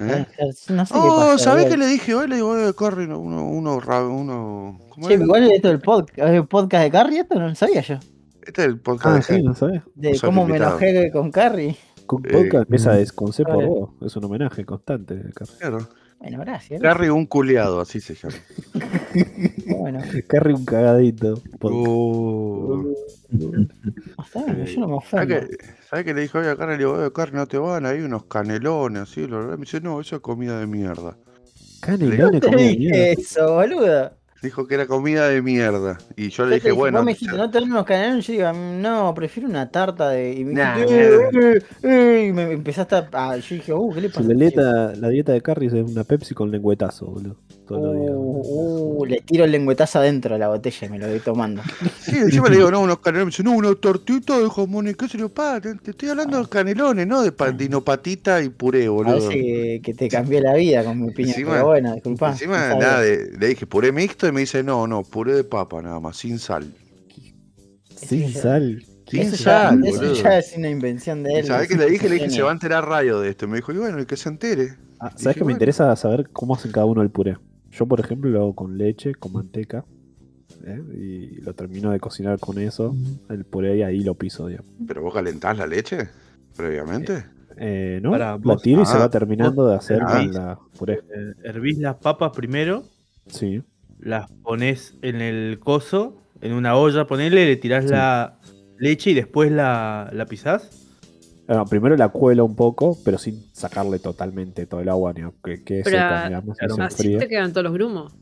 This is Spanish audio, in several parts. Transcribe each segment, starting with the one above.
¿Eh? No sé Oh. ¿sabés qué le dije hoy? Le digo, eh, Corry, uno, uno, uno, ¿cómo Che, es? igual esto del podcast, el podcast de Carrie, esto no lo sabía yo. Este es el podcast Ah, de sí, no sabes. De cómo me enojé con Carrie. Cook Eh, Podcast empieza de con C por a ver. vos. Es un homenaje constante. Carrie. Claro. Bueno, gracias. Carry un culiado, así se llama. Bueno, Carrie un cagadito. Uh, bien, yo no me ¿Sabes ofendo. qué, ¿Sabes qué le dije hoy a Carly? Le digo, "Eh, Carly, no te van, hay unos canelones, así. lo- Me dice, no, eso es comida de mierda. Canelones comida de mierda. eso, boludo. Dijo que era comida de mierda. Y yo le dije, bueno. me dijiste, no te dan unos canelones, yo digo, "Mm, no, prefiero una tarta de. Y me Nah, dijiste, "Eh, eh", y me empezaste a. ah, yo dije, uh, ¿qué le pasa? la, dieta, la dieta de Carrie es una Pepsi con lengüetazo, boludo. Todos los días. Uh, uh, le tiro el lengüetazo adentro de la botella y me lo voy tomando. Sí, encima le digo, no, unos canelones. Me dice, no, una tortita de jamón y queso. Pa, te, te estoy hablando de canelones, no de pa- dinopatita y puré, boludo. Parece que, que te cambié la vida con mi piña, Encima- pero bueno, disculpa. Encima, no nada, de- le dije puré mixto y me dice, no, no, puré de papa nada más, sin sal. Sin sal. Sin Eso, ya, sal, eso ya es una invención de ¿Y él. ¿Sabés qué le dije? Le dije, se va a enterar rayo de esto. Y me dijo, y bueno, y que se entere. Ah, ¿Sabes que me bueno. interesa saber cómo hacen cada uno el puré? Yo, por ejemplo, lo hago con leche, con manteca. ¿eh? Y lo termino de cocinar con eso, el puré, y ahí lo piso, digamos. ¿Pero vos calentás la leche previamente? Eh, ¿no? Pará, la tiro y se ah, va terminando de hacer ah. con la puré. Eh, hervís las papas primero, Sí. las pones en el coso, en una olla, ponele, le tirás Sí. la leche y después la, la pisás. Ah, no, primero la cuelo un poco, pero sin sacarle totalmente todo el agua, ni que, que Pero seca, digamos, y claro, se Así te quedan todos los grumos.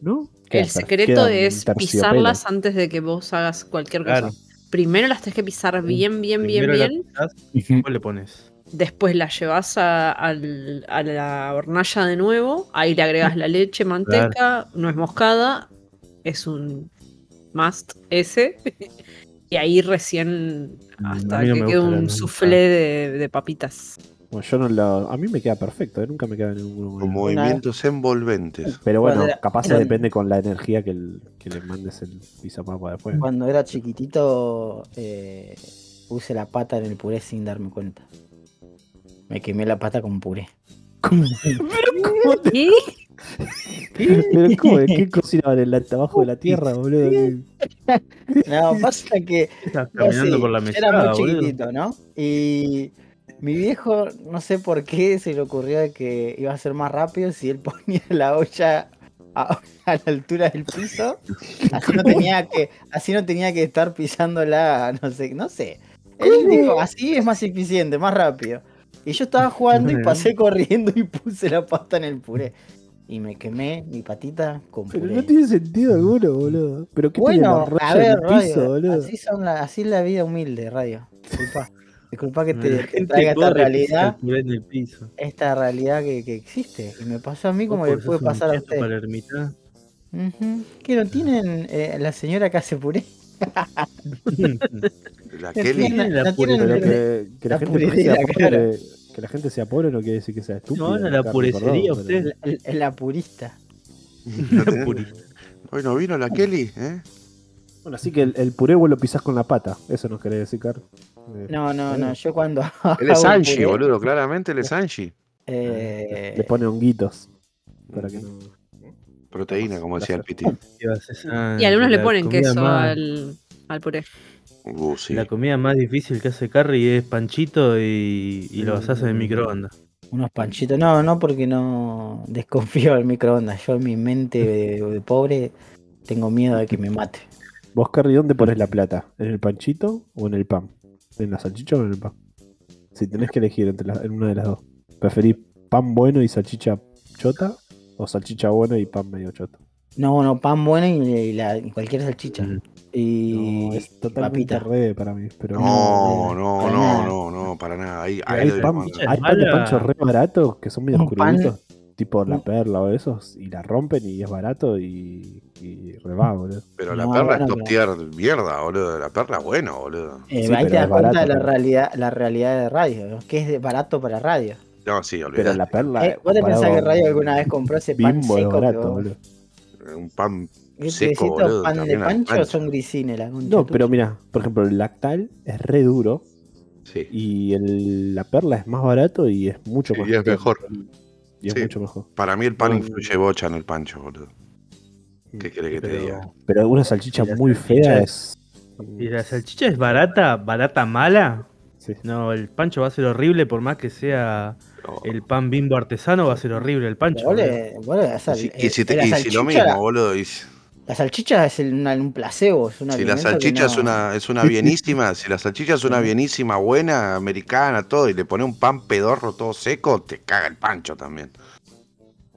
¿No? Queda El secreto es pisarlas antes de que vos hagas cualquier cosa. Claro. Primero las tenés que pisar bien, bien, bien, Primero bien. pisás y después le pones. Después las llevas a, la hornalla de nuevo. Ahí le agregas la leche, manteca, nuez moscada. Es un must ese. Y ahí recién Mm, hasta no que quede la un soufflé de, de papitas. Bueno, yo no lo... A mí me queda perfecto, ¿eh? nunca me queda ninguno. Con movimientos envolventes. Pero bueno, era- capaz depende con la energía que, el- que le mandes el pisapapa después. Cuando era chiquitito, eh, puse la pata en el puré sin darme cuenta. Me quemé la pata con puré. Pero ¿cómo? ¿De qué cocinaban en la, abajo de la tierra, boludo? ¿Qué- No, pasa que Estás caminando sí, por la Era mesada, muy boludo. chiquitito, ¿no? Y mi viejo, no sé por qué, se le ocurrió que iba a ser más rápido si él ponía la olla a, a la altura del piso. Así no tenía que, así no tenía que estar pisándola, no sé, no sé. Él dijo, así es más eficiente, más rápido. Y yo estaba jugando y pasé corriendo y puse la pasta en el puré. Y me quemé mi patita con Pero puré. no tiene sentido alguno, boludo. Pero ¿qué Bueno, tiene la a ver, piso, radio, boludo? así, son la, así es la vida humilde, radio. Disculpa, disculpa que te, La traiga esta realidad, el puré en el piso. esta realidad que, que existe. Y me pasó a mí como le puede pasar a usted. palermitano. Ujú. ¿Qué no tienen eh, la señora que hace puré? La No Kelly. tienen- la no tienen Pero el- que, que la, la gente que la gente sea pobre no quiere decir que sea estúpida. No a la Carlos, purecería usted. el- el- la purista. ¿No tenés- Purista. Hoy no vino la Kelly, ¿eh? Bueno, así que el, el puré vos lo pisás con la pata. Eso nos querés decir, Car. Eh, No, no, no. Yo cuando. Él es Angie, puré, boludo, claramente él es Angie. eh, Le pone honguitos. Para que no. Proteína, como decía el Piti. Y algunos le ponen queso al, al puré. Uh, sí. La comida más difícil que hace Carrie es panchito y, y los hace en microondas. Unos panchitos. No, no, porque no desconfío del microondas. Yo en mi mente de, de pobre tengo miedo de que me mate. Vos, Carrie, ¿dónde pones la plata? ¿En el panchito o en el pan? ¿En la salchicha o en el pan? Si tenés que elegir entre la- en una de las dos. ¿Preferís pan bueno y salchicha chota? ¿O salchicha buena y pan medio chota? No, no, pan bueno y, y la, y cualquier salchicha. Mm. Y No, es totalmente papita. re para mí. Pero No, no, no, no, no, para nada. Ahí, Y ahí hay pan, hay pan de pancho re baratos que son medio cruditos, tipo la perla o esos, y la rompen y es barato y, y re va, boludo. Pero la No, perla bueno, es top pero- tier mierda, boludo. La perla es buena, boludo. eh, Sí, ahí pero te das cuenta barato, de la pero- realidad, la realidad de radio, ¿no? que es de barato para radio. No, sí, Pero olvidate. la perla. Eh, ¿Vos te pensás que Radio alguna vez compró ese pan seco? que barato, vos- boludo. Un pan ¿Qué seco, boludo. pan de pancho o pancho. son grisines la No, pero mira, por ejemplo, el lactal es re duro Sí. Y el- la perla es más barato y es mucho más y es mejor. Y es Sí. mucho mejor. Para mí el pan No, influye bocha en el pancho, boludo. ¿Qué quiere que te diga? Pero, una salchicha muy salchicha fea es- es. ¿Y la salchicha es barata? ¿Barata mala? Sí. No, el pancho va a ser horrible por más que sea No. el pan bimbo artesano, va a ser horrible el pancho. Boludo. esa- Y si, y si te- y si lo mismo, boludo. y si La salchicha es una- un placebo, es una si la salchicha es una, es una bienísima, si la salchicha es una bienísima, buena, americana, todo, y le pone un pan pedorro todo seco, te caga el pancho también.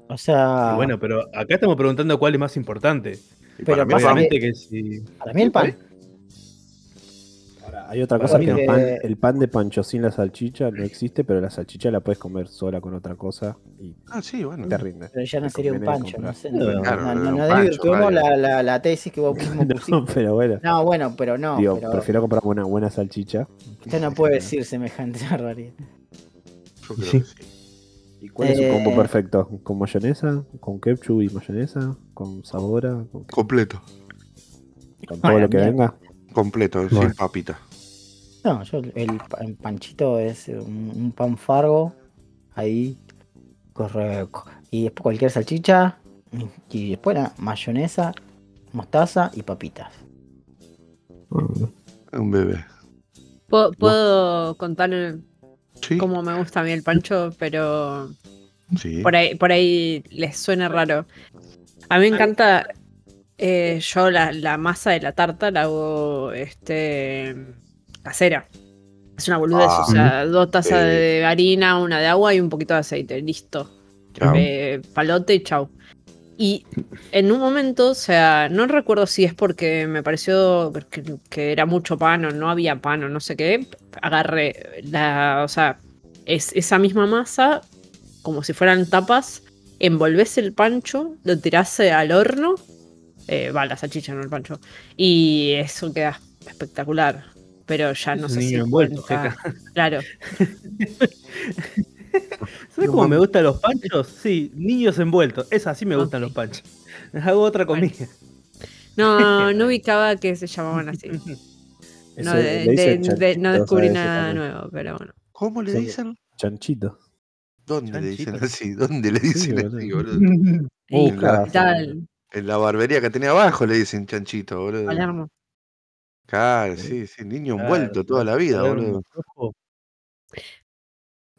O sea, Y Bueno, pero acá estamos preguntando cuál es más importante. Pero para mí pasa Obviamente que si. para mí el pan. Hay otra cosa que no. el pan, el pan de pancho sin la salchicha no existe, pero la salchicha la puedes comer sola con otra cosa y Ah, sí, bueno. te rinde. Pero ya no Te sería un pancho, comprar. no sé. Claro, no, no, no desvirtuemos la, la, la tesis que vos mismo pusiste. No, pero bueno. No, bueno, pero no. digo, pero prefiero comprar una buena salchicha. usted no puede decir semejante barbaridad. Yo creo Sí. que sí. ¿Y cuál es su Eh, combo perfecto? ¿Con mayonesa? ¿Con ketchup y mayonesa? ¿Con sabora? Completo, ¿Con todo lo que venga? completo, Bueno. sin papita. No, yo el, el pa- el panchito es un, un pan fargo, ahí, correcto. Y después cualquier salchicha, y después la mayonesa, mostaza y papitas. Un bebé. Puedo, puedo contar Sí, cómo me gusta a mí el pancho, pero sí. por ahí, por ahí les suena raro. A mí me encanta. eh, yo la, la masa de la tarta la hago este casera. Es una boludez, Ah. o sea, dos tazas de harina, una de agua y un poquito de aceite, listo. Eh, palote y chau. Y en un momento, o sea, no recuerdo si es porque me pareció que, que era mucho pan o no había pan o no sé qué, agarré la, o sea, es esa misma masa, como si fueran tapas, envolvés el pancho, lo tirás al horno, eh, va, la salchicha, no el pancho, y eso queda espectacular. Pero ya no Es sé si envuelto, cuenta. Claro, ¿Sabes cómo me gustan los panchos? Sí, niños envueltos. Es así me gustan los panchos. Hago otra Bueno. comida. no, no ubicaba que se llamaban así. No, de- no descubrí nada también. nuevo, pero bueno. ¿Cómo le Sí. dicen? Chanchito. ¿Dónde le dicen así? ¿Dónde le dicen así, boludo? En la barbería que tenía abajo le dicen chanchito, boludo. Palermo. Claro, sí, sí, niño Claro, envuelto toda la vida, boludo.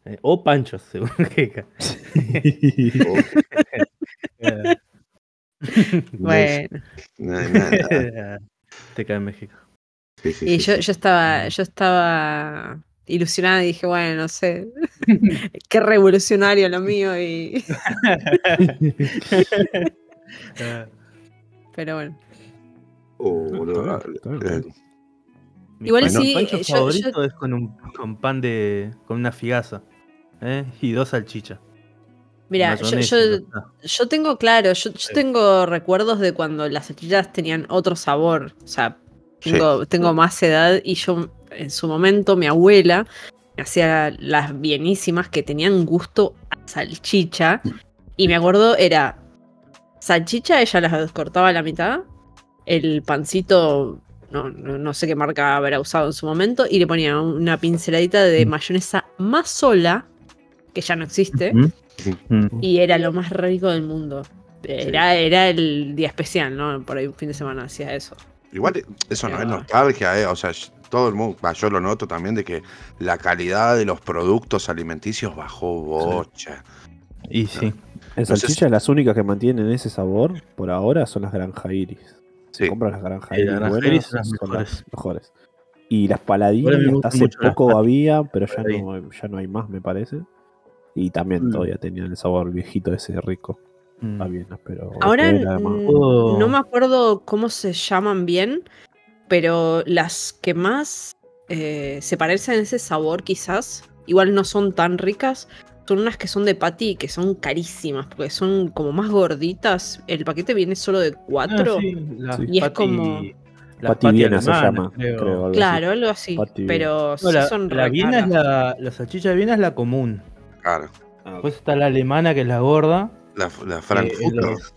Eh, o panchos, según Jeca. Oh, Eh, Bueno, no hay nada. Te cae en México. Sí, sí, y sí, yo, sí. yo estaba, yo estaba ilusionada y dije, bueno, no sé, qué revolucionario lo mío y. Eh, Pero bueno. Oh, boludo. Está bien, está bien. Eh, mi Igual pan- sí, pancho eh, yo- favorito es con un con pan de. con una figaza. ¿eh? Y dos salchichas. Mira, yo, yo, tengo claro, yo, yo Sí. tengo recuerdos de cuando las salchichas tenían otro sabor. O sea, Sí. tengo, tengo más edad y yo en su momento mi abuela me hacía las bienísimas que tenían gusto a salchicha. Y me acuerdo, era salchicha, ella las cortaba a la mitad, el pancito, no, no, no sé qué marca habrá usado en su momento, y le ponía una pinceladita de Mm. mayonesa más sola, que ya no existe, y era lo más rico del mundo. Era, era el día especial, ¿no? Por ahí un fin de semana hacía eso. Igual eso no es nostalgia, eh. O sea, todo el mundo, yo lo noto también de que la calidad de los productos alimenticios bajó bocha. Y sí. En No sé salchichas las únicas que mantienen ese sabor por ahora son las granja iris. Sí. Si compras las granja Sí, iris las buenas, son las mejores. las mejores. Y las paladinas hace poco había, pero ya no, ya no hay más, me parece. Y también Mm. todavía tenían el sabor viejito ese rico. Mm. Está bien, pero Ahora Oh. no me acuerdo cómo se llaman bien, pero las que más eh, se parecen a ese sabor quizás, igual no son tan ricas, son unas que son de patty que son carísimas, porque son como más gorditas. El paquete viene solo de cuatro. Ah, sí, las Sí. Y es patty- como- las Patty patty Viena se llama, creo. creo. algo así. Claro, algo así. Patty Pero sí No, la, son la Viena es la, la salchicha de Viena es la común. Claro. Después está la alemana que es la gorda. La, la Frankfurter. los-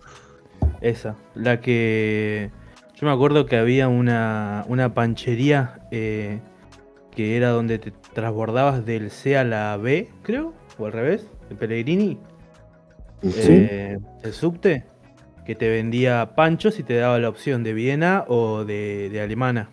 esa. La que. Yo me acuerdo que había una, una panchería eh, que era donde te transbordabas del C a la B, creo, o al revés, el Pellegrini, eh, el subte, que te vendía panchos y te daba la opción de Viena o de, de alemana.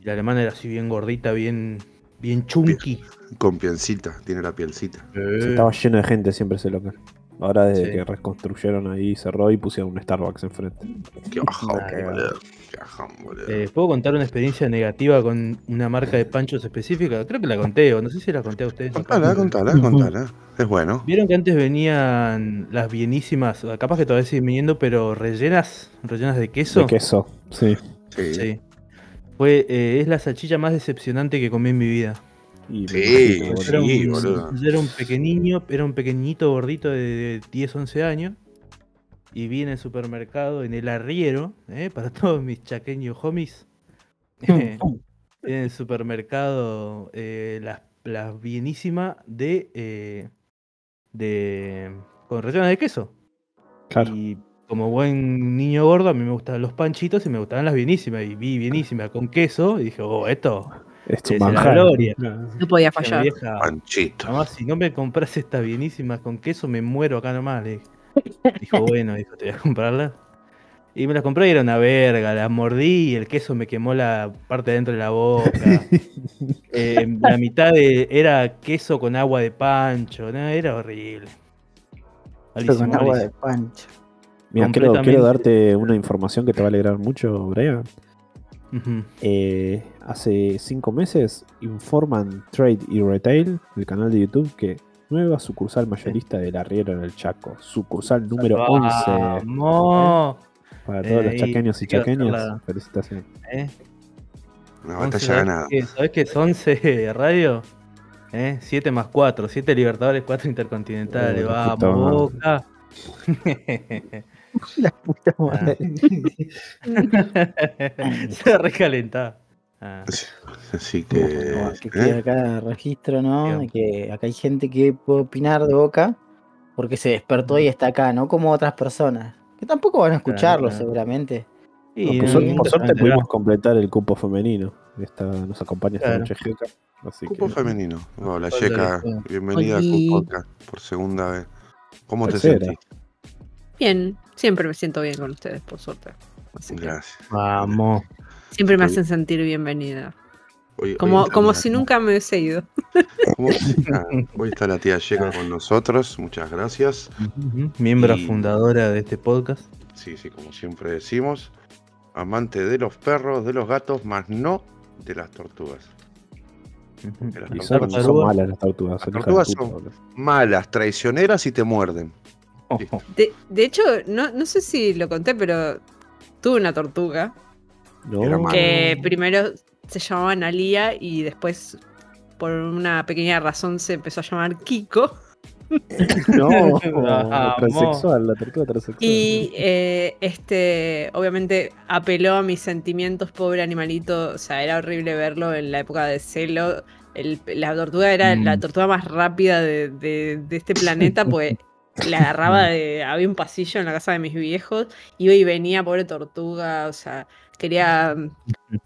Y la alemana era así bien gordita, bien, bien chunky. Con pielcita, tiene la pielcita. Estaba lleno de gente siempre ese local. Ahora desde Sí. que reconstruyeron ahí, cerró y pusieron un Starbucks enfrente. Qué bajón, Nah, boludo. Qué bajón, boludo. Eh, ¿Puedo contar una experiencia negativa con una marca de panchos específica? Creo que la conté, o no sé si la conté a ustedes. acá. Contala, contala, contala. Es bueno. Vieron que antes venían las bienísimas, capaz que todavía siguen viniendo, pero rellenas, rellenas de queso. De queso, sí. Sí. Sí. Fue, eh, es la salchicha más decepcionante que comí en mi vida. Y me Sí, imagino. Era un, boludo. yo era un pequeñito, era un pequeñito gordito de 10, 11 años. Y vi en el supermercado, en el arriero, eh, para todos mis chaqueños homies. en el supermercado, eh, las, las bienísimas de, eh, de. con rellenas de queso. Claro. Y como buen niño gordo, a mí me gustaban los panchitos y me gustaban las bienísimas. Y vi bienísima con queso y dije, oh, esto. Es tu la manjar. gloria. No podía fallar. vieja, Panchito. Además, si no me compras estas bienísimas con queso, me muero acá nomás. Le dije. Dijo, bueno, dijo, te voy a comprarla. Y me las compré y era una verga, las mordí y el queso me quemó la parte de dentro de la boca. Eh, la mitad de, era queso con agua de pancho, no, era horrible. Esto con Malísimo, agua de malísimo. pancho. Mira, quiero, quiero darte una información que te va a alegrar mucho, Brian. Eh, hace cinco meses informan Trade y Retail, el canal de YouTube, que nueva sucursal mayorista del arriero en el Chaco. Sucursal número 11. Vamos. Para todos los Eh, chaqueños y chaqueñas, felicitaciones. ¿eh? Una 11, batalla ¿sabes ganada. ¿Sabés qué es 11 radio? ¿Eh? 7 más 4, 7 Libertadores, 4 Intercontinentales. Oh, Vamos. Boca. La puta madre. Se recalentaba. Ah, Así que. No, que ¿eh? quede acá registro, ¿no? Que acá hay gente que puede opinar de Boca porque se despertó y está acá, no como otras personas. Que tampoco van a escucharlo, claro. seguramente. y No, en por, suerte, por pudimos completar el cupo femenino. Esta, nos acompaña esta Claro. noche Jeca. Cupo que, femenino. Hola, Hola, Yeka. Yeka. Bienvenida a podcast por segunda vez. ¿Cómo te sentís? Bien, siempre me siento bien con ustedes, por suerte. Así que Gracias. Vamos. Siempre me hacen sentir bienvenida. Hoy- Como, como la- si nunca me hubiese ido. Hoy está la tía Yeka con nosotros. Muchas gracias. Ujú, Miembro Y- fundadora de este podcast. Sí, sí, como siempre decimos. Amante de los perros, de los gatos, más no de las tortugas. Las tortugas son, malas las tortugas. Las tortugas son-. Malas, traicioneras y te muerden. Listo. De, de hecho, no, no sé si lo conté, pero tuve una tortuga No. Que primero se llamaba Analia y después, por una pequeña razón, se empezó a llamar Kiko. No, Vamos. transexual, la tortuga transexual. Y eh, este, obviamente, apeló a mis sentimientos, pobre animalito. O sea, era horrible verlo en la época de celo. El- la tortuga era la Mm. tortuga más rápida de, de- de este planeta, pues la agarraba de. Había un pasillo en la casa de mis viejos, iba y venía, pobre tortuga. O sea, quería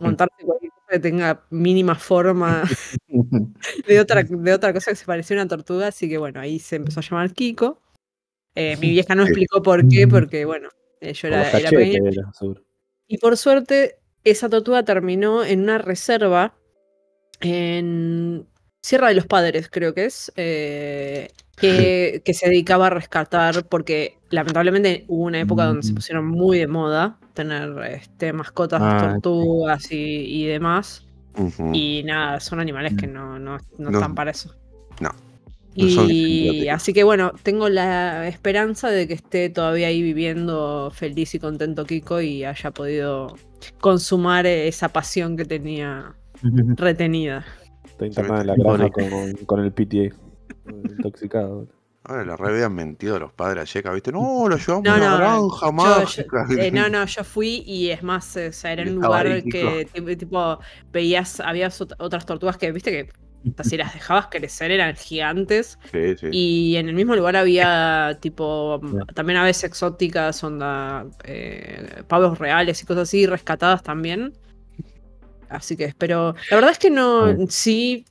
montarse cualquier cosa que tenga mínima forma de otra, de otra cosa que se parecía a una tortuga, así que bueno, ahí se empezó a llamar Kiko. Eh, mi vieja no explicó por qué, porque bueno, eh, yo era, pequeña. Y por suerte, esa tortuga terminó en una reserva en Sierra de los Padres, creo que es, eh, que, que se dedicaba a rescatar, porque lamentablemente hubo una época donde se Mm. pusieron muy de moda tener este, mascotas Ah, sí. tortugas y, y demás. Y nada, son animales que no, no, no No. están para eso. No. No son Y así que bueno, tengo la esperanza de que esté todavía ahí viviendo feliz y contento Kiko y haya podido consumar esa pasión que tenía retenida. Está internada en la granja con, con el PTA. Intoxicado. Ahora le re habían mentido a los padres a Yeka, ¿viste? No, lo llevamos No, a una no, granja Yo- mágica. yo- eh, no, no, yo fui y es más, eh, o sea, era en un lugar ahí, que tipo, tipo, veías, había ot- otras tortugas que, viste, que hasta si las dejabas crecer eran gigantes. Sí, sí. Y en el mismo lugar había tipo también aves exóticas, onda eh, pavos reales y cosas así, rescatadas también. Así que espero. La verdad es que no. Sí,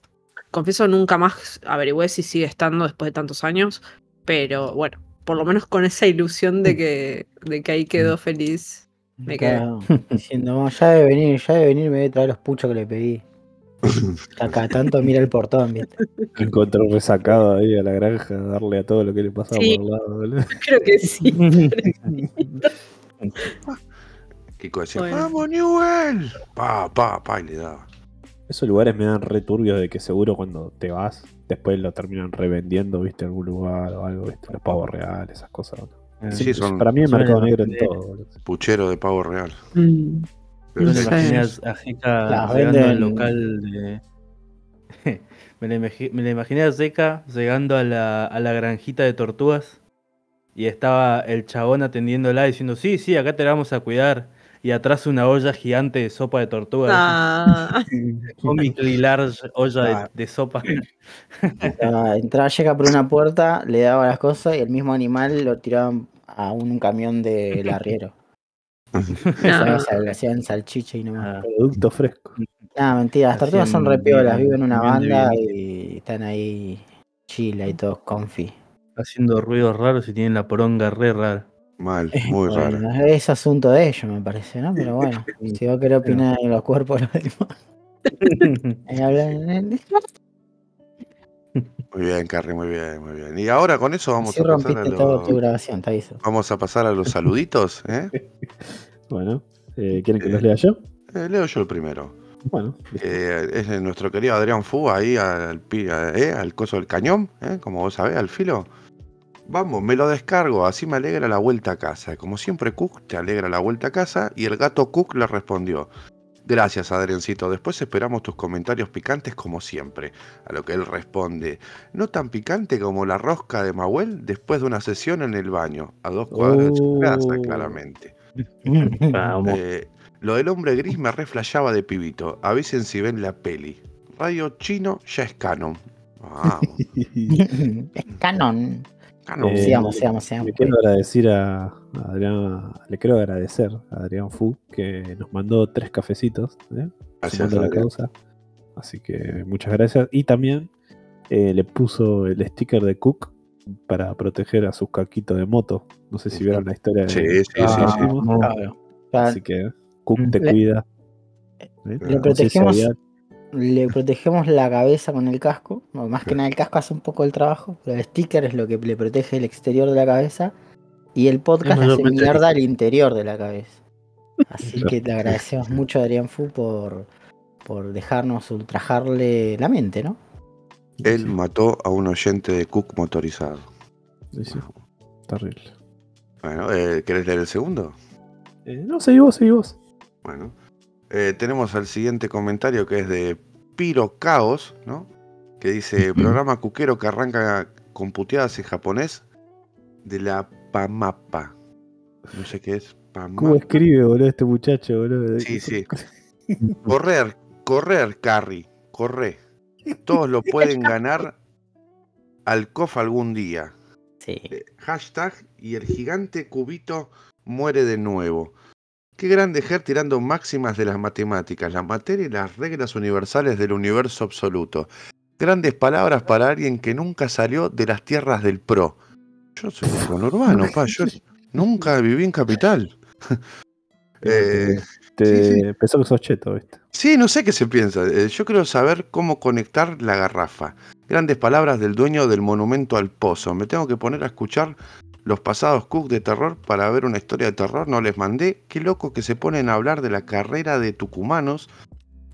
confieso, nunca más averigüé si sigue estando después de tantos años. Pero bueno, por lo menos con esa ilusión de que, de que ahí quedó feliz. Me quedé. Claro, Diciendo, "No, ya debe venir, ya debe venir, me debe traer los puchos que le pedí. Acá tanto mira el portón, ¿viste? Encontró resacado ahí a la granja, darle a todo lo que le pasaba Sí. por el lado, boludo. Creo que sí. Kiko decía, Bueno. ¡Vamos, Newell! Pa, pa, pa, y le daba. Esos lugares me dan returbios de que seguro cuando te vas, después lo terminan revendiendo, viste, en algún lugar o algo, viste, los pavos reales, esas cosas. boludo. Sí, Sí, son- para mí es son mercado el- negro en todo, boludo. Puchero de pavo real. Mm, Pero No a- a Zeka Las llegando al local de. me, la imagi- me la imaginé a Zeka llegando a la, a la granjita de tortugas y estaba el chabón atendiéndola diciendo: Sí, sí, acá te la vamos a cuidar. Y atrás una olla gigante de sopa de tortugas. ah, Comically large olla de, Ah. de sopa. Entraba, llega por una puerta, le daba las cosas y el mismo animal lo tiraban a un camión del arriero. no. O sea, le hacían salchicha y nomás. Ah, Producto fresco. Ah, mentira, las tortugas son re Hacían piolas, bien- viven en una banda y están ahí chila y todos confi. haciendo ruidos raros y tienen la poronga re rara. Mal, muy raro. Bueno, es asunto de ellos, me parece, ¿no? Pero bueno, si vos querés opinar de los cuerpos de los demás. Muy bien, Carrie, muy bien, muy bien. Y ahora con eso vamos a pasar a tu los, grabación, te aviso. vamos a pasar a los saluditos, ¿eh? Bueno, eh, ¿quieren que los lea yo? Eh, Leo yo el primero. Bueno. Eh, es nuestro querido Adrián Fu ahí al, pi- a- eh, al coso del cañón, ¿eh? como vos sabés, al filo. Vamos, me lo descargo, así me alegra la vuelta a casa. Como siempre, Cook te alegra la vuelta a casa y el gato Cook le respondió. Gracias, Adriancito. Después esperamos tus comentarios picantes como siempre. A lo que él responde, no tan picante como la rosca de Mahuel después de una sesión en el baño, a dos cuadras de su casa, Oh. claramente. Vamos. Eh, lo del hombre gris me reflejaba de pibito. Avisen si ven la peli. Radio chino ya es canon. Vamos, es canon. Eh, sigamos, sigamos, sigamos. Le quiero agradecer a a Adrián, le quiero agradecer a Adrián Fu que nos mandó tres cafecitos, ¿eh? Gracias, la causa. Así que muchas gracias. Y también eh, le puso el sticker de Cook para proteger a sus caquitos de moto. No sé si vieron la historia de Sí, sí, sí, Ah, sí. Ya Así que Cook te Le- cuida. ¿eh? le No sé si protegemos- Le protegemos la cabeza con el casco. No, más que nada el casco hace un poco el trabajo, pero el sticker es lo que le protege el exterior de la cabeza. Y el podcast Es hace mierda al interior de la cabeza. Así que le agradecemos mucho a Adrián Fu por, por dejarnos ultrajarle la mente, ¿no? Él Sí, mató a un oyente de Cook motorizado. sí, sí. Terrible. Bueno, eh, ¿querés leer el segundo? Eh, no, seguí vos, seguí vos. Bueno. Eh, tenemos al siguiente comentario que es de Piro Caos, ¿no? Que dice, programa cuquero que arranca con puteadas en japonés de la Pamapa. No sé qué es. ¿Cómo Pamapa. escribe, boludo, este muchacho, boludo? Sí, sí. Correr, correr, Carry, corre. Todos lo pueden ganar al COF algún día. Sí. Eh, Hashtag y el gigante cubito muere de nuevo. Qué grande Ger tirando máximas de las matemáticas, la materia y las reglas universales del universo absoluto. Grandes palabras para alguien que nunca salió de las tierras del pro. Yo soy de conurbano, pa, yo nunca viví en capital. Eh, Te sí, sí. pensó que sos cheto, ¿viste? Sí, no sé qué se piensa. Eh, Yo quiero saber cómo conectar la garrafa. Grandes palabras del dueño del monumento al pozo. Me tengo que poner a escuchar los pasados Cook de terror para ver una historia de terror. No les mandé. Qué loco que se ponen a hablar de la carrera de tucumanos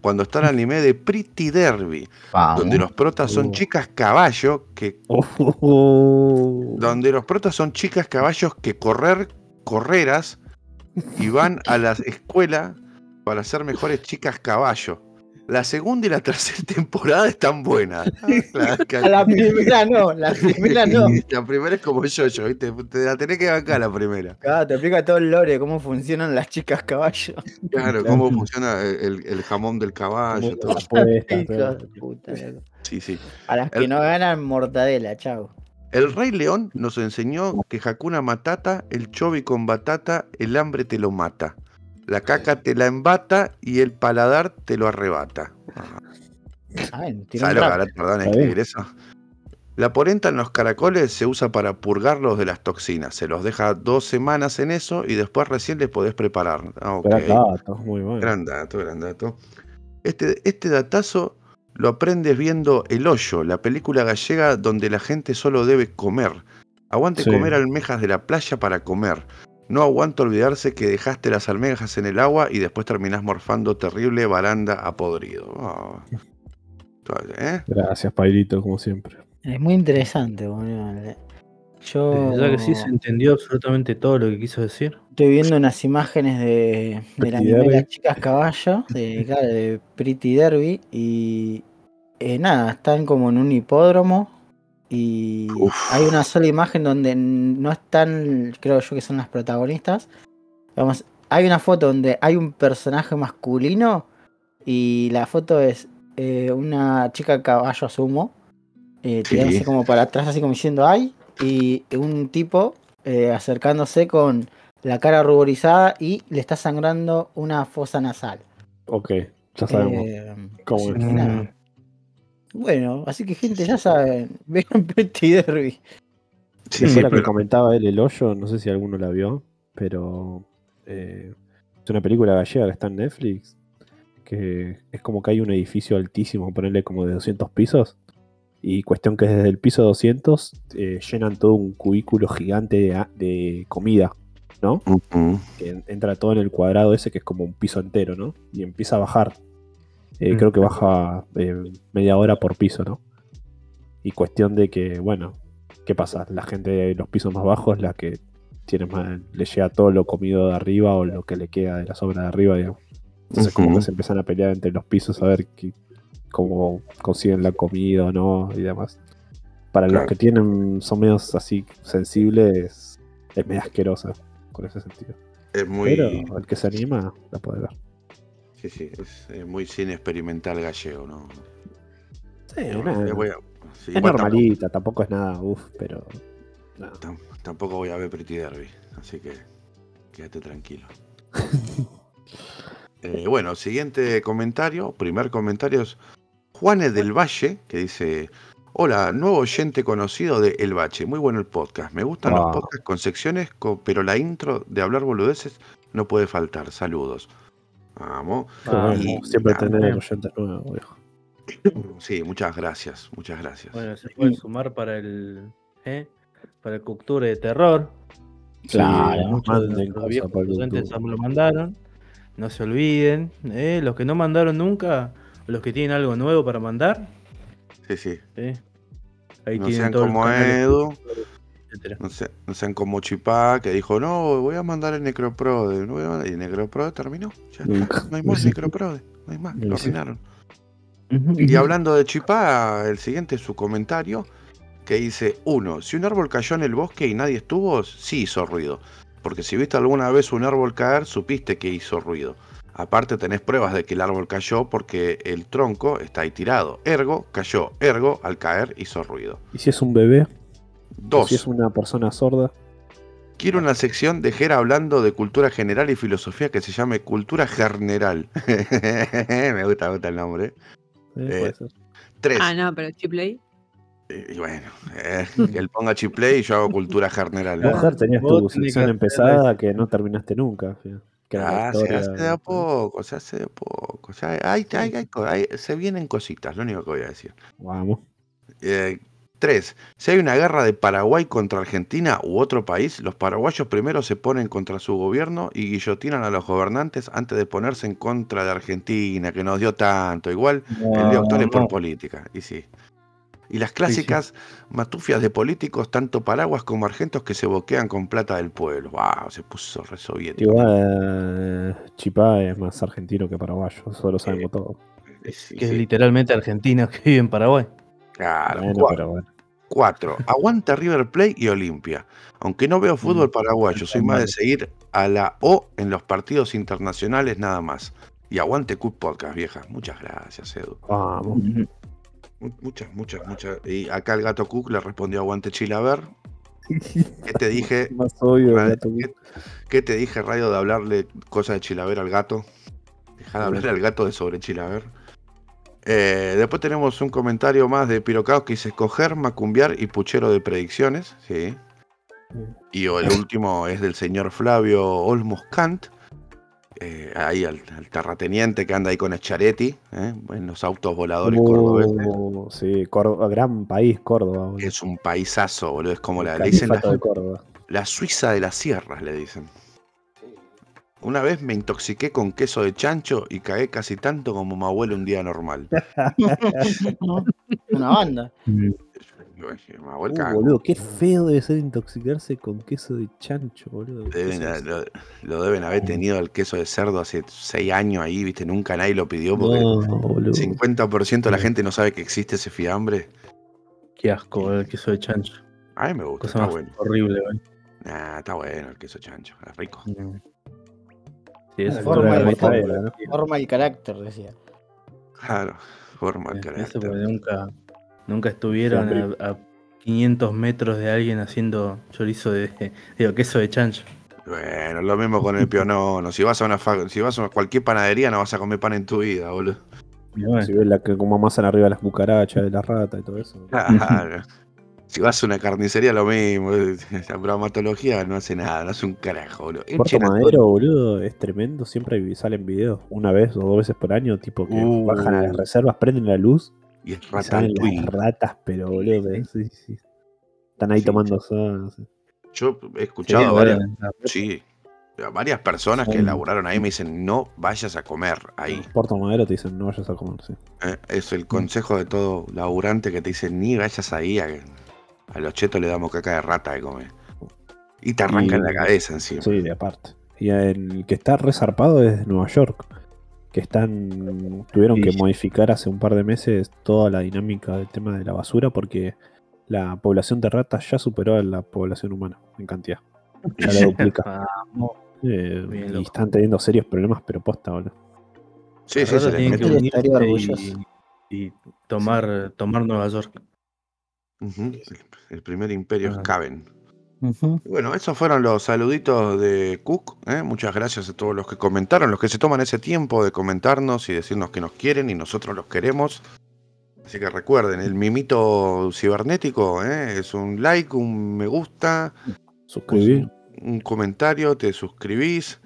cuando está el anime de Pretty Derby, donde los protas son Oh. chicas caballo que Oh. donde los protas son chicas caballos que correr carreras y van a la escuela para ser mejores chicas caballo. La segunda y la tercera temporada están buenas. La, la primera no, la primera no. La primera es como yo, yo, ¿viste? Te la tenés que bancar la primera. Claro, te explica todo el lore, cómo funcionan las chicas caballo. Claro, cómo funciona el, el jamón del caballo, todo. Puta. Sí, sí. A las que El- no ganan mortadela, chao. El Rey León nos enseñó que Hakuna Matata, el chovi con batata, el hambre te lo mata. La caca te la embata y el paladar te lo arrebata. Ah, ¿Sabes lo que tardado en escribir eso? La polenta en los caracoles se usa para purgarlos de las toxinas. Se los deja dos semanas en eso y después recién les podés preparar. Ah. Gran dato, muy bueno. Gran dato, gran dato. Este, este datazo lo aprendes viendo El Hoyo, la película gallega donde la gente solo debe comer. Aguante Sí. comer almejas de la playa para comer. No aguanta olvidarse que dejaste las almejas en el agua y después terminás morfando terrible baranda a podrido. Ah. ¿Eh? Gracias, Pailito, como siempre. Es muy interesante, boludo. Yo Ya que sí se entendió absolutamente todo lo que quiso decir. estoy viendo unas imágenes de, del Pretty anime Derby. Las Chicas Caballo, de, claro, de Pretty Derby, y eh, nada, están como en un hipódromo y Uf. hay una sola imagen donde no están, creo yo que son las protagonistas. Vamos, hay una foto donde hay un personaje masculino y la foto es eh, una chica a caballo asumo, eh, Sí. tirándose como para atrás así como diciendo ay, y un tipo eh, acercándose con la cara ruborizada y le está sangrando una fosa nasal. Ok, ya sabemos Eh, cómo es. Bueno, así que gente, ya saben, vean Pretty Derby. Sí, sí, la que comentaba él, El Hoyo, no sé si alguno la vio, pero eh, es una película gallega que está en Netflix, que es como que hay un edificio altísimo, ponerle como de 200 pisos, y cuestión que desde el piso 200 eh, llenan todo un cubículo gigante de, comida, ¿no? Que en- entra todo en el cuadrado ese que es como un piso entero, ¿no? Y empieza a bajar. Eh, Mm. Creo que baja eh, media hora por piso, ¿no? Y cuestión de que, bueno, ¿qué pasa? La gente de los pisos más bajos, la que tiene más, le llega todo lo comido de arriba o lo que le queda de la sobra de arriba, digamos. Entonces como que se empiezan a pelear entre los pisos a ver qué- cómo consiguen la comida o no y demás. Para Claro. los que tienen, son medios así sensibles, es medio asquerosa con ese sentido. Es muy, Pero el que se anima la puede ver. Sí, sí, es, es muy cine experimental gallego, ¿no? Sí, Eh, eh, voy a- sí, es normalita, tampoco es nada, uff, pero. Tampoco, tam- tampoco voy a ver Pretty Derby, así que quédate tranquilo. Eh, bueno, siguiente comentario, primer comentario es Juanes del Valle, que dice, hola, nuevo oyente conocido de El Bache, muy bueno el podcast, me gustan Wow. los podcasts con secciones, pero la intro de hablar boludeces no puede faltar, saludos. Vamos. Ah, y- siempre tener oyentes nuevos, viejo. Sí, muchas gracias, muchas gracias. Bueno, se puede sumar para el. ¿eh? Para el Cultura de Terror. Claro, Sí, muchos de cosas viejos lo mandaron. No se olviden. ¿eh? Los que no mandaron nunca, los que tienen algo nuevo para mandar. Sí, sí. ¿eh? Ahí No tienen sean todos los como Edu. Etcétera. No, se- no sean como Chipá, que dijo, no, voy a mandar el Necroprode. no voy a mandar-". Y el Necroprode terminó. Ya está. No hay más Necroprode. No hay más. Lo arruinaron. Y hablando de Chipá, el siguiente es su comentario. Que dice, uno, si un árbol cayó en el bosque y nadie estuvo, sí hizo ruido. Porque si viste alguna vez un árbol caer, supiste que hizo ruido. Aparte tenés pruebas de que el árbol cayó porque el tronco está ahí tirado. Ergo, cayó. Ergo, al caer hizo ruido. ¿Y si es un bebé? Dos. Si es una persona sorda. Quiero una sección de Jera hablando de cultura general y filosofía que se llame Cultura General. me gusta, me gusta el nombre. eh, Eh. Tres. Ah, no, pero Chipley. Y bueno, eh, que él ponga Chiplay y yo hago Cultura General. Mujer tenías tu sección empezada que no terminaste nunca. Ah, se hace de a poco, se hace de a poco. O sea, hay, hay- hay co- hay- se vienen cositas, lo único que voy a decir. Vamos. Eh, tres, si hay una guerra de Paraguay contra Argentina u otro país, los paraguayos primero se ponen contra su gobierno y guillotinan a los gobernantes antes de ponerse en contra de Argentina, que nos dio tanto. Igual el de octubre por política, y sí. Y las clásicas matufias de políticos, tanto paraguas como argentos, que se boquean con plata del pueblo. ¡Wow! Se puso re soviético. Igual eh, Chipá es más argentino que paraguayo, eso lo sabemos todos. Eh, sí, Que es literalmente argentino que vive en Paraguay. Claro, Bueno, cua- pero bueno. Cuatro, aguanta River Plate y Olimpia. Aunque no veo fútbol Mm, paraguayo, soy más de seguir a la O en los partidos internacionales nada más. Y aguante Cook Podcast, vieja. Muchas gracias, Edu. Vamos. Mu- Muchas, muchas, muchas. Y acá el gato Cook le respondió aguante Chilaver. ¿Qué te dije? Más obvio, gato. ¿Qué, qué te dije, Radio, de hablarle cosas de Chilaver al gato? Dejar de hablarle al gato de sobre Chilaver. Eh, después tenemos un comentario más de Pirocaos que dice escoger, macumbiar y puchero de predicciones. Sí. Y el último es del señor Flavio Olmos Kant. eh, ahí al, al terrateniente que anda ahí con Echaretti, eh, en los autos voladores cordobeses. Oh, sí, Córdoba, gran país, Córdoba. boludo. Es un paisazo, boludo. Es como la, le dicen la, la Suiza de las sierras, le dicen. Una vez me intoxiqué con queso de chancho y cagué casi tanto como mi abuelo un día normal. Una banda. Mi abuelo Uh, cagó. boludo, qué feo debe ser intoxicarse con queso de chancho, boludo. Deben- lo, lo deben haber tenido el queso de cerdo hace seis años ahí, viste, nunca nadie lo pidió porque No, boludo. 50% de la gente no sabe que existe ese fiambre. Qué asco, boludo, el queso de chancho. A mí me gusta, Cosa está más bueno. horrible, boludo. Nah, está bueno el queso chancho, es rico. Eso Forma el carácter, decía. Claro, forma el Eso carácter. porque nunca, nunca estuvieron a, a 500 metros de alguien haciendo chorizo de, digo, queso de chancho. Bueno, lo mismo con el pionono. Si vas a una si vas a cualquier panadería no vas a comer pan en tu vida, boludo. Bueno, Si ves la que como amasan arriba las cucarachas de la rata y todo eso. Claro. Si vas a una carnicería, lo mismo. La bromatología no hace nada, no hace un carajo, boludo. Puerto Madero, boludo, es tremendo. Siempre salen videos una vez o dos veces por año, tipo que Uh. bajan a las reservas, prenden la luz Y es y salen las ratas, pero boludo, pero sí, sí. Están ahí Sí, tomando sol, no sé. Yo he escuchado varias, sí, varias personas que laburaron ahí me dicen no vayas a comer ahí. Puerto Madero te dicen no vayas a comer, sí. Eh, Es el consejo de todo laburante que te dice ni vayas ahí. A, a los chetos le damos caca de rata de comer. Y te arrancan Y- la cabeza encima. Sí, de aparte. Y el que está resarpado es Nueva York. Que están. Tuvieron Sí. que modificar hace un par de meses toda la dinámica del tema de la basura porque la población de ratas ya superó a la población humana en cantidad. Ya la duplica. Eh, y loco. están teniendo serios problemas, pero posta, boludo. Sí, sí, les tienen que y, y tomar, tomar Nueva York. El- El primer imperio es Ah. Bueno, esos fueron los saluditos de Cook. ¿eh? Muchas gracias a todos los que comentaron, los que se toman ese tiempo de comentarnos y decirnos que nos quieren y nosotros los queremos. Así que recuerden, el mimito cibernético ¿eh? es un like, un me gusta, Suscribir. un comentario, te suscribís.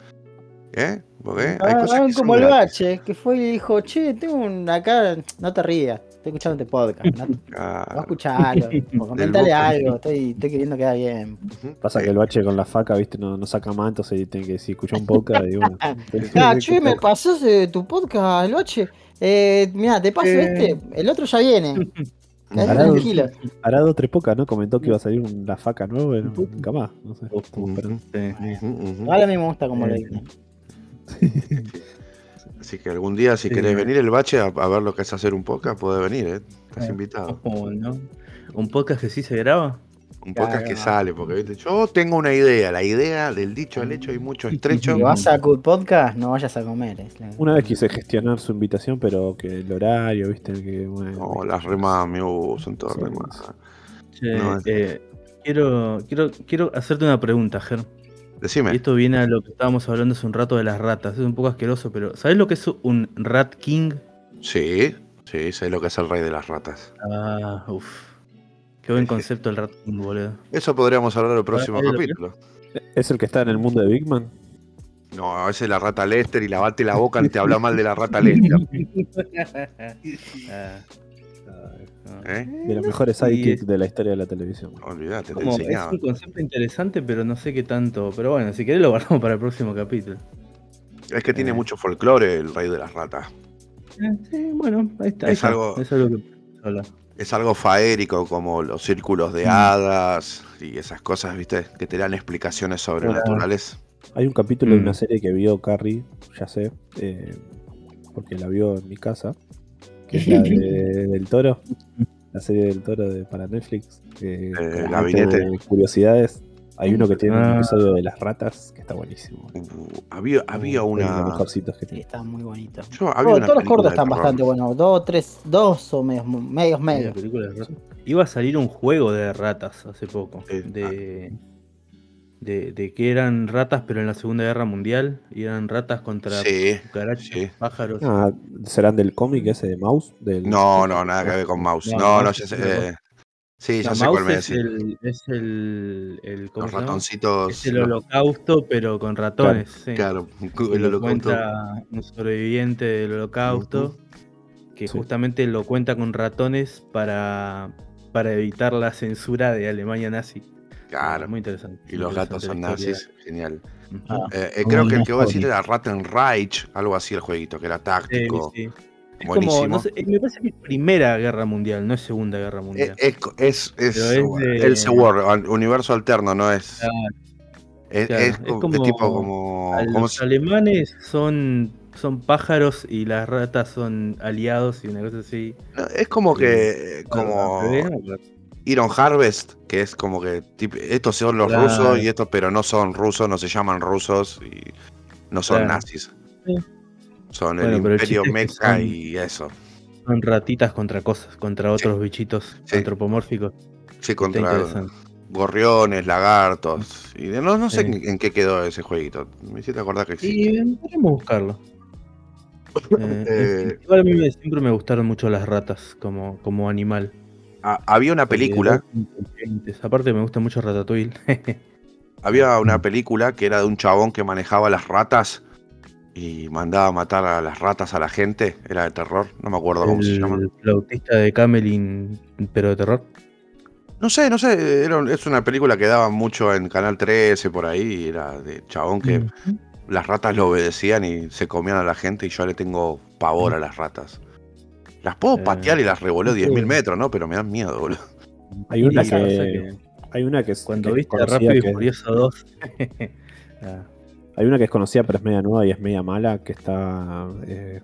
¿eh? Porque hay Ah, cosas ah, que son como el gratis. bache, que fue y dijo, che, tengo un acá, no te rías, estoy escuchando este podcast, no, no Ah, escuchalo, o comentale algo, estoy, estoy queriendo quedar bien. Pasa que el bache con la faca, viste, no, no saca más, entonces tiene que decir, escuchar un podcast y bueno. Ah, che, me pasás eh, tu podcast, el bache. Eh, mira, te paso Eh. este, el otro ya viene. Dos tres pocas, ¿no? Comentó que iba a salir un- la faca nueva, pero nunca más. No sé. Igual a mí me gusta como lo Eh, dicen. Así que algún día, si Sí. querés venir el bache a, a ver lo que es hacer un podcast, podés venir, ¿eh? Estás Eh. invitado. ¿Cómo no? ¿Un podcast que sí se graba? Un podcast que sale, porque ¿viste? yo tengo una idea, la idea del dicho al hecho hay mucho estrecho. Si vas a Cool Podcast, no vayas a comer. es la- Una vez quise gestionar su invitación, pero que el horario, viste, que bueno, No, las remas me son todas Sí, remas. Che, No, es- eh, quiero, quiero, quiero hacerte una pregunta, Ger. Y Decime. esto viene a lo que estábamos hablando hace un rato de las ratas. Es un poco asqueroso, pero ¿sabes lo que es un Rat King? Sí, sí, sé lo que es el rey de las ratas. Ah, uff. Qué buen concepto el Rat King, boludo. Eso podríamos hablar el próximo capítulo. ¿Es el que está en el mundo de Big Man? No, ese es la rata Lester y lavate la boca te habla mal de la rata Lester. Ah, ¿eh? De los mejores sidekicks es- de la historia de la televisión. Olvídate, te como- es enseñaba. un concepto interesante, pero no sé qué tanto. Pero bueno, si querés lo guardamos para el próximo capítulo. Es que tiene Eh. mucho folclore el rey de las ratas. Eh, Sí, bueno, ahí está. ahí Es está. algo- Es algo que. Es algo faérico como los círculos de hadas y esas cosas, ¿viste? Que te dan explicaciones sobrenaturales. Hay un capítulo de Mm. una serie que vio Carrie, ya sé, eh, porque la vio en mi casa, que es la de- del toro, la serie del toro de, para Netflix. eh, Gabinete. de curiosidades. Hay uno que tiene un Ah. episodio de las ratas que está buenísimo. Uh, había había una. los mejorcitos que Sí, tiene. está muy bonito. Yo, había Todos una todos los cortos están terror. bastante buenos. Dos, tres, dos o medios, medios, medios. Iba a salir un juego de ratas hace poco. Eh, De, de, de que eran ratas, pero en la Segunda Guerra Mundial. Y eran ratas contra Sí, cucarachas, sí. pájaros. Ah, ¿Serán del cómic ese de Mouse? Del... No, no, nada que ver con Mouse. No, No, ya sé. eh, sí, ya sé cuál me decís. el, es el, el- ¿cómo Los se llama? ratoncitos. Es el holocausto, pero con ratones. sí. Claro, el holocausto. cuenta un sobreviviente del holocausto que Sí. justamente lo cuenta con ratones para, para evitar la censura de Alemania nazi. Claro. Muy interesante. Y los interesante gatos son nazis. Genial. Ah. Eh, eh, creo que el que voy a decir era Rattenreich, algo así el jueguito, que era Sí, táctico. sí. Es Buenísimo. como, no sé, eh, me parece que es Primera Guerra Mundial, no es Segunda Guerra Mundial. Es, es, es, es de- el al- universo alterno, no es. Claro, es, claro, es es es como- tipo como. los si- alemanes son, son pájaros y las ratas son aliados y una cosa así. no, es como que. Como. Iron Harvest, que es como que. estos son los Claro. rusos y estos, pero no son rusos, no se llaman rusos y no son Claro. nazis. Sí. Son Bueno, el el Imperio es que Mecha y eso. Son ratitas contra cosas, contra otros bichitos Sí. antropomórficos. Sí, contra gorriones, lagartos. Y de- no, no sé en, en qué quedó ese jueguito. Me hiciste acordar que existe. Y podemos buscarlo. Eh, Eh, igual a mí me- siempre me gustaron mucho las ratas como, como animal. Había una película. Aparte me gusta mucho Ratatouille. había una película que era de un chabón que manejaba las ratas y mandaba a matar a las ratas a la gente. Era de terror, no me acuerdo cómo se llama. el flautista de Camelin, pero de terror. No sé, no sé, era, es una película que daban mucho en Canal 13 por ahí, era de chabón que las ratas lo obedecían y se comían a la gente y yo le tengo pavor a las ratas. Las puedo Eh, patear y las revoleo sí. 10.000 metros, ¿no? Pero me dan miedo, boludo. Hay una que, que hay una que es Cuando que viste conocida Rápido y Furioso 2. ah, Hay una que es conocida pero es media nueva y es media mala, que está eh,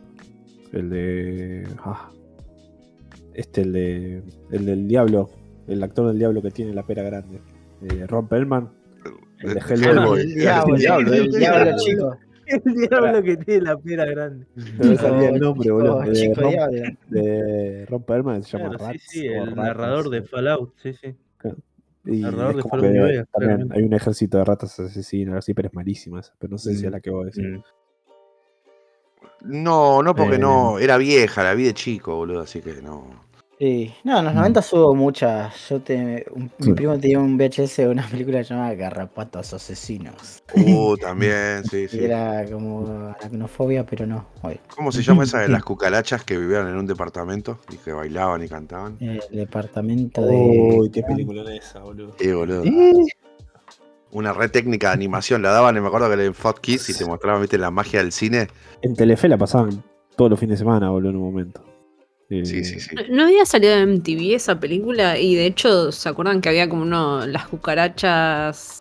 el de ah, este el de el del diablo, el actor del diablo que tiene la pera grande, eh, Ron Perlman, el de Eh, Hellboy. El diablo, El diablo, el el diablo, diablo. chico. el diablo que tiene la pera grande. No me salía el nombre, Chico, boludo. De chico Ron, diablo. de Ron Perlman se llama Claro, sí, Rats sí, el narrador no de. Fallout, sí, sí. Y narrador de Fallout que New Vegas, también claramente. hay un ejército de ratas asesinas, así, pero es malísima esa. Pero no sé si es Mm, la que voy a decir. Mm. No, no, porque Eh. no. Era vieja, la vi de chico, boludo, así que no. Sí, no, en los 90 hubo muchas. Yo te, un- mi primo tenía un VHS de una película llamada Garrapatos Asesinos. Uh, también, sí, sí. era como aracnofobia, pero no. Oye, ¿Cómo se llama esa de las cucarachas que vivían en un departamento y que bailaban y cantaban? el departamento de. Uy, qué película es esa, boludo. Sí, boludo. Eh, Una red técnica de animación la daban, y me acuerdo que era en Fox Kids y te mostraban, viste, la magia del cine. En Telefe la pasaban todos los fines de semana, boludo, en un momento. Eh, Sí, sí, sí. No había salido de MTV esa película y de hecho, ¿se acuerdan que había como uno, las cucarachas?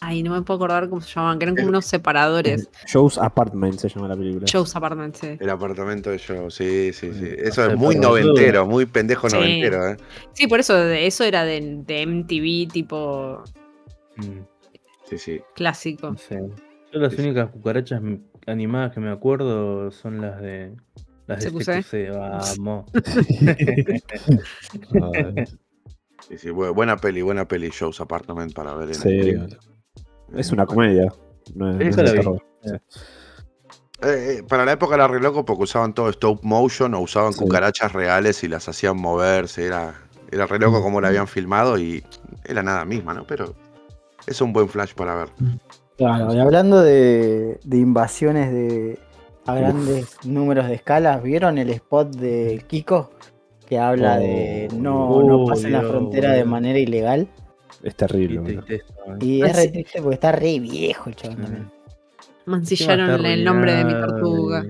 Ay, no me puedo acordar cómo se llamaban, que eran como unos separadores. Joe's Apartment se llama la película. Shows Apartment, sí. El apartamento de yo, sí, sí, sí. Mm, Eso es muy noventero, muy pendejo Sí. noventero, ¿eh? Sí, por eso, eso era de, de MTV tipo Mm, Sí, sí. clásico. no sé. Yo las Sí, sí. únicas cucarachas animadas que me acuerdo son las de. Las de vamos. Ah, sí, sí. Bu- Buena peli, buena peli, Show's Apartment para ver en sí, el es una comedia. No es, no es Esa la de vi. terror. Eh, eh, para la época era re loco porque usaban todo stop motion o usaban Sí. cucarachas reales y las hacían moverse. Era, era re loco como la habían filmado y era nada misma, ¿no? Pero es un buen flash para ver. Claro, y hablando de, de invasiones de a grandes números de escalas, ¿vieron el spot de Kiko? Que habla de Oh, no, no oh, pasen la Dios, frontera de manera ilegal. Es terrible, ¿eh? Y Ah, es re sí. triste porque está re viejo el chabón Mm. también. Mancillaron Encima está el nombre de mi tortuga.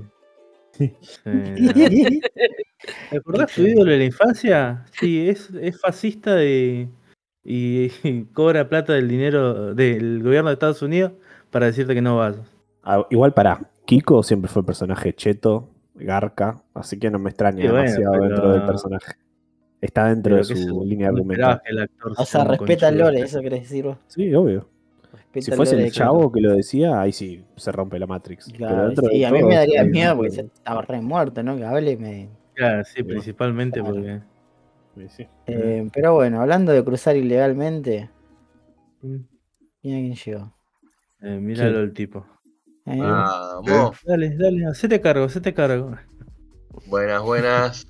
Sí, no. ¿Te acordás tu ídolo de la infancia? Sí, es, es fascista de, y, cobra plata del dinero del gobierno de Estados Unidos para decirte que no vas. Ah, igual para Kiko siempre fue el personaje cheto, garca, así que no me extraña bueno, demasiado pero- dentro del personaje. Está dentro de su se- línea argumental. que el actor O sea respeta el conchudo. lore, eso querés decir vos. Sí, obvio. Respeta Si fuese el chavo que lo decía, ahí sí se rompe la Matrix. Pero sí, a mí me daría miedo porque se- estaba re muerto, ¿no? Que hable y me. Claro, sí, principalmente Claro. porque Sí, sí. Eh, pero bueno, hablando de cruzar ilegalmente, Mm. mira quién llegó. Eh, míralo el tipo. Eh, Vamos. Dale, dale, hacete cargo, hacete cargo. Buenas, buenas.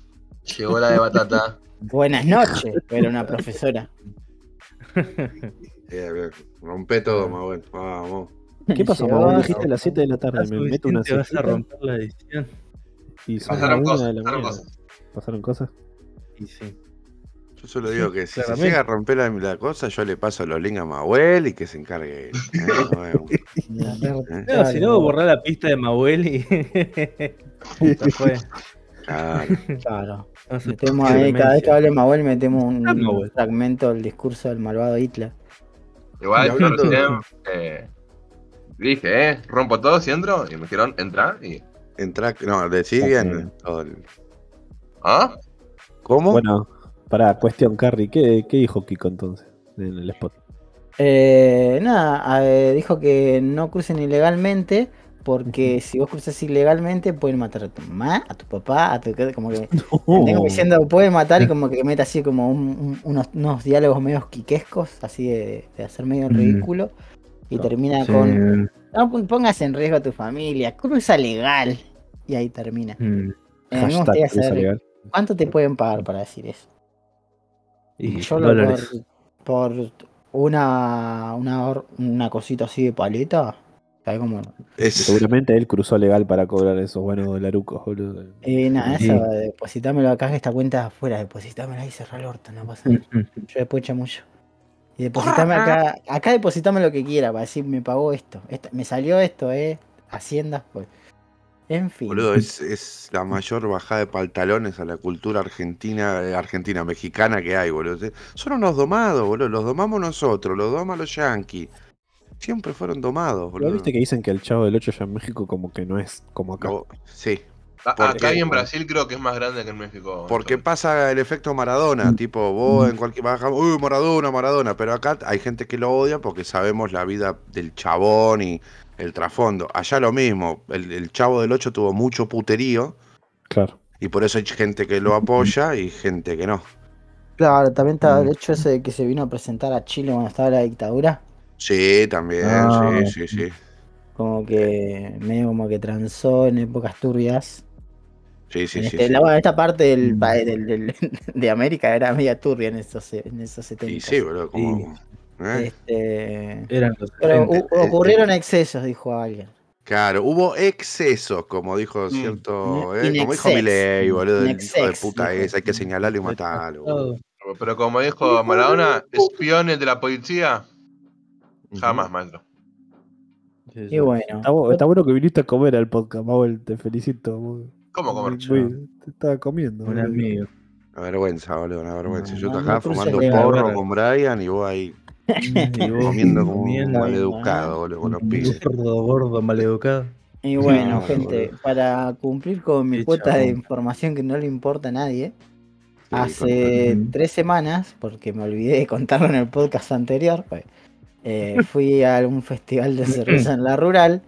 Llegó la de batata. Buenas noches, era una profesora. Bien. Rompe todo, Manuel. Vamos. ¿Qué pasó, mamá? Dijiste a las 7 de la tarde. Me meto una suficiente, vas a romper la edición. y Pasaron cosas, pasaron cosas. ¿Pasaron cosas? Y sí. Yo solo digo que si se llega a romper la, la cosa, yo le paso los links a Manuel y que se encargue él. ¿eh? No, si no, borrar la pista de Mahuel y. Fue. Claro. Claro. Metemos ahí, cada vez que hable Mahuel, metemos un Mahuel. fragmento del discurso del malvado Hitler. Igual yo recién eh, dije, ¿eh? Rompo todo si entro. Y me dijeron, entra. Y. Entra, no, bien. todo el- ¿Ah? ¿Cómo? Bueno, para cuestión, Carrie, ¿qué, ¿qué dijo Kiko entonces en el spot? Eh, nada, eh, dijo que no crucen ilegalmente porque si vos cruzas ilegalmente pueden matar a tu mamá, a tu papá, a tu como que tengo diciendo pueden matar y como que mete así como un- un- unos, unos diálogos medio quiquescos, así de, de hacer medio Mm. ridículo y termina Sí. con no pon- pongas en riesgo a tu familia, cruza legal y ahí termina. Mm. Eh, Hashtag cruza legal. cuánto te pueden pagar para decir eso. Y Yo lo dólares. por, por una, una hor- una cosita así de paleta. Es, Seguramente él cruzó legal para cobrar esos buenos dolarucos, boludo. Eh, nada, Sí. eso, depositámelo acá, que esta cuenta es afuera, depositámelo ahí, cerrar el orto, no pasa nada. Yo después mucho. Y depositame acá, acá depositame lo que quiera, para decir, me pagó esto, esta- me salió esto, eh, Hacienda, pues. En fin. boludo, es, es la mayor bajada de pantalones a la cultura argentina, eh, argentina, mexicana que hay, boludo. Son unos domados, boludo. Los domamos nosotros, los doman los yanquis. Siempre fueron domados, ¿Lo boludo. viste que dicen que el Chavo del 8 ya en México como que no es como acá? No, sí, A- ¿Por acá y en Brasil creo que es más grande que en México. Porque pasa el efecto Maradona, tipo, vos Mm. en cualquier baja, uy, Maradona, Maradona, pero acá hay gente que lo odia porque sabemos la vida del chabón y el trasfondo. Allá lo mismo, el, el chavo del 8 tuvo mucho puterío Claro. y por eso hay gente que lo apoya y gente que no. Claro, también está Mm. el hecho ese de que se vino a presentar a Chile cuando estaba la dictadura. Sí, también, Ah. sí, sí, sí. Como que medio como que transó en épocas turbias. Sí, sí, en, sí. este- sí. la- bueno, esta parte del, Mm. del- del- de América era media turbia en esos, en esos 70. Y sí, boludo, como... ¿eh? Este, Eran los pero 70. hu- ocurrieron excesos, dijo alguien. Claro, hubo excesos, como dijo Mm. cierto, eh, como dijo. Milei, boludo, el hijo de puta ese, hay que señalarlo y matarlo. boludo. Pero como dijo Maradona, espiones de la policía, jamás, maestro. Sí, sí. Y bueno, Está, bu- está bueno que viniste a comer al podcast, Mauel, te felicito. ¿Cómo comer? muy- te estaba comiendo. Un boludo. amigo. Una vergüenza, boludo, una vergüenza. No, Yo no, acá no cruces fumando porro con Brian y vos ahí comiendo como un maleducado, boludo, con los pibes. Gordo, gordo, maleducado. y bueno, No, gente, boludo. para cumplir con mi Qué cuota de información que no le importa a nadie, Sí, hace tres semanas, porque me olvidé de contarlo en el podcast anterior, pues, eh, fui a un festival de cerveza en la rural,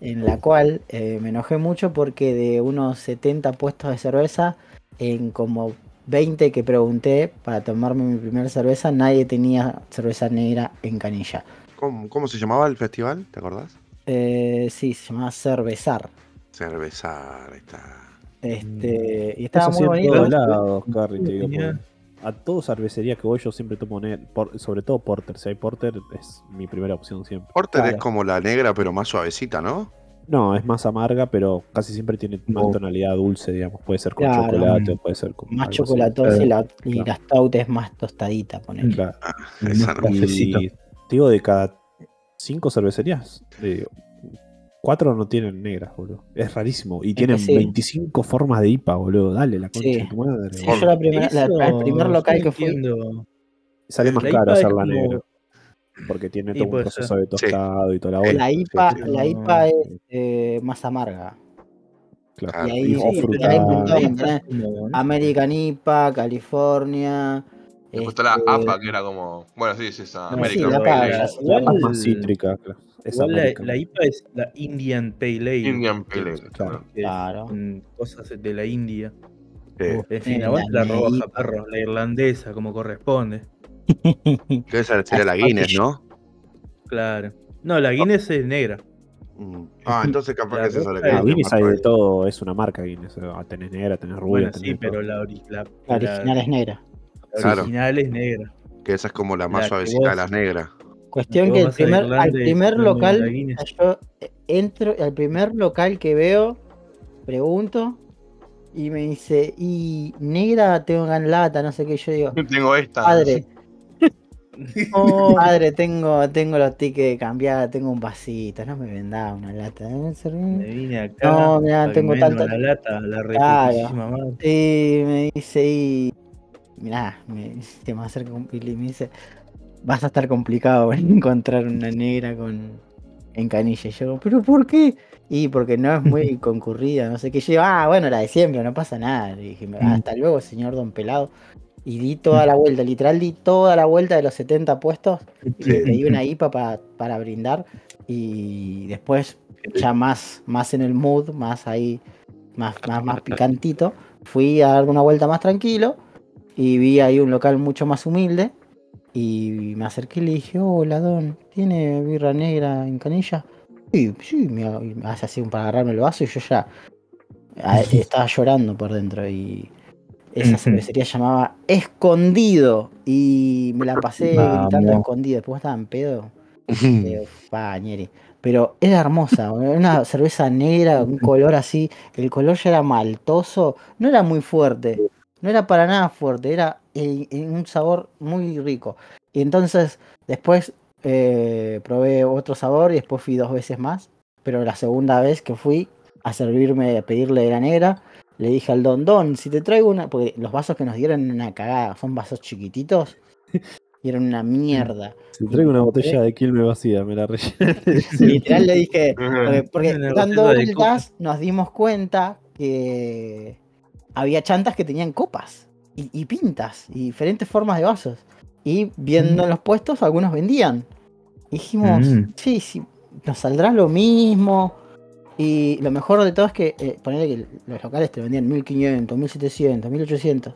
en la cual eh, me enojé mucho porque de unos 70 puestos de cerveza, en como 20 que pregunté para tomarme mi primera cerveza, nadie tenía cerveza negra en canilla. ¿Cómo, cómo se llamaba el festival? ¿Te acordás? Eh, sí, se llamaba Cervezar. Cervezar, ahí está. Este, y estaba Eso muy bonito. todos lados, Carrie, te digo. A todas cervecerías que voy yo siempre tomo, por- sobre todo Porter. Si hay Porter es mi primera opción siempre. Porter Claro. es como la negra, pero más suavecita, ¿no? No, es más amarga, pero casi siempre tiene más tonalidad dulce, digamos. Puede ser con Claro. chocolate o puede ser con Más chocolatosa y la, y Claro. la stout es más tostadita, ponele. Claro. Y te digo, de cada cinco cervecerías, eh, cuatro no tienen negras, boludo. Es rarísimo. Y tienen sí. 25 formas de IPA, boludo. Dale, la concha Sí. de tu madre. Sí, yo la primera, la- el primer local que fui. Sale más La caro hacerla como- negra. Porque tiene todo un proceso ser. de tostado y toda la bola. la IPA, la IPA es eh, más amarga. claro. Y ahí, o sí, frutal. American IPA, California. Después está la este, APA, que era como. Bueno, sí, sí, esa. No, American sí, la Pale APA, Ale. ya sé. Igual- Es más cítrica, claro. Es Igual la, la IPA es la Indian Pale Ale. Indian Pale Ale, claro. cosas de la India. Sí. En fin, aguante la roja, perro, la irlandesa, como corresponde. Que esa sería la Guinness, ¿no? Claro. No, la Guinness es negra. Mm. Ah, entonces capaz La que es eso roja le es- Ah, queda Guinness hay de todo, es una marca Guinness. Tenés negra, tenés rubia, Bueno, tenés sí, pero la, ori- la, La original es negra. la Claro. original es negra. Que esa es como la más La suavecita vos- de las negras. Cuestión que el vas a primer, Irlanda al primer local, la yo entro, al primer local que veo, pregunto, y me dice, y negra tengo en lata, no sé qué, yo digo, Tengo esta. padre, padre, tengo, tengo los tickets cambiar, tengo un vasito, no me vendá una lata. ¿eh? Me vine acá. No, mirá, tengo tanta- La lata, la Claro. madre. Y me dice, y mirá, me, se me acerca y me dice, vas a estar complicado en encontrar una negra con en canilla. Y yo, ¿pero por qué? Y porque no es muy concurrida, no sé qué. Yo ah, bueno, la de siempre, no pasa nada. Y dije, hasta luego, señor Don Pelado. Y di toda la vuelta, literal di toda la vuelta de los 70 puestos y le pedí una IPA pa- para brindar. Y después, ya más, más en el mood, más ahí, más, más, más picantito, fui a dar una vuelta más tranquilo y vi ahí un local mucho más humilde. Y me acerqué y le dije, hola Don, ¿tiene birra negra en canilla? Sí, sí, me, hace así para agarrarme el vaso y yo ya ah, estaba llorando por dentro y esa cervecería llamaba Escondido y me la pasé Vamos. gritando escondido, después estaba en pedo. Eh, fa, ñeri. Pero era hermosa, una cerveza negra, un color así, el color ya era maltoso, no era muy fuerte, no era para nada fuerte, era eh, eh, un sabor muy rico. Y entonces después eh, probé otro sabor y después fui dos veces más, pero la segunda vez que fui a servirme, a pedirle de la negra, le dije al don, don, si te traigo una, porque los vasos que nos dieron eran una cagada, son vasos chiquititos y eran una mierda. Si traigo una botella de Quilme vacía, me la relleno. Literal le dije, porque, dando vueltas nos dimos cuenta que había chantas que tenían copas y, y pintas y diferentes formas de vasos. Y viendo en los puestos, algunos vendían. Y dijimos, Mm. sí, sí, nos saldrá lo mismo. Y lo mejor de todo es que, eh, ponerle que los locales te vendían 1500, 1700, 1800.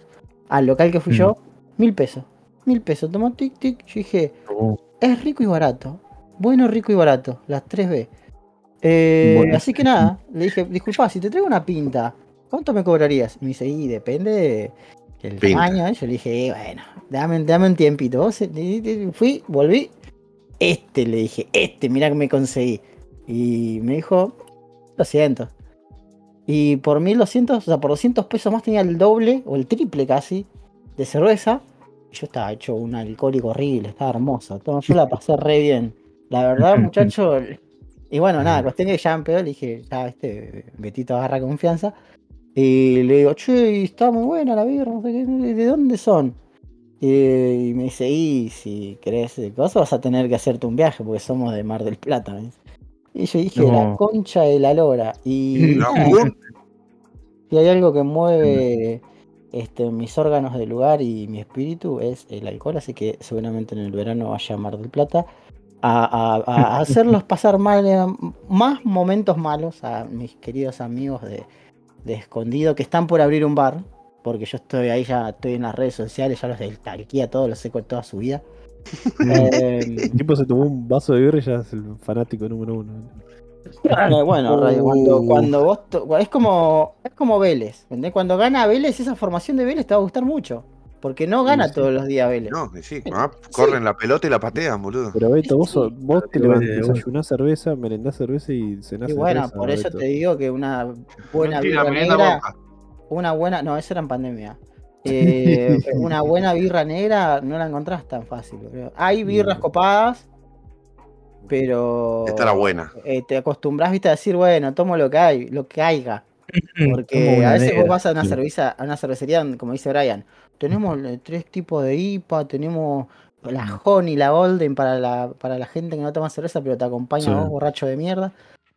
Al local que fui Mm. yo, mil pesos. Mil pesos, tomó tic tic. Yo dije, es rico y barato. Bueno, rico y barato. Las 3B. Eh, Bueno. Así que nada, le dije, disculpa, si te traigo una pinta, ¿cuánto me cobrarías? Me dice, y depende de- del tamaño. Yo le dije, "Eh, bueno, dame, dame un tiempito. Vos, eh, Fui, volví. Este, le dije, este, mira que me conseguí. Y me dijo, 200. Y por 1200, o sea, por 200 pesos más tenía el doble o el triple casi de cerveza. Y yo estaba hecho un alcohólico horrible, estaba hermoso. todo, Yo la pasé re bien. La verdad, muchacho. Y bueno, nada, cuestión que ya en pedo le dije, ya, este, Betito agarra confianza. Y le digo, che, está muy buena la birra, no sé qué, ¿de dónde son? Y, me dice, y si querés vas a tener que hacerte un viaje porque somos de Mar del Plata. dice. Y yo dije, la No. concha de la lora. Y La nada, si hay algo que mueve este, mis órganos del lugar y mi espíritu es el alcohol, así que seguramente en el verano vaya a Mar del Plata a, a- a hacerlos pasar mal, eh, más momentos malos a mis queridos amigos de, de escondido que están por abrir un bar, porque yo estoy ahí, ya estoy en las redes sociales, ya los del Talquía, todos los seco toda su vida. Eh, El tipo se tomó un vaso de birra y ya es el fanático número uno. Eh, bueno, cuando, cuando vos to- es como es como Vélez, ¿entendés? Cuando gana Vélez, esa formación de Vélez te va a gustar mucho, porque no gana sí. todos los días Vélez. No, que sí, corren la pelota y la patean, boludo. Pero Beto, vos, vos te levantás, desayunás cerveza, merendás cerveza y cenás y bueno, cerveza, por eso Beto. te digo que una buena la birra merienda negra, boca. una buena, no, eso era en pandemia. Eh, una buena birra negra no la encontrás tan fácil. boludo. Hay birras copadas, pero Esta era buena. eh, te acostumbras, viste, a decir, bueno, tomo lo que hay, lo que haya. Porque a veces vos vas a una cerveza, a una cervecería, como dice Brian, tenemos eh, tres tipos de IPA, tenemos la Honey, la Golden para la, para la gente que no toma cerveza, pero te acompaña Sí. a vos, borracho de mierda.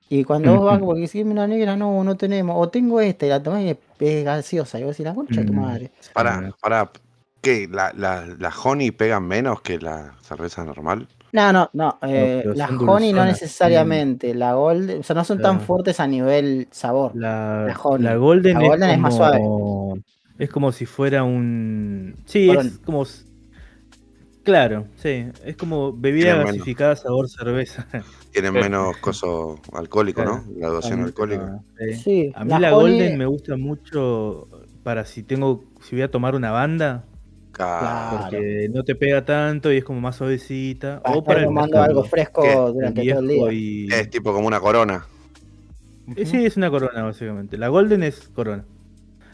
Y cuando vos vas, porque si una negra, no, no tenemos, o tengo esta y la tomás y es, es gaseosa, y vos decís, la concha de tu Mm. madre. Para, para, ¿qué? ¿La, la, la honey pegan menos que la cerveza normal? No, no, no, eh, pero la son Honey no necesariamente, la Golden, o sea, no son tan fuertes a nivel sabor. La, La Honey. la Golden, La Golden es es, más como- suave. Es como si fuera un. Sí, es como. Claro, sí. Es como bebida Tiene menos. gasificada sabor cerveza. Tienen menos coso alcohólico, Claro. ¿no? Graduación alcohólica. Sí. Sí, A mí la Golden me gusta mucho para si tengo. Si voy a tomar una banda, Claro. porque no te pega tanto y es como más suavecita. Para o estar para tomando algo fresco ¿Qué? durante todo el día. y- Es tipo como una corona. Sí, es una corona, básicamente. La Golden es corona.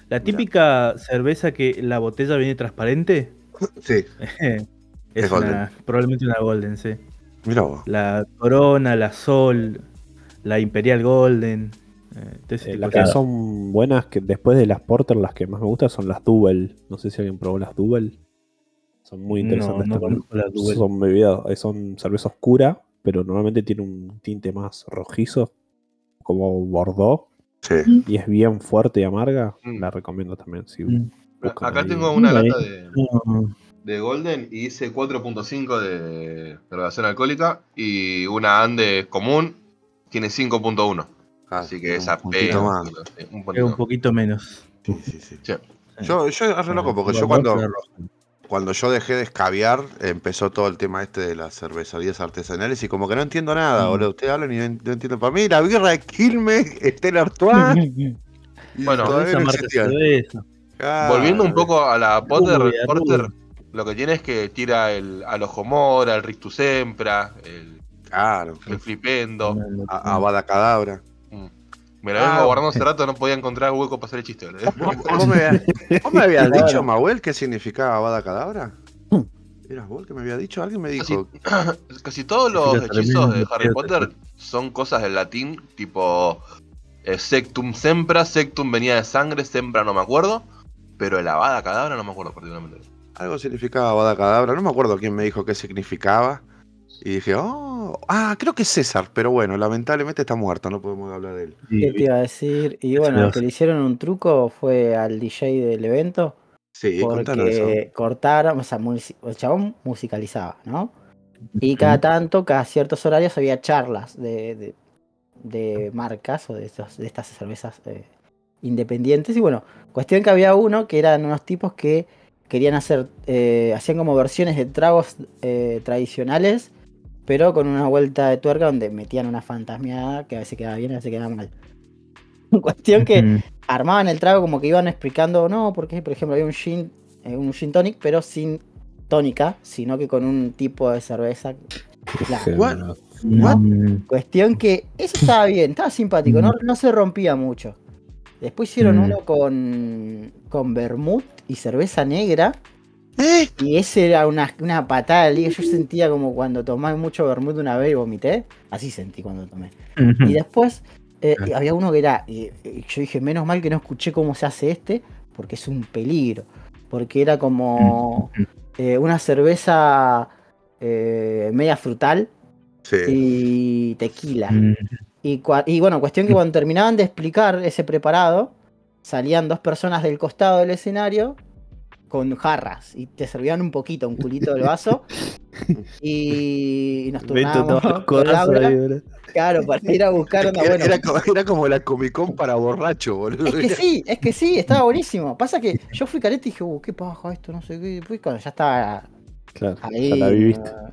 La típica cerveza que la botella viene transparente Sí, es, Es una- probablemente una Golden, sí. mira vos. La Corona, la Sol, la Imperial Golden. eh, Eh, las que son buenas, que después de las Porter, las que más me gustan son las Double. No sé si alguien probó las Double. Son muy No, interesantes no Duvel. Son bebidas, eh, son cerveza oscura, pero normalmente tiene un tinte más rojizo, como Bordeaux, Sí. y es bien fuerte y amarga. Mm. La recomiendo también. Si Mm. Acá ahí. tengo una Vale. lata de, de Golden y hice 4.5 de graduación alcohólica y una Ande común tiene 5.1. Ah, Así que esa un poquito, un Es poquito. un poquito menos. Sí, sí, sí. Sí. Yo, yo es re loco porque yo cuando, cuando yo dejé de escabiar, empezó todo el tema este de las cervecerías artesanales y como que no entiendo nada, Mm. boludo. Ustedes hablan y no, no entiendo. Para mí, la birra de Quilmes, Stella Artois. Bueno, no. Volviendo un poco a la Potter, Porter. Lo que tiene es que tira el, al Ojomora, el Rictus Sempra, el, Claro. el Flipendo. A, Avada Cadabra. Me lo vengo Ah. guardando hace rato, no podía encontrar hueco para hacer el chiste. ¿Vos me, habías- vos me habías dicho, Mahuel, qué significaba Avada Cadabra? ¿Eras vos que me había dicho? Alguien me dijo. Casi todos los hechizos de Harry. Potter son cosas del latín, tipo eh, Sectum Sempra, Sectum venía de sangre, Sempra no me acuerdo, pero el Avada Cadabra no me acuerdo particularmente. Algo significaba Avada Cadabra. No me acuerdo quién me dijo qué significaba. Y dije, oh, ah, creo que es César, pero bueno, lamentablemente está muerto, no podemos hablar de él. ¿Qué te iba a decir? Y bueno, Dios. que le hicieron un truco fue al DJ del evento, Sí, contanos eso. porque cortaron, o sea, el chabón musicalizaba, ¿no? Y cada tanto, cada ciertos horarios había charlas de, de, de marcas o de, estos, de estas cervezas eh, independientes. Y bueno, cuestión que había uno que eran unos tipos que querían hacer, eh, hacían como versiones de tragos eh, tradicionales, pero con una vuelta de tuerca donde metían una fantasmiada que a veces quedaba bien, a veces quedaba mal. Cuestión que Mm. armaban el trago como que iban explicando, no, porque por ejemplo había un gin, eh, un gin tonic, pero sin tónica, sino que con un tipo de cerveza. Claro. What? Mm. Cuestión que eso estaba bien, estaba simpático, no, no se rompía mucho. Después hicieron Mm. uno con, con vermut y cerveza negra. ¿Eh? Y ese era una, una patada de liga. Yo sentía como cuando tomé mucho vermut una vez y vomité. Así sentí cuando tomé. Y después eh, había uno que era. y- y yo dije, menos mal que no escuché cómo se hace este, porque es un peligro. Porque era como eh, una cerveza eh, media frutal Sí. y tequila. Mm. Y, cua- y bueno, cuestión que cuando terminaban de explicar ese preparado, salían dos personas del costado del escenario con jarras y te servían un poquito, un culito del vaso. Y, y nos turnábamos con Laura, ahí, boludo. claro, para ir a buscar una Era, buena. era como, era como la Comic Con para borracho, boludo. Es que sí, es que sí, estaba buenísimo. Pasa que yo fui careta y dije, uh, qué paja esto, no sé qué. Después cuando ya estaba Claro, ahí ya la viviste. eh,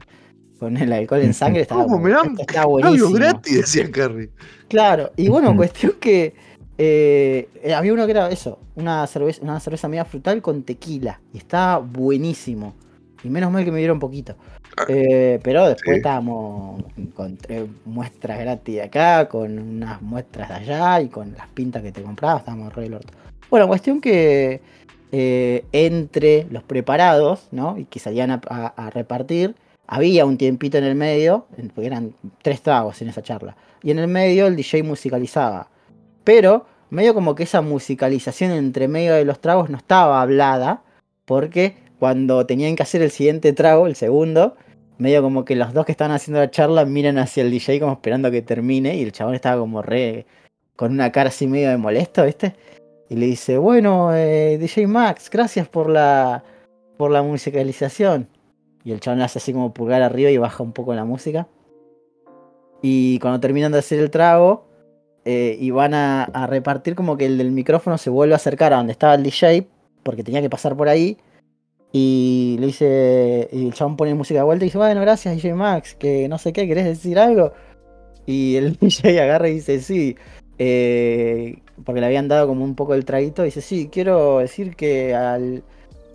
con el alcohol en sangre, estaba, ¿Cómo me dan Algo buenísimo. gratis, decía Carrie. Claro, y bueno, cuestión que eh, había uno que era eso, una cerveza, una cerveza media frutal con tequila. Y estaba buenísimo. Y menos mal que me dieron poquito. Eh, pero después Sí. estábamos con tres muestras gratis de acá, con unas muestras de allá y con las pintas que te comprabas, estábamos re orto. Bueno, cuestión que eh, entre los preparados, ¿no? Y que salían a, a- a repartir, había un tiempito en el medio, porque eran tres tragos en esa charla. Y en el medio el DJ musicalizaba. Pero medio como que esa musicalización entre medio de los tragos no estaba hablada, porque cuando tenían que hacer el siguiente trago, el segundo, medio como que los dos que estaban haciendo la charla miran hacia el DJ como esperando que termine y el chabón estaba como re con una cara así medio de molesto, ¿viste? Y le dice, bueno, eh, DJ Max, gracias por la, por la musicalización. Y el chabón hace así como pulgar arriba y baja un poco la música. Y cuando terminan de hacer el trago, eh, y van a, repartir como que el del micrófono se vuelve a acercar a donde estaba el DJ porque tenía que pasar por ahí. Y le dice, y el chabón pone música de vuelta y dice, bueno, gracias DJ Max, que no sé qué, ¿querés decir algo? Y el DJ agarra y dice, sí, eh, porque le habían dado como un poco el traguito, dice, sí, quiero decir que al,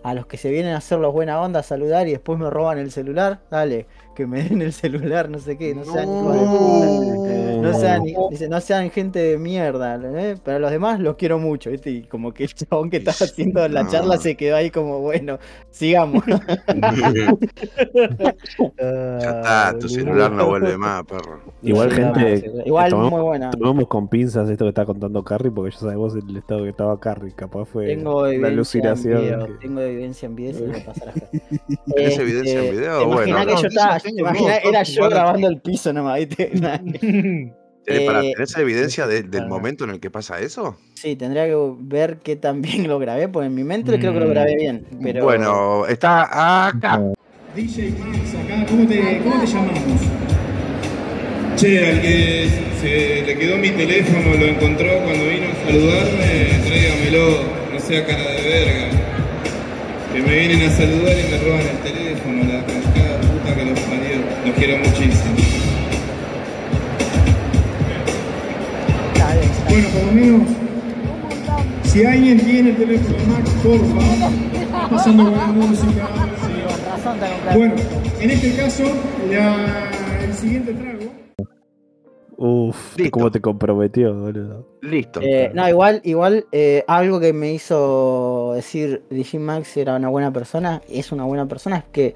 a los que se vienen a hacer los buena onda a saludar y después me roban el celular, dale, que me den el celular, no sé qué, no sean hijos de puta. No sean, dice, no sean gente de mierda, ¿eh? pero a los demás los quiero mucho, ¿viste? Y como que el chabón que estaba haciendo la No. charla se quedó ahí como, bueno, sigamos. Ya está, tu celular no vuelve más, perro. Igual, Sí, gente, no, igual tomamos- muy buena. Tomamos con pinzas esto que está contando Carrie, porque ya sabemos el estado que estaba Carrie. Capaz fue Tengo en alucinación. video, que- tengo evidencia en video, se lo voy a pasar a Fer. ¿Tenés evidencia en video? Imaginá Bueno, que no, yo estaba, todo, era yo grabando el piso nomás, ¿viste? ¿Tenés, para, Eh, ¿tenés evidencia de- del para- momento en el que pasa eso? Sí, tendría que ver que también lo grabé, porque en mi mente creo que lo grabé bien. Pero Bueno, está acá. DJ Max, acá, ¿cómo te, cómo te llamamos? Che, al que se le quedó mi teléfono, lo encontró cuando vino a saludarme, tráigamelo, no sea cara de verga. Que me vienen a saludar y me roban el teléfono, Los quiero muchísimo. Bueno, por lo menos, si alguien tiene el teléfono de Max, porfa, pasando buena música. sí. Con razón te compraste. Bueno, en este caso, la- el siguiente trago. Uf, Listo. cómo te comprometió, boludo. Listo. Eh, no, igual, igual eh, algo que me hizo decir DJ Max era una buena persona, es una buena persona, es que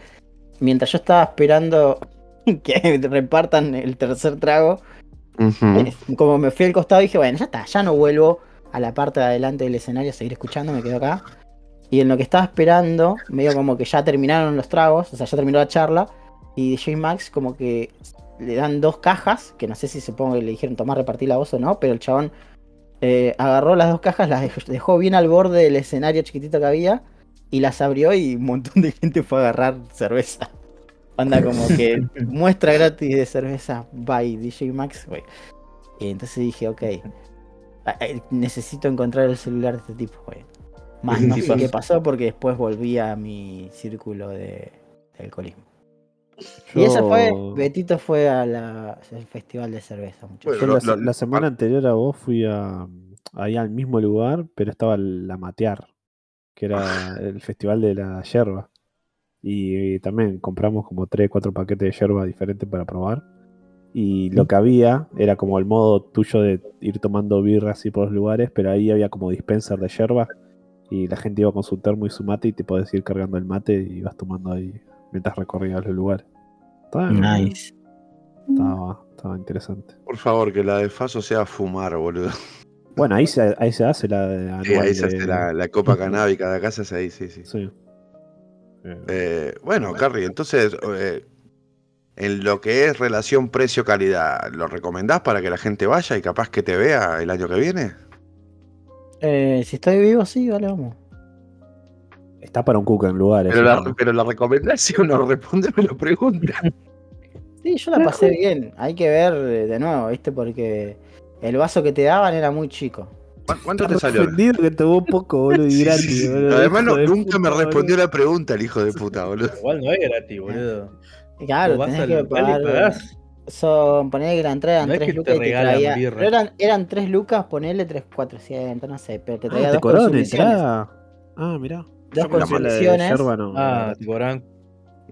mientras yo estaba esperando que repartan el tercer trago, eh, como me fui al costado dije, bueno, ya está, ya no vuelvo a la parte de adelante del escenario a seguir escuchando, me quedo acá. Y en lo que estaba esperando, medio como que ya terminaron los tragos, o sea, ya terminó la charla, y DJ Max como que le dan dos cajas, que no sé si supongo que le dijeron tomar repartir la voz o no, pero el chabón eh, agarró las dos cajas, las dejó bien al borde del escenario chiquitito que había, y las abrió y un montón de gente fue a agarrar cerveza. Anda como que muestra gratis de cerveza by DJ Max, güey. Y entonces dije, ok, ah, necesito encontrar el celular de este tipo, güey. Más no sé qué pasó porque después volví a mi círculo de, de alcoholismo. Y ese fue, Betito fue al festival de cerveza, muchachos. Bueno, la, lo- la semana anterior a vos fui a, ahí al mismo lugar, pero estaba la Matear, que era el festival de la yerba. Y, también compramos como 3, 4 paquetes de yerba diferentes para probar. Y lo que había era como el modo tuyo de ir tomando birra así por los lugares, pero ahí había como dispenser de yerba. Y la gente iba con su termo y su mate y te podés ir cargando el mate y ibas tomando ahí mientras recorrías los lugares. Estaba, Nice. estaba, estaba interesante. Por favor, que la de Faso sea fumar, boludo. Bueno, ahí se, ahí se hace la de Sí, ahí se de- hace la, la copa canábica de acá, se hace ahí, sí, sí. Sí. Eh, Eh, bueno, Carrie, entonces, eh, en lo que es relación precio-calidad, ¿lo recomendás para que la gente vaya y capaz que te vea el año que viene? Eh, si estoy vivo, sí, vale, vamos. está para un cuca en lugares. Pero la, ¿no? pero la recomendás si uno responde, me lo pregunta. Sí, yo la pasé bien. Hay que ver de nuevo, ¿viste? Porque el vaso que te daban era muy chico. ¿Cu- ¿Cuánto te salió? ofendido que tomó poco, boludo, y Sí, gratis, sí, sí. boludo, Además, no- nunca me respondió boludo. la pregunta el hijo de puta, boludo. Igual no es gratis, boludo. Claro, vas tenés al que local y pagar. pagás. Son, ponele que la entrada eran No es 3 que te lucas y te traía. birra. Pero eran, eran 3 lucas, ponele 3, 400, no sé, pero te traía Ah, ¿te dos consumiciones. Ah, mirá. Dos consumiciones. yerba no. Ah, te cobran.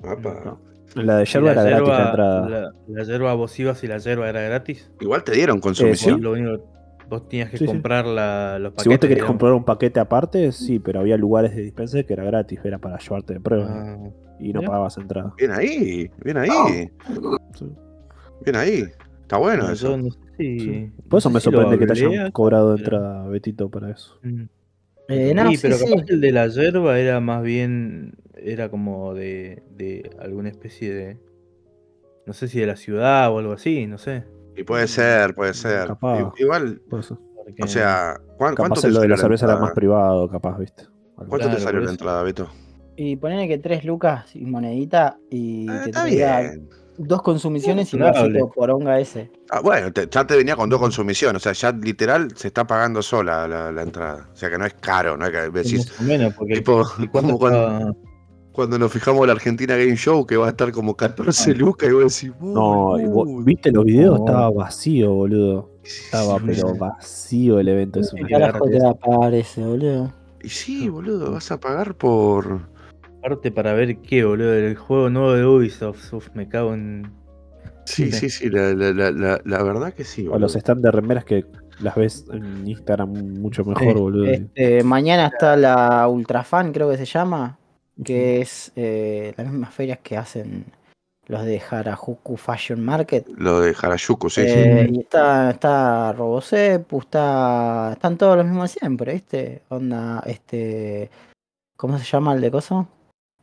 Apa. La de yerba era gratis la entrada. La, la yerba y la yerba era gratis. Igual te dieron consumición. sí. Vos, lo único, vos tenías que Sí, sí. comprar la, los paquetes. Si vos te querés digamos. comprar un paquete aparte, sí, pero había lugares de dispenser que era gratis, era para llevarte de prueba Ah, y no mira. pagabas entrada. Bien ahí, bien ahí, Sí. bien ahí. Está bueno no, eso. no sé si- Sí. no Por eso sé me si sorprende que te hayan cobrado pero- entrada, Betito, para eso. Mm. Eh, no, sí, sí, pero sí. capaz el de la yerba era más bien, era como de, de alguna especie de, no sé si de la ciudad o algo así, no sé. Y puede ser, puede ser. Capaz. Igual, o sea, ¿cuán- ¿cuánto Capaz te lo de salió la cerveza era más entrada? privado, capaz, ¿viste? ¿Cuánto te salió la entrada, Beto? Y ponele que 3 lucas y monedita y Ah, te bien. dos consumiciones y de poronga ese. Ah, bueno, te- ya te venía con dos consumiciones, o sea, ya literal se está pagando sola la, la entrada. O sea que no es caro, no es que decís, Más o menos, porque tipo. Cuando nos fijamos en la Argentina Game Show, que va a estar como 14 lucas, y vos decís, No, y. ¿viste los videos? No. Estaba vacío, boludo. Estaba, Sí, pero vacío el evento. Es ¿Qué una carajo te va a pagar ese, boludo? Y sí, boludo, vas a pagar por. Aparte para ver qué, boludo, el juego nuevo de Ubisoft, uf, me cago en... Sí, sí, sí, la, la, la, la, la verdad que sí. O los stands de remeras que las ves en Instagram mucho mejor, boludo. Este, mañana está la Ultrafan, creo que se llama, que es eh, las mismas ferias que hacen los de Harajuku Fashion Market. Lo de Harajuku, sí, Eh, Y está, está Robocepu, está, están todos los mismos siempre, ¿viste? Onda, este, ¿cómo se llama el de coso?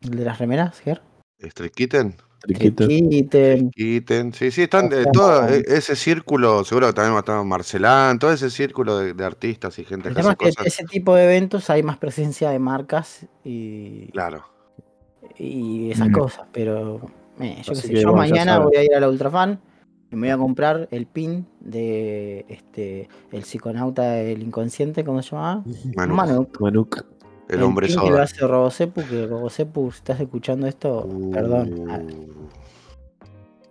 ¿El de las remeras, Ger? sí. Street Kitten. Triquito. Kitten. Kitten, sí, sí, están de todo e- ese círculo, seguro que también va a estar Marcelán, todo ese círculo de, de artistas y gente El que tema hace es que cosas. ese tipo de eventos hay más presencia de marcas y, Claro. y esas Mm. cosas, pero eh, yo, qué sé, que, yo bueno, mañana voy a ir a la Ultrafan y me voy a comprar el pin de este el psiconauta del inconsciente, ¿cómo se llamaba? Manu, Manuk. Manuk. El hombre pin que lo hace Robocepu, que Robocepu, si estás escuchando esto, perdón. Ah, Uh,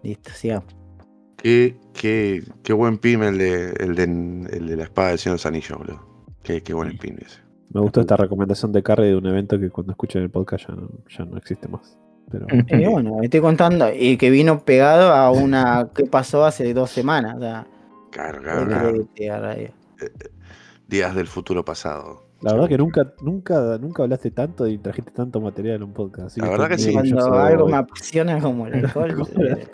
listo, sigamos. qué, qué, qué buen pin el de, el, de, el de la espada del Señor de los Anillos, boludo. Qué, qué buen pin ese. Me gustó esta recomendación de Carrie de un evento que cuando escuchen el podcast ya no, ya no existe más. Pero Y bueno, me estoy contando, y que vino pegado a una que pasó hace dos semanas. O sea, Claro, claro, claro. requete a radio. Días del futuro pasado. La verdad que nunca, nunca, nunca hablaste tanto y trajiste tanto material en un podcast. así La verdad que sí. Cuando algo me apasiona como el alcohol, eh,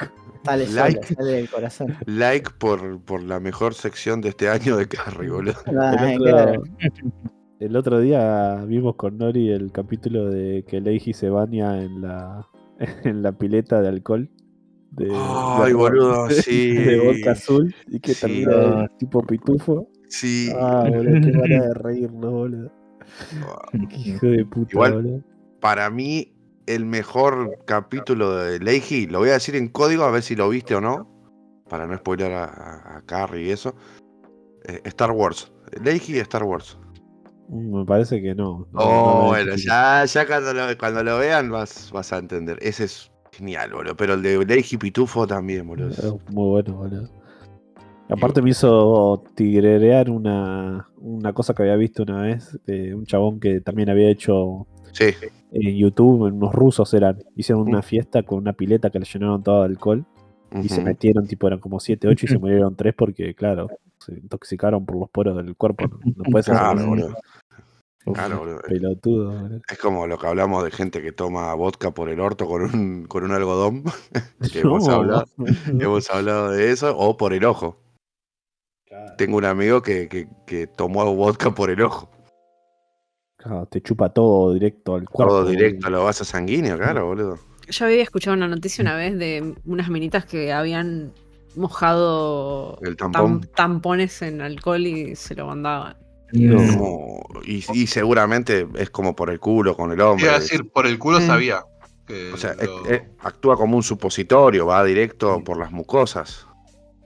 sale solo, Like. sale del corazón. Like por, por la mejor sección de este año de Carrie, boludo. Ah, El claro. otro, el otro día vimos con Nori el capítulo de que Leiji se baña en la, en la pileta de alcohol. De, Ay, de- boludo, sí. De vodka azul y que Sí. termina el tipo pitufo. Sí. Ah, boludo, qué manera de reírnos, boludo. Qué hijo de puta, Igual- boludo. Para mí, el mejor capítulo de Leiji, lo voy a decir en código a ver si lo viste o no, para no spoiler a, a- a Carrie y eso. eh, Star Wars. Leiji y Star Wars. Mm, Me parece que no. no, Oh, no bueno, ya, ya cuando, lo, cuando lo vean vas, vas a entender. Ese es genial, boludo. Pero el de Leiji Pitufo también, boludo. Es muy bueno, boludo. Aparte me hizo tigrerear una, una cosa que había visto una vez de un chabón que también había hecho Sí, en YouTube, unos rusos eran, hicieron una Mm. fiesta con una pileta que le llenaron todo de alcohol y se metieron, tipo eran como 7, 8 y se murieron 3 porque, claro, se intoxicaron por los poros del cuerpo. No, puedes hacer Claro, boludo. Uf, Claro, boludo. Pelotudo, boludo. Es como lo que hablamos de gente que toma vodka por el orto con un, con un algodón. que hemos, hablado, no. hemos hablado de eso. O por el ojo. Tengo un amigo que, que, que tomó vodka por el ojo. Claro, te chupa todo directo al cuerpo. Todo directo a lo vaso sanguíneo, claro, boludo. Yo había escuchado una noticia una vez de unas minitas que habían mojado El tam- tampón. tampones en alcohol y se lo mandaban. No. No, y, y seguramente es como por el culo con el hombre. A decir, por el culo Mm. sabía. Que O sea, lo- es- es- actúa como un supositorio, va directo por las mucosas.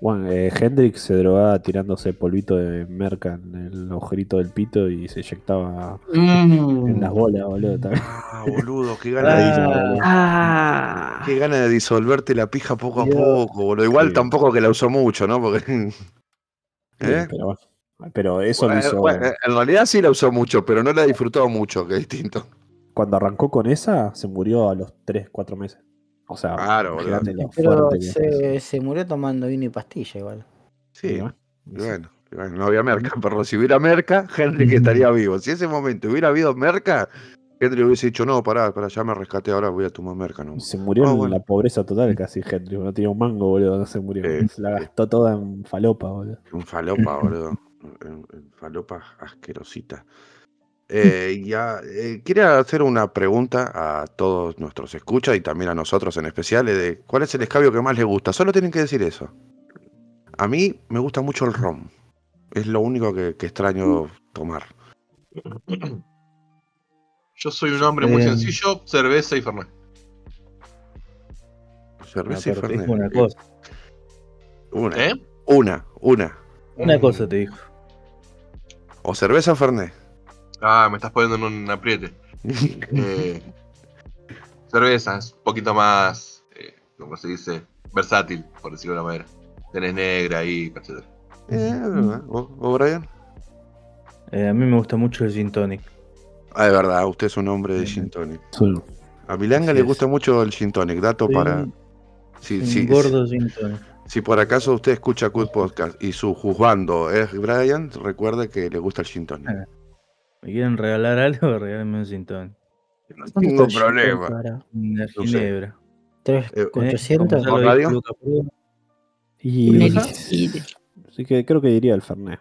Bueno, eh, Hendrix se drogaba tirándose polvito de merca en el agujerito del pito y se inyectaba en las bolas, boludo. también. Ah, boludo, qué gana de, Ah, Ah. qué gana de disolverte la pija poco a Dios. poco, boludo. Igual Sí. tampoco que la usó mucho, ¿no? Porque. ¿Eh? Pero, eso lo Bueno, hizo. bueno, en realidad sí la usó mucho, pero no la disfrutó mucho, que es distinto. Cuando arrancó con esa, se murió a los 3, 4 meses. O sea, Claro, Pero que se, se murió tomando vino y pastilla igual. Sí, bueno, no había merca, pero si hubiera merca, Henry estaría vivo. Si ese momento hubiera habido merca, Henry hubiese dicho, no, pará, pará, ya me rescaté, ahora voy a tomar merca, ¿no? Se murió Ah, en bueno. la pobreza total casi Henry. No tenía un mango, boludo. No se murió. Se la gastó toda en falopa, boludo. Un falopa, boludo. Un- un Falopa asquerosita. Eh, ya, eh, quería hacer una pregunta a todos nuestros escuchas y también a nosotros en especial, eh, de cuál es el escabio que más les gusta. Solo tienen que decir eso. A mí me gusta mucho el rom. Es lo único que, que extraño tomar. Yo soy un hombre muy Eh. sencillo, cerveza y fernet. Cerveza y Fernet. una cosa. Una, ¿Eh? una, una. Una cosa te dijo. O cerveza o Fernet. Ah, me estás poniendo en un apriete. Eh, cerveza, es un poquito más, eh, ¿cómo se dice? Versátil, por decirlo de una manera. Tenés negra ahí, etc. Eh, es verdad. ¿Vos, vos, Brian? Eh, a mí me gusta mucho el gin tonic. Ah, es verdad, usted es un hombre de Sí. gin tonic. Solo. A Milanga le es. gusta mucho el gin tonic. Dato para. un si- gordo gin tonic. si por acaso usted escucha Cut Podcast y su juzgando es Brian, recuerde que le gusta el gin tonic. Ah. ¿Me quieren regalar algo? Regálenme un tonic. No tengo ¿Cuánto problema. para? Una No ginebra. ¿Tres, Eh. Y así que creo que diría el Fernet.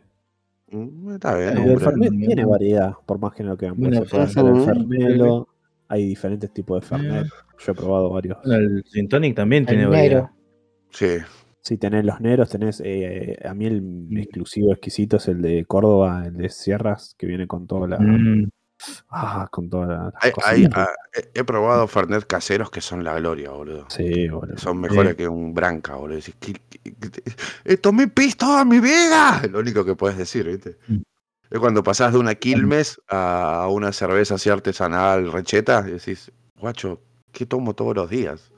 Mm, Está bien, el. Fernet tiene variedad, por más que no lo quedan. Pues Bueno, se puede hacer el. Fernelo, hay diferentes tipos de Fernet. Yo he probado varios. El gin tonic también tiene El variedad. negro. Sí. Si tenés los negros, tenés. eh, a mí el exclusivo exquisito es el de Córdoba, el de Sierras, que viene con toda la. Mm, Ah, con toda la. Hay- cosita. hay- ah, he- probado Fernet caseros que son la gloria, boludo. Sí, boludo. Son mejores Sí. que un branca, boludo. Decís, ¿qué- qué- qué- eh, tomé pis toda mi vida. Lo único que puedes decir, ¿viste? Mm. Es cuando pasás de una Quilmes a una cerveza así artesanal recheta y decís, guacho, ¿qué tomo todos los días?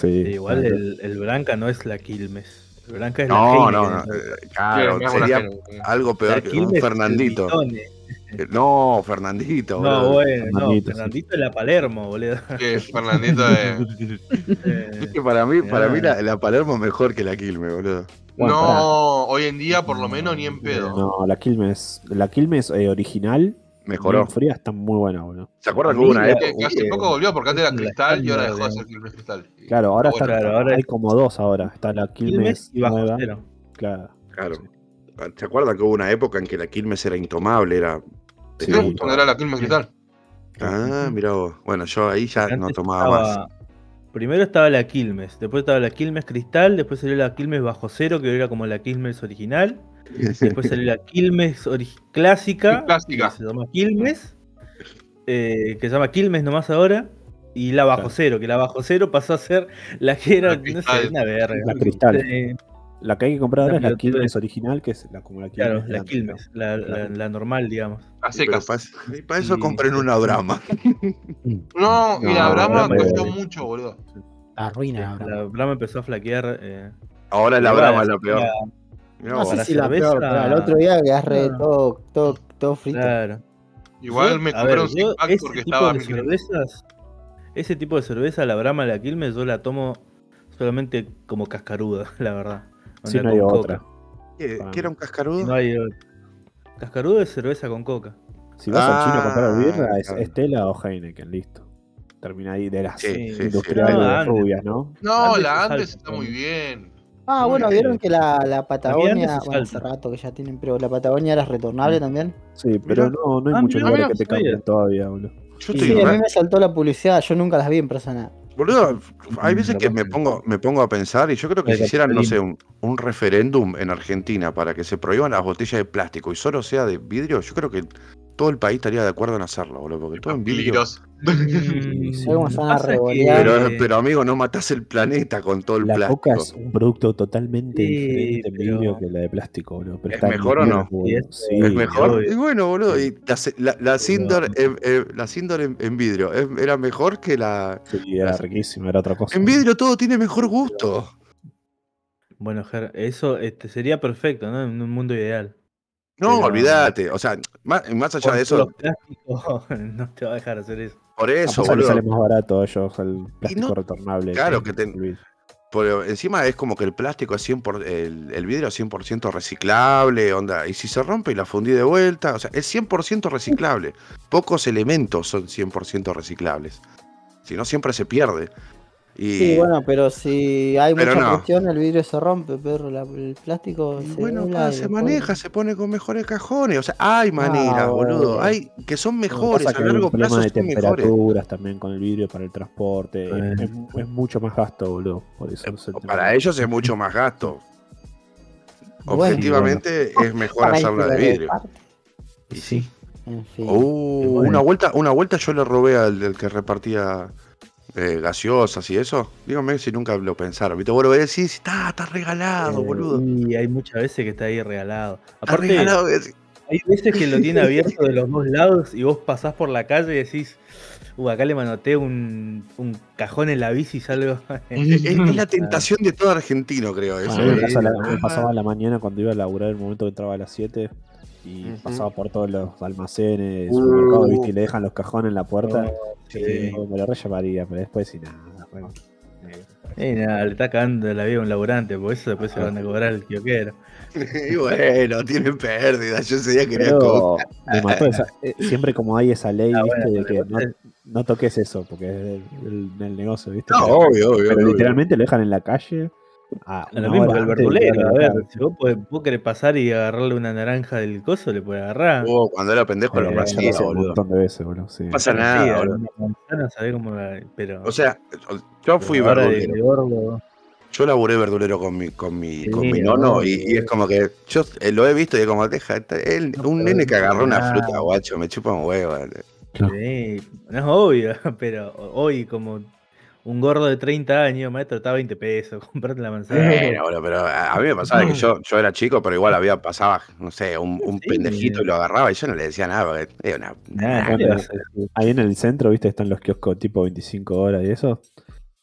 Sí, igual el, el Branca no es la Quilmes. El Branca es la No, Heineken, no, no. eh, Claro, sería algo peor La que un Fernandito. Eh, No, Fernandito, No, boludo. bueno, no. Fernandito, sí. Fernandito es la Palermo, boludo. Que Fernandito de... Eh, Es que para mí, para mí la, la Palermo es mejor que la Quilmes, boludo. Bueno, no, hoy en día por lo menos ni en pedo. No, la Quilmes, la Quilmes eh, original, Mejoró. bien fría, está muy buena, boludo. ¿Se acuerdan que hubo una época? Que, hace poco volvió porque antes era cristal y ahora dejó de ser Quilmes cristal. Claro, ahora está, claro, ahora hay como dos ahora. Está la Quilmes, y bajo nueva. cero. Claro. Claro. ¿Se acuerdan que hubo una época en que la Quilmes era intomable? Era. Sí, cuando era la Quilmes cristal. Ah, mira vos. Bueno, yo ahí ya no tomaba estaba- Primero estaba la Quilmes, después estaba la Quilmes Cristal, después salió la Quilmes Bajo Cero, que era como la Quilmes original. Después salió la Quilmes clásica, clásica. que se llama Quilmes, eh, que se llama Quilmes nomás ahora. Y la Bajo Claro. Cero, que la Bajo Cero pasó a ser la que era, La no Cristal. sé, una verga. La Cristal. Eh, La que hay que comprar ahora es la Quilmes original, que es la, como la Quilmes. claro, la Quilmes, la, la- la normal, digamos. A secas. para eso Y- compren una Brahma. No, y la No, Brahma no, no. mucho, boludo. Arruina. La Brahma empezó a flaquear. eh, Ahora la Brahma es la peor. No vos. sé si la cerveza- peor, pero el otro día quedás re No. todo, todo, todo frito. Claro. Igual Yo- me compré ver, un yo pack ese porque tipo estaba de 1500. cervezas, ese tipo de cerveza, la Brahma, la Quilmes, yo la tomo solamente como cascaruda, la verdad. Si Onda no hay con otra. coca. ¿Qué, Ah. qué era un cascarudo? No hay otra. Cascaruda es cerveza con coca. Si vas al chino a comprar Ah, birra, es claro. Estela o Heineken, listo. Termina ahí de las Sí, sí, sí. industriales No, antes. rubias, ¿no? No, Antes la salta, está ¿no? muy bien. Ah, bueno, vieron que la, la Patagonia, bueno, hace rato que ya tienen, pero la Patagonia era retornable Mm. también. Sí, pero Mirá. no, no hay Ah, muchos lugares que te cambien todavía, boludo. Yo Sí, a mí me saltó la publicidad, yo nunca las vi en persona. Boludo, hay Mm, veces que me pongo, me pongo a pensar y yo creo que si hicieran, no sé, un referéndum en Argentina para que se prohíban las botellas de plástico y solo sea de vidrio, yo creo que todo el país estaría de acuerdo en hacerlo, boludo, porque todo en vidrio. Peligroso. Mm, sí. Revolear. Pero, pero amigo, no matás el planeta con todo el La plástico. coca es un producto totalmente Sí, diferente en pero- vidrio que la de plástico, boludo. Pero ¿Es está mejor o no? Sí, ¿Es mejor? Y bueno, boludo, y la, la, la Sindor, en, eh, la Sindor en, en vidrio ¿es- era mejor que la... Sí, era riquísimo, era otra cosa. En vidrio todo tiene mejor gusto. Bueno, Ger, eso este, sería perfecto, ¿no? En un mundo ideal. No, Pero- olvídate. O sea, más, más allá de eso, Los plásticos no te va a dejar hacer eso. por eso, le sale boludo. más barato ellos el plástico no- retornable. claro que vidrio. Pero encima es como que el plástico es 100%, por- el, el vidrio es 100% reciclable, onda. Y si se rompe y la fundí de vuelta, o sea, es 100% reciclable. Pocos elementos son 100% reciclables. Si no, siempre se pierde. Y Sí, bueno, pero si hay Pero mucha no. presión, el vidrio se rompe, perro. la- el plástico y se bueno, se después- maneja, se pone con mejores cajones. O sea, hay maneras, Ah, boludo. bueno. Hay que son mejores, a largo plazo de son mejores. temperaturas también con el vidrio para el transporte. Es- Bueno. Es, es mucho más gasto, boludo. Por eso tema. Para ellos es mucho más gasto. Bueno. Objetivamente es mejor Para hacerla de vidrio. Y sí. En fin. Uh, una vuelta, una vuelta yo le robé al del que repartía eh, gaseosas y eso? Dígame si nunca lo pensaron. ¿Viste? Vos lo ves y decís, está, está regalado, Eh, boludo. Y hay muchas veces que está ahí regalado. Está Aparte, regalado. hay veces que lo tiene abierto de los dos lados y vos pasás por la calle y decís, uh, acá le manoté un, un cajón en la bici y salgo. Es, es la tentación de todo argentino, creo. Eso. Me, Sí, pasa la- Ah. me pasaba la mañana cuando iba a laburar el momento que entraba a las 7 y pasaba por todos los almacenes, Uh. supermercados, ¿viste? Y le dejan los cajones en la puerta. Sí. me lo re llamaría, pero después sí nada. Y nada, le está cagando la vida a un laburante, por eso después se van a cobrar el kiosquero. y bueno, tienen pérdida. Yo ese día quería Pero cobrar. me mató esa- eh, siempre como hay esa ley, Ah, ¿viste? bueno, de que no, toques eso, porque es del, del- del negocio, ¿viste? No, Pero- obvio, obvio. pero obvio. literalmente lo dejan en la calle. A Lo una mismo que el verdulero, a ver, si vos, podés- vos querés pasar y agarrarle una naranja del coso, le puedes agarrar. Oh, cuando era pendejo lo Eh, hacía, lo hice un boludo. montón de veces, boludo. Sí. No pasa nada, boludo. una manzana, sabés cómo la- pero, O sea, yo fui verdulero. de gordo, Yo laburé verdulero con mi, con mi, Sí, con mi nono y, y es como que yo eh, lo he visto y es como, deja, él- No, un nene que no agarró una nada. fruta, guacho, me chupa un huevo. dale. Sí, no es obvio, pero hoy como un gordo de 30 años, maestro, está a 20 pesos, comprate la manzana. Bueno, pero a mí me pasaba que yo, yo era chico, pero igual había, pasaba, no sé, un, un Sí. pendejito y lo agarraba y yo no le decía nada, porque era una... Ahí en el centro, viste, están los kioscos tipo 25 horas y eso.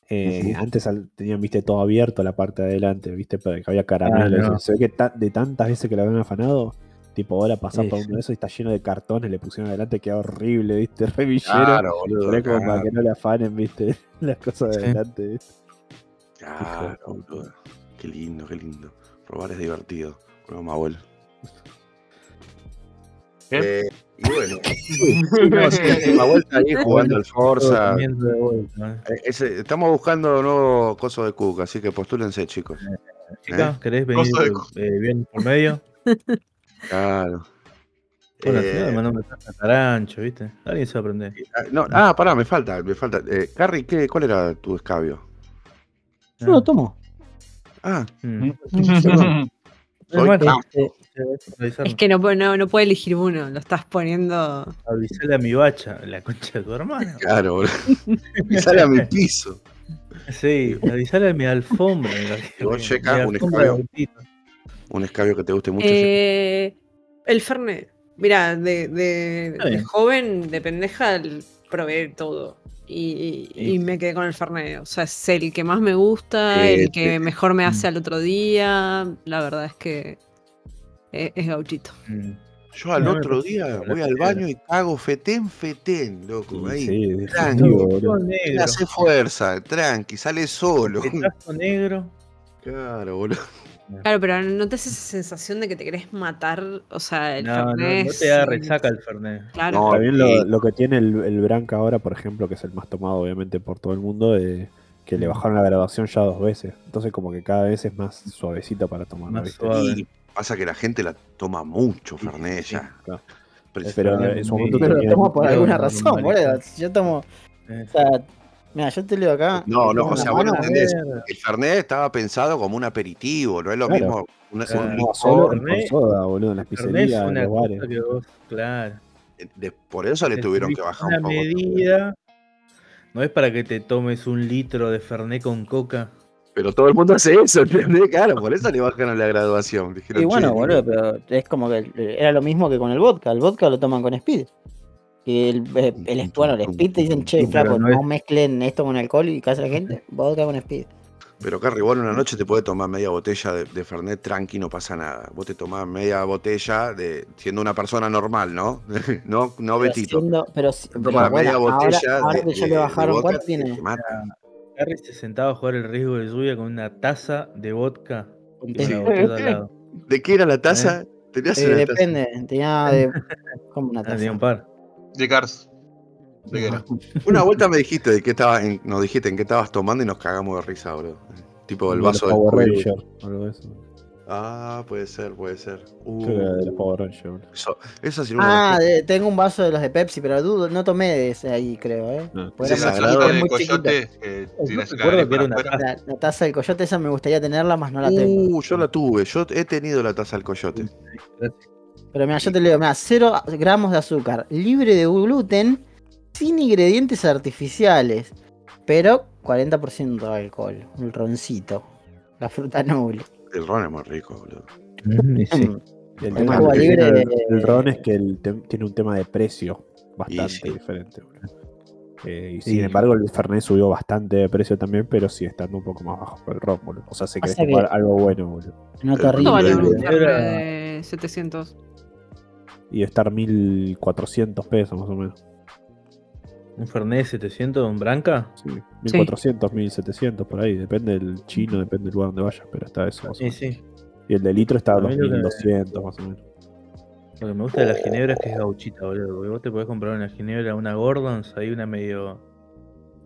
Eh. Antes tenían, viste, todo abierto la parte de adelante, viste, pero que había caramelo. Ah, no. eso. Se ve que ta- de tantas veces que lo habían afanado, tipo ahora pasar Sí, por uno de esos y está lleno de cartones, le pusieron adelante, queda horrible, viste, re villero. Claro, boludo. Pero como para que no le afanen, viste, las cosas de adelante, viste. claro, boludo. Qué lindo, qué lindo. Robar es divertido. Mi abuelo. ¿Qué? Eh, y bueno, no, sí, está ahí jugando al Forza. Vuelta, ¿eh? Eh, ese- estamos buscando nuevo coso de Cook, así que postúlense, chicos. Chicas, ¿querés venir Coso de eh, bien por medio? Claro. Bueno, Eh, si no, me mandó un mensaje a Tarancho, ¿viste? Alguien se va a aprender. ah, no, ah, pará, me falta, me falta. Eh, Carrie, ¿qué, ¿cuál era tu escabio? Yo lo tomo. Ah, Mm. Es Es que no, no, no puede elegir uno, lo estás poniendo. Avisale a mi bacha, la concha de tu hermano. claro, boludo. Y sale a mi piso. Sí, avisale a mi alfombra. Vos, mi Checa, un escabio. Un escabio que te guste mucho. Eh, el Fernet. Mira, de, joven, de pendeja, probé todo. Y, me quedé con el Fernet. O sea, es el que más me gusta, Eh, el que mejor me hace mm. al otro día. La verdad es que es, es gauchito. Mm. Yo al no otro día voy al baño y cago fetén, fetén, loco. Ahí. Sí, tranqui. hace fuerza, tranqui, sale solo. El trazo negro. Claro, boludo. Claro, pero no te hace esa sensación de que te querés matar. O sea, el No, no, Fernet. no te da resaca el Fernet. Claro. No, También lo, lo que tiene el, el Branca ahora, por ejemplo, que es el más tomado obviamente por todo el mundo, eh, que le bajaron la graduación ya dos veces. Entonces como que cada vez es más suavecito para tomar. Más suave. Y pasa que la gente la toma mucho, Fernet ya. claro. Pero- Pero en su momento pero lo tomo por alguna razón, boludo. Yo tomo. Eh. O sea, mira, yo te leo acá. No, no, o sea, vos entendés. El Fernet estaba pensado como un aperitivo, no es lo Claro. mismo. una- Claro. un solo con Fernet- soda, boludo, en las pizzerías, en los bares. vos, claro. de- por eso le Es tuvieron que bajar un poco. medida. No es para que te tomes un litro de Fernet con coca. Pero todo el mundo hace eso, ¿entendés? Claro, por eso le bajaron la graduación. Dijeron, Y bueno, "Che, boludo, pero es como que el- era lo mismo que con el vodka. El vodka lo toman con speed. Y el, eh, el- bueno, el speed te dicen, che, flaco, no no, es- mezclen esto con alcohol y casa la gente. Vodka con speed. Pero Carrie, vos en una noche te puedes tomar media botella de, de Fernet tranqui, no pasa nada. Vos te tomás media botella de siendo una persona normal, ¿no? no, no Pero, Betito. siendo- pero, si- pero Tomás bueno, media ahora, botella ahora de, que ya de- le de bajaron, vodka, ¿cuánto tiene? Harry se sentaba a jugar el riesgo de lluvia con una taza de vodka al lado. ¿De qué era la taza? Tenías Eh, una taza. depende, tenía de. como una Ah, tenía un taza. par. De Cars. Una vuelta me dijiste de qué estabas, en- nos dijiste en qué estabas tomando y nos cagamos de risa, bro. Tipo el vaso de Power. Ranger, algo de eso. Ah, puede ser, puede ser. Uh, de los Power Rangers. boludo. eso, sí una Ah, de tengo un vaso de los de Pepsi, pero dudo, no tomé de ese ahí, creo, ¿eh? No. Sí, esa muy grado chiquita, de es muy chiquita. coyote recuerdo que era una afuera. La, la taza del coyote esa me gustaría tenerla, más no la tengo. Uh, yo la tuve, yo he tenido la taza al coyote. Pero mira, yo te leo, mira, 0 gramos de azúcar, libre de gluten, sin ingredientes artificiales. pero 40% de alcohol, un roncito, la fruta noble. El ron es muy rico, boludo. Mm, sí. El, El tema Libre- tiene el, el ron es que el tiene un tema de precio bastante sí. diferente. boludo. Eh, y Sí. sin embargo, el Fernet subió bastante de precio también, pero sigue estando un poco más bajo que el ron, boludo. O sea, se querés que- algo bueno, boludo. No El- ¿Cuánto vale Horrible. un Era- Fernet de 700? Y estar 1400 pesos más o menos. Un Fernet 700, un Branca. Sí, 1400, 1700 por ahí. Depende del chino, depende del lugar donde vayas, pero está eso. más o Sí, menos. sí. Y el de litro está a A mí lo que- 2200 más o menos. Lo que me gusta de la ginebra es que es gauchita, boludo. Porque vos te podés comprar una ginebra, una Gordons, ahí una medio.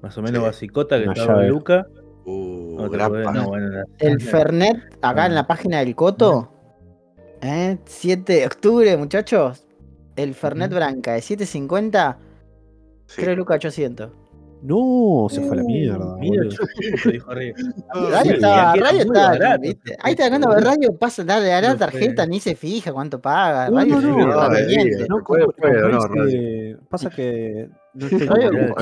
Más o menos Sí. basicota que Una está llave. a Luca. Uh, O te grapa. podés- no, bueno, la- El Fernet, acá en la página del Coto, ¿eh? 7 de octubre, muchachos. El Fernet. Branca de 750, Sí. 3 lucas 800. No, se fue a la mierda. Mira, boludo. yo justo dijo arriba. Radio sí, está, muy está. Ahí está ganando radio, pasa, dale, a la tarjeta, ni se fija cuánto paga. No, Radio no, no, no, compré Pasa que.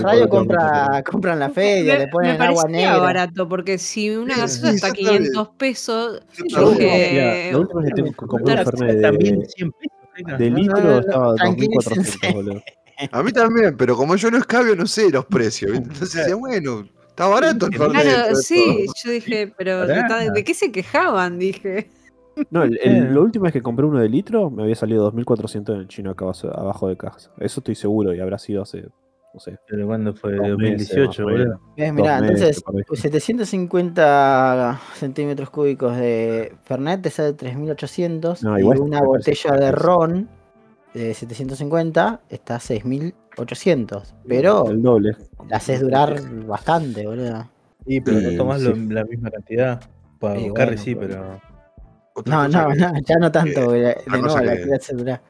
Cuadro compra, compra en la feria, me, le ponen me agua negra. barato, porque si una sí, está yo también. 500 pesos. Mira, dije. la última vez que tengo que comprar Claro, un Fernet de, 100 pesos. venga. de No, litro no, no, estaba tranquilícense. 2400, boludo. A mí también, pero como yo no escabio, no sé los precios. Entonces decía, bueno, está barato el Fernet. Claro, sí, yo dije, pero ¿de, qué se quejaban? Dije. No, el, el- la última vez que compré uno de litro me había salido 2400 en el chino acá abajo, abajo de casa. Eso estoy seguro y habrá sido hace, no sé, Pero cuando fue dos meses, 2018, más o menos. boludo. Eh, mirá, meses, entonces, ahí. pues, 750 centímetros cúbicos de Fernet te sale 3800 No, y una botella de es- ron de 750 está a 6800. Pero el doble. la haces durar bastante, boludo. Sí, pero no sí. lo- la misma cantidad. Para buscar bueno, sí, pero- pero. No, no, no, ya no tanto, que- porque de nuevo la que- quiero hacer durar.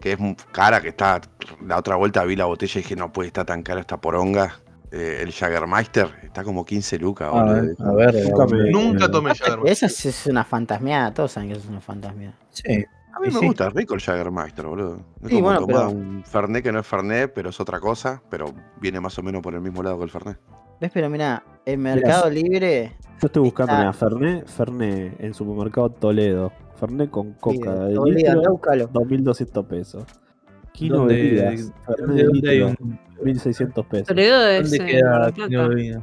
que es cara, que está. La otra vuelta vi la botella y dije, no puede estar tan cara esta poronga. Eh, el Jagermeister está como 15 lucas, a ver, Nunca me- Nunca eh, tomé Jagermeister. Eso es, es una fantasmeada, todos saben que eso es una fantasmeada. Sí. A mí Y me sí. gusta, rico el Jagermeister, boludo. Es Sí, como bueno, tomar pero- un Fernet que no es Fernet, pero es otra cosa, pero viene más o menos por el mismo lado que el Fernet. ¿Ves? Pero mira, en Mercado Libre, Yo estoy buscando Está- la Fernet, Fernet en supermercado Toledo. Fernet con coca de día, anda a litro, buscarlo. 2200 pesos. Kino ¿Dónde- bebidas, Fernet ¿De de dónde hay litro, un.? 1600 pesos. Toledo es ¿Dónde en queda. Bebida?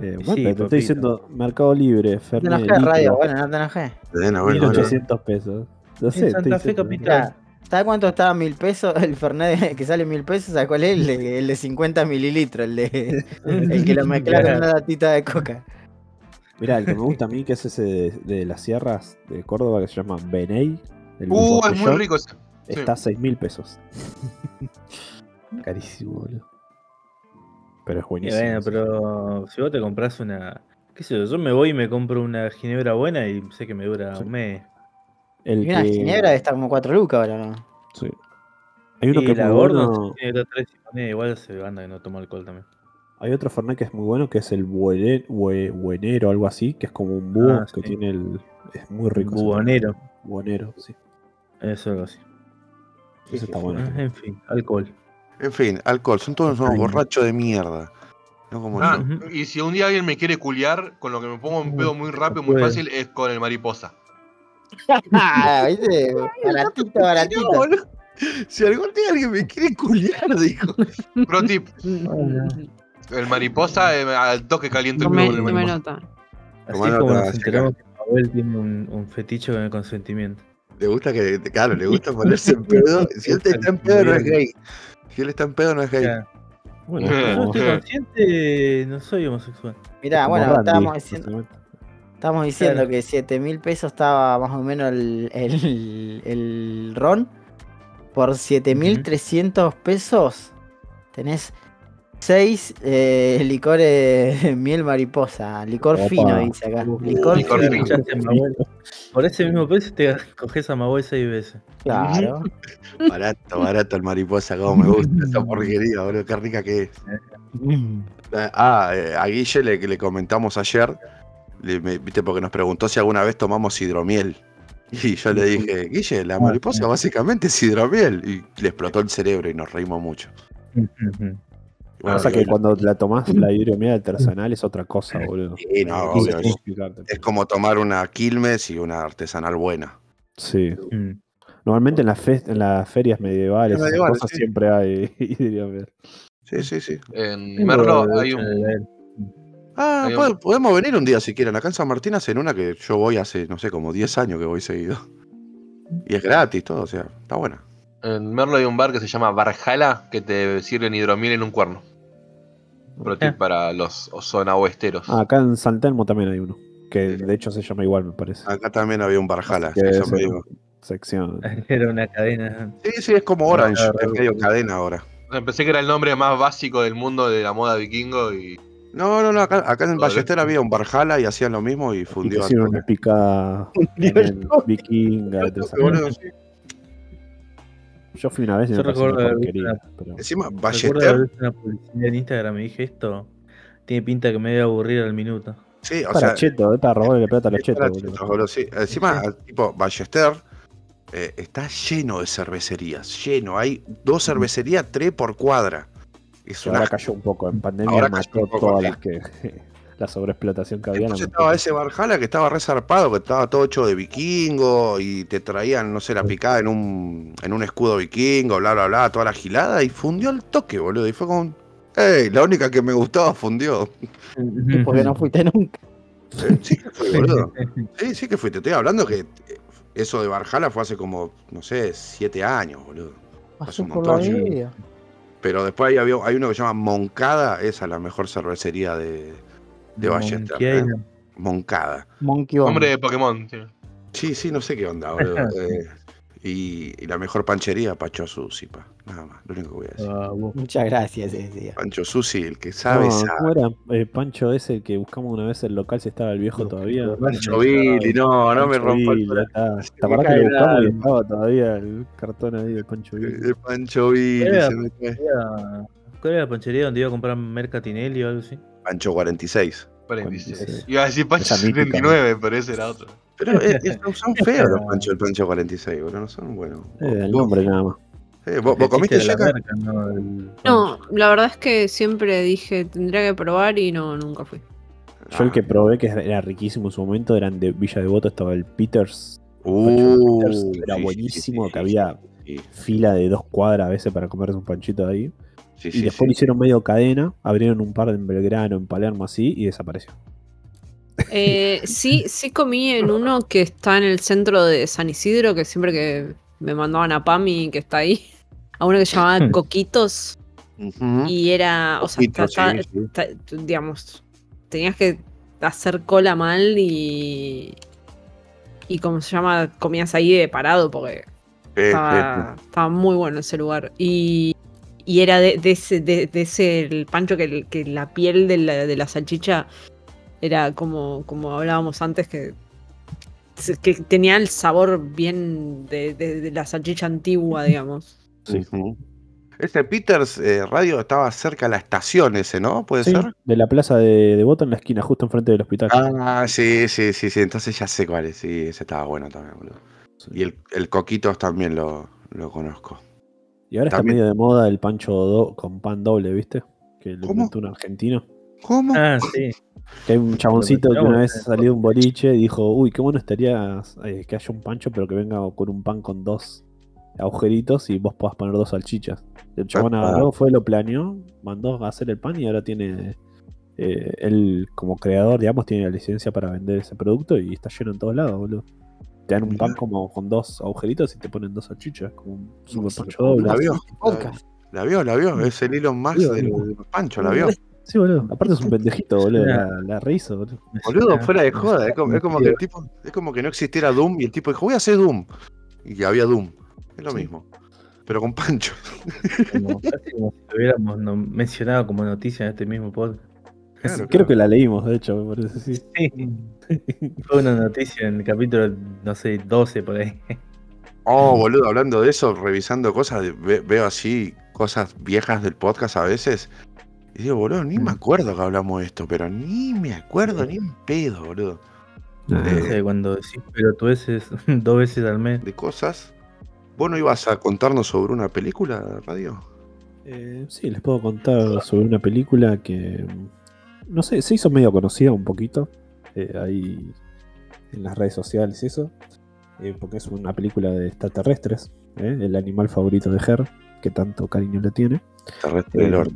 Eh, Sí, bueno, te papito. estoy diciendo Mercado Libre, Fernet de radio, litro, bueno, no te enojés. De no, bueno, bueno. 1800 pesos. No sé, En Santa Fe Capital. ¿sabes cuánto estaba mil pesos? El Fernet que sale mil pesos, ¿sabes cuál es? El de, el de 50 mililitros, el de el que lo mezcla con una latita de coca. Mirá, el que me gusta a mí, que es ese de, de las sierras de Córdoba, que se llama Beney. el Uh, es muy rico ese. Sí. Está a 6 mil pesos. Carísimo, boludo. Pero es Y buenísimo. bueno, pero si vos te compras una. ¿Qué sé yo? Yo me voy y me compro una ginebra buena y sé que me dura Sí. un mes. El Y una que- ginebra está como 4 lucas ahora, ¿no? sí. Hay uno y que es la muy gorda bueno. tiene tres igual se anda que no toma alcohol también. Hay otro Fernet que es muy bueno, que es el buene- bue- buenero, algo así, que es como un búho Ah, que sí. tiene el. Es muy rico. Fernet. Buonero, sí. Eso algo así. Ese está bueno. Ah. En fin, alcohol. En fin, alcohol, son todos unos borrachos de mierda. No como Ah, yo. Y si un día alguien me quiere culiar, con lo que me pongo en Uy, pedo muy rápido, muy fácil, es con el mariposa. Ah, ¿viste? Baratito, baratito. No. Si algún día alguien me quiere culiar, dijo. Pro tip, el mariposa eh, al toque caliente el con el tome mariposa. nota. Así como nota, nos enteramos que Pavel tiene un, un fetiche con el consentimiento. Le gusta que, claro, le gusta ponerse en pedo. Si él está en pedo, no es gay. Si él está en pedo, no es gay. Ya, Bueno, Yo como- estoy consciente, no soy homosexual. Mirá, como bueno, Randy, estábamos diciendo, estábamos diciendo Claro. que 7 mil pesos estaba más o menos el, el, el ron. Por 7.300 pesos tenés 6 licores de miel mariposa. Licor Opa. fino, dice acá. Uh, Licor, licor fino. Por ese mismo precio te coges a Maboy seis veces. Claro. Barato, barato el mariposa, como me gusta esa porquería, boludo, qué rica que es. Ah, eh, a Guille le, le comentamos ayer, le- me- viste, porque nos preguntó si alguna vez tomamos hidromiel. Y yo le dije, Guille, la mariposa básicamente es hidromiel. Y le explotó el cerebro y nos reímos mucho. Bueno, Pasa y que bueno, cuando la tomás la hidromiel artesanal es otra cosa, boludo. Sí, no, obvio, es- es como tomar una Quilmes y una artesanal buena. Sí. Mm. Normalmente en las, fe- en las ferias medievales, cosas sí. siempre hay hidromiel. Sí, sí, sí. En Merlo hay un. Ah, podemos venir un día si quieren. Acá en San Martín hacen una que yo voy hace, no sé, como 10 años que voy seguido. Y es gratis todo, o sea, está buena. En Merlo hay un bar que se llama Barjala que te sirven hidromiel en un cuerno. Ah. para los zona oesteros. Ah, acá en San Telmo también hay uno. Que de hecho se llama igual, me parece. Acá también había un Barjala. Que eso es me una digo. sección. Era una cadena. Sí, sí, es como Orange, Ah, es medio cadena ahora. Pensé que era el nombre más básico del mundo de la moda vikingo y. No, no, no, acá, acá en. Ballester había un Barjala y hacían lo mismo y fundió. toque. una picada Fundió el también toque. vikinga. Yo fui una vez y Yo me recuerdo una haber visto porquería. una- pero- Encima, Ballester, una publicidad en Instagram y dije esto. Tiene pinta que me voy a aburrir al minuto. sí, o para sea, cheto, es para robarle plata a los chetos, chetos, boludo. sí. Encima, tipo, Ballester eh, está lleno de cervecerías, lleno. Hay dos cervecerías, tres por cuadra. Es una ahora cayó un poco. En pandemia Ahora mató poco, todas sí. las que. la sobreexplotación que había. Entonces estaba ese Barjala que estaba resarpado, que estaba todo hecho de vikingo y te traían, no sé, la picada en un, en un escudo vikingo, bla, bla, bla, toda la gilada y fundió el toque, boludo. Y fue como, ¡ey! La única que me gustaba fundió. Porque no fuiste nunca. Sí que fue, boludo. Sí, sí que fue. Te estoy hablando que eso de Barjala fue hace como, no sé, siete años, boludo. Pasó un por la montón, vida. Pero después hay, había- hay uno que se llama Moncada, esa es la mejor cervecería de, de Ballester. ¿eh? Moncada. Monkey Bone. Nombre de Pokémon. sí. Sí, sí, no sé qué onda, boludo. Eh, y, y la mejor panchería, Pancho Susi, pa. Nada más, lo único que voy a decir. Ah, vos. Muchas gracias, decía. Pancho Susi, el que sabe, No, sabe. ¿Cómo era eh, Pancho ese que buscamos una vez el local si estaba el viejo todavía? Pancho Billy, no, no me rompa el Billy, corazón. está. Se ¿Te me acordás que cae lo el buscamos y alma. estaba todavía el cartón ahí de Pancho Billy? De Pancho Billy, Era- se me ¿Cuál era la panchería donde iba a comprar Mercatinelli o algo así? Pancho 46. 46. Iba a decir Pancho Esa mítica. 79, pero ese era otro. Pero eh, eh, son- feos los Pancho, el Pancho 46, boludo, no son buenos. Eh, el ¿Vos, nombre nada más. eh, ¿vos- comiste de merca, no el No, la verdad es que siempre dije tendría que probar y no, nunca fui. Yo el que probé que era riquísimo en su momento eran de Villa Devoto, estaba el Peters. Uh, Peters era sí, sí, buenísimo, sí, que sí, había sí, fila de dos cuadras a veces para comerse un panchito de ahí. Sí, y sí, después lo sí. hicieron medio cadena, abrieron un par en Belgrano, en Palermo así, y desapareció. Eh, sí, sí comí en uno que está en el centro de San Isidro, que siempre que me mandaban a Pami, que está ahí, a uno que se llamaba Coquitos, y era, o sea, Coquito, está- sí, sí. está- digamos, tenías que hacer cola mal y, y como se llama, comías ahí de parado porque estaba, estaba muy bueno ese lugar. Y, y era de, de ese, de, de ese el pancho que, la piel de la, de la salchicha era como, como hablábamos antes, que, que tenía el sabor bien de, de- de la salchicha antigua, digamos. sí. Ujú. Ese Peters eh, Radio estaba cerca de la estación ese, ¿no? ¿Puede Sí, ser? de la plaza de Devoto en la esquina, justo enfrente del hospital. Ah, sí, sí, sí, sí. Entonces ya sé cuál es. Sí, ese estaba bueno también, boludo. Sí. Y el, el Coquitos también lo, lo conozco. Y ahora también- está medio de moda el pancho do- con pan doble, ¿viste? Que lo inventó un argentino. ¿Cómo? Ah, sí. Que hay un chaboncito que una vez eh. salió de un boliche y dijo, uy, qué bueno estaría eh, que haya un pancho, pero que venga con un pan con dos agujeritos y vos puedas poner dos salchichas. El chabón Ah. agarró, fue, lo planeó, mandó a hacer el pan y ahora tiene, eh, él como creador, digamos, tiene la licencia para vender ese producto y está lleno en todos lados, boludo. Te dan un pan como con dos agujeritos y te ponen dos salchichas, como un super pancho doble. ¿La vio? Podcast. ¿La vio? ¿La vio? Es el Elon Musk Sí, de los, boludo. de los Pancho, ¿la vio? Sí, boludo. Aparte es un pendejito, boludo. La, la rehizo, boludo. Boludo, fuera de joda. Es como, es como que el tipo, es como que no existiera Doom y el tipo dijo, voy a hacer Doom. Y había Doom. Es lo Sí. mismo. Pero con Pancho. Como, casi como si lo hubiéramos mencionado como noticia en este mismo podcast. Claro, Creo claro. que la leímos, de hecho, me parece, sí. Fue una noticia en el capítulo, no sé, 12 por ahí. Oh, boludo, hablando de eso, revisando cosas, de- ve- veo así cosas viejas del podcast a veces. Y digo, boludo, ni me acuerdo que hablamos de esto, pero ni me acuerdo, ni en pedo, boludo. No Eh, sé, cuando decís pelotudeces dos veces al mes. de cosas. ¿Vos no ibas a contarnos sobre una película, Radio? Eh, sí, les puedo contar sobre una película que, mm, no sé, se hizo medio conocida un poquito eh, ahí en las redes sociales y eso, eh, porque es una película de extraterrestres, ¿eh? el animal favorito de Her, que tanto cariño le tiene. Terrestre del Lord.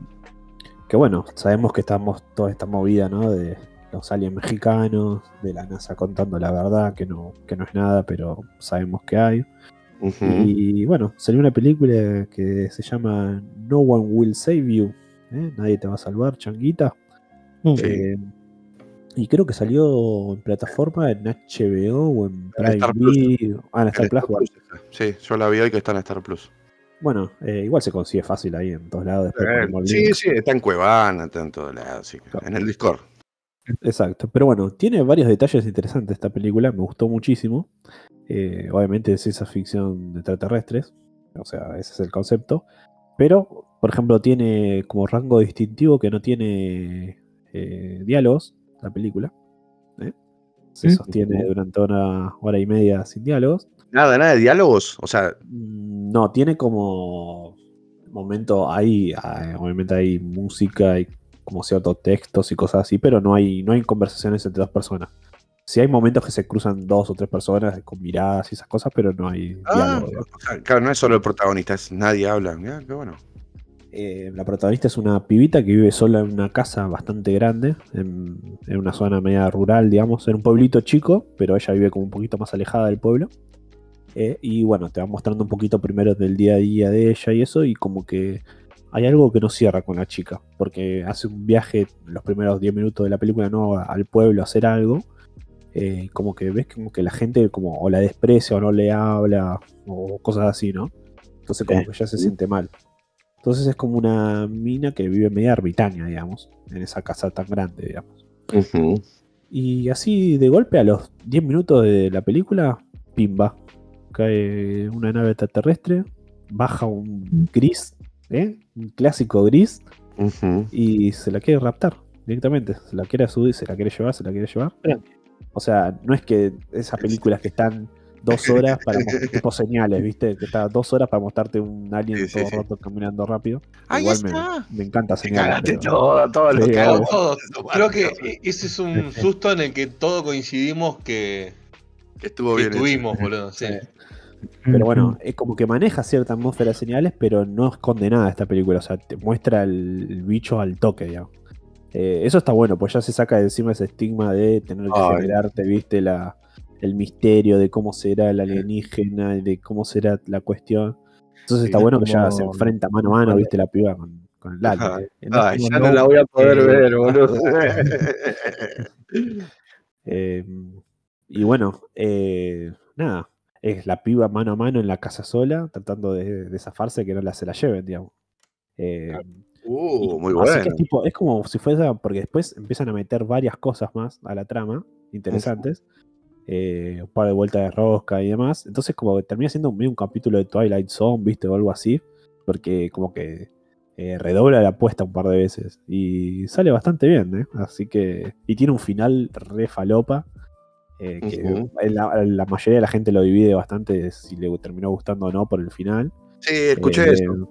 que bueno, sabemos que estamos toda esta movida, ¿no? De los aliens mexicanos, de la NASA contando la verdad, que no, que no es nada, pero sabemos que hay. Y bueno, salió una película que se llama No One Will Save You. ¿eh? Nadie te va a salvar, changuita. Mm. Sí. Eh, y creo que salió en plataforma en HBO o en Prime Star Plus. Video. Ah, en Star En Plus. Star. Sí, yo la vi hoy que está en Star Plus. Bueno, eh, igual se consigue fácil ahí en todos lados. el Sí, sí, está en Cuevana, está en todos lados. sí, Claro. En el Discord. Exacto, pero bueno, tiene varios detalles interesantes esta película, me gustó muchísimo. Eh, obviamente es ciencia ficción de extraterrestres, o sea, ese es el concepto. Pero, por ejemplo, tiene como rango distintivo que no tiene eh, diálogos, la película. ¿eh? Se sostiene durante una hora y media sin diálogos. Nada, nada de diálogos. O sea, Mm, No, tiene como momento ahí, ah, obviamente hay música y como ciertos textos y cosas así, pero no hay, no hay conversaciones entre dos personas. Sí hay momentos que se cruzan dos o tres personas con miradas y esas cosas, pero no hay ah, diálogo. claro, no es solo el protagonista, es nadie habla. Mirá, qué bueno. Eh, la protagonista es una pibita que vive sola en una casa bastante grande, en, en una zona media rural, digamos, en un pueblito chico, pero ella vive como un poquito más alejada del pueblo. Eh, y bueno, te va mostrando un poquito primero del día a día de ella y eso, y como que hay algo que no cierra con la chica, porque hace un viaje los primeros 10 minutos de la película no al pueblo a hacer algo, eh, como que ves como que la gente como o la desprecia o no le habla o cosas así, ¿no? Entonces como que ya se siente mal. Entonces es como una mina que vive media ermitaña, digamos, en esa casa tan grande, digamos. Y así de golpe a los 10 minutos de la película, pimba, cae una nave extraterrestre, baja un gris, ¿eh? un clásico gris, y se la quiere raptar directamente. Se la quiere subir, se la quiere llevar, se la quiere llevar. O sea, no es que esas películas que están dos horas para mostrar tipo señales, ¿viste? Que está dos horas para mostrarte un alien Sí, todo sí. roto caminando rápido. Ahí Igual está. me encanta señalar. pero- todo, todo lo hago. Todos. Creo que sí. ese es un susto en el que todos coincidimos que, Estuvo que bien. hecho. tuvimos, boludo. Sí. Pero bueno, es como que maneja cierta atmósfera de señales, pero no esconde nada esta película. O sea, te muestra el, el bicho al toque, digamos. Eh, eso está bueno, pues ya se saca de encima ese estigma de tener que Ay. generarte, viste, la, el misterio de cómo será el alienígena, de cómo será la cuestión. Entonces está bueno que ya se enfrenta mano a mano, viste, la piba con, con el. Ajá. eh. Ay, ya no- no la voy a poder eh, ver, boludo. Eh, y bueno, eh, nada, es la piba mano a mano en la casa sola, tratando de, de zafarse que no la se la lleven, digamos. Eh, Uh, y- muy así que bueno. es, tipo- es como si fuese, porque después empiezan a meter varias cosas más a la trama, interesantes, eh, un par de vueltas de rosca y demás. Entonces, como que termina siendo medio un capítulo de Twilight Zone, viste, o algo así, porque como que eh, redobla la apuesta un par de veces y sale bastante bien, ¿eh? Así que, y tiene un final re falopa. eh, que la, la mayoría de la gente lo divide bastante si le terminó gustando o no por el final. Sí, escuché eso.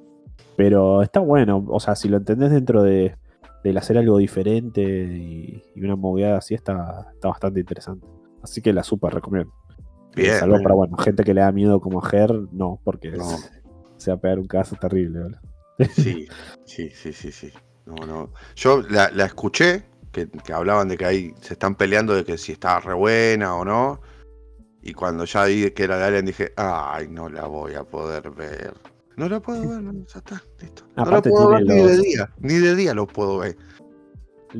Pero está bueno, o sea, si lo entendés dentro de, del hacer algo diferente y, y una movida así, está, está bastante interesante. Así que la super recomiendo. Bien, Salvo bien. para bueno, gente que le da miedo como a Ger, no, porque No. se, se va a pegar un caso terrible. boludo. Sí, sí, sí, sí, sí. No, no. Yo la, la escuché, que, que hablaban de que ahí se están peleando de que si estaba re buena o no. Y cuando ya vi que era de Alien dije, ay, no la voy a poder ver. No la puedo ver, no, ya está, listo. No la Aparte puedo ver ni de día, ni de día lo puedo ver.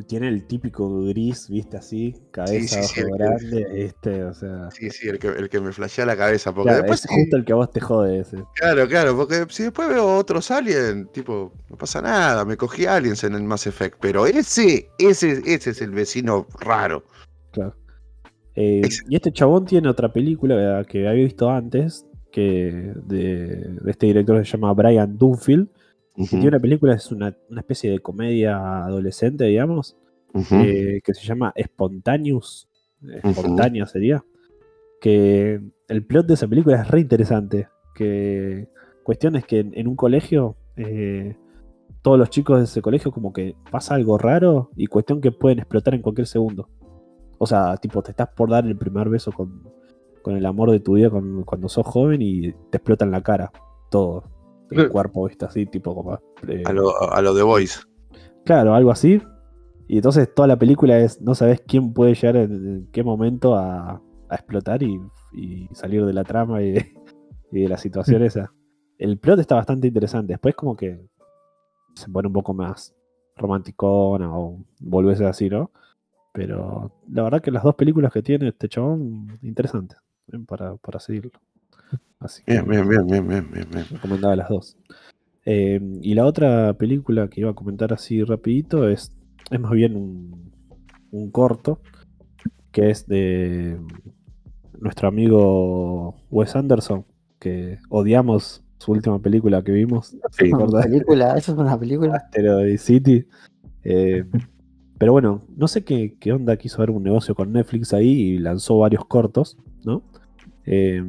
Tiene el típico gris, viste así, cabeza, sí, que- grande, este, o sea. Sí, sí, el que, el que me flashea la cabeza. Porque Claro, después es justo el que a vos te jode ese. Claro, claro, porque si después veo otros aliens, tipo, no pasa nada, me cogí aliens en el Mass Effect, pero ese, ese, ese es el vecino raro. Claro. Eh, y este chabón tiene otra película que había visto antes, que de, de este director que se llama Brian Dunfield. Que tiene una película, es una, una especie de comedia adolescente, digamos, eh, que se llama Spontaneous. Espontánea sería. Que el plot de esa película es re interesante. Que cuestión es que en, en un colegio eh, todos los chicos de ese colegio como que pasa algo raro y cuestión que pueden explotar en cualquier segundo. O sea, tipo, te estás por dar el primer beso con, con el amor de tu vida con- cuando sos joven y te explota en la cara todo. El Sí. cuerpo, ¿viste? Así, tipo como... eh, A lo, a lo de Voice. Claro, algo así. Y entonces toda la película es, no sabes quién puede llegar en, en qué momento a, a explotar y, y salir de la trama y de, y de la situación esa. El plot está bastante interesante. Después como que se pone un poco más romanticona o volvés así, ¿no? Pero la verdad que las dos películas que tiene este chabón, interesantes ¿eh? para, para seguirlo. Así que Bien, bien, bien, bien, bien, bien, bien. recomendaba las dos. Eh, y la otra película que iba a comentar así rapidito es, es más bien un, un corto que es de nuestro amigo Wes Anderson, que odiamos su última película que vimos, Sí. ¿te Una película, eso es una película. Asteroid City. Eh, pero bueno, no sé qué, qué onda quiso ver un negocio con Netflix ahí y lanzó varios cortos, ¿no? Eh,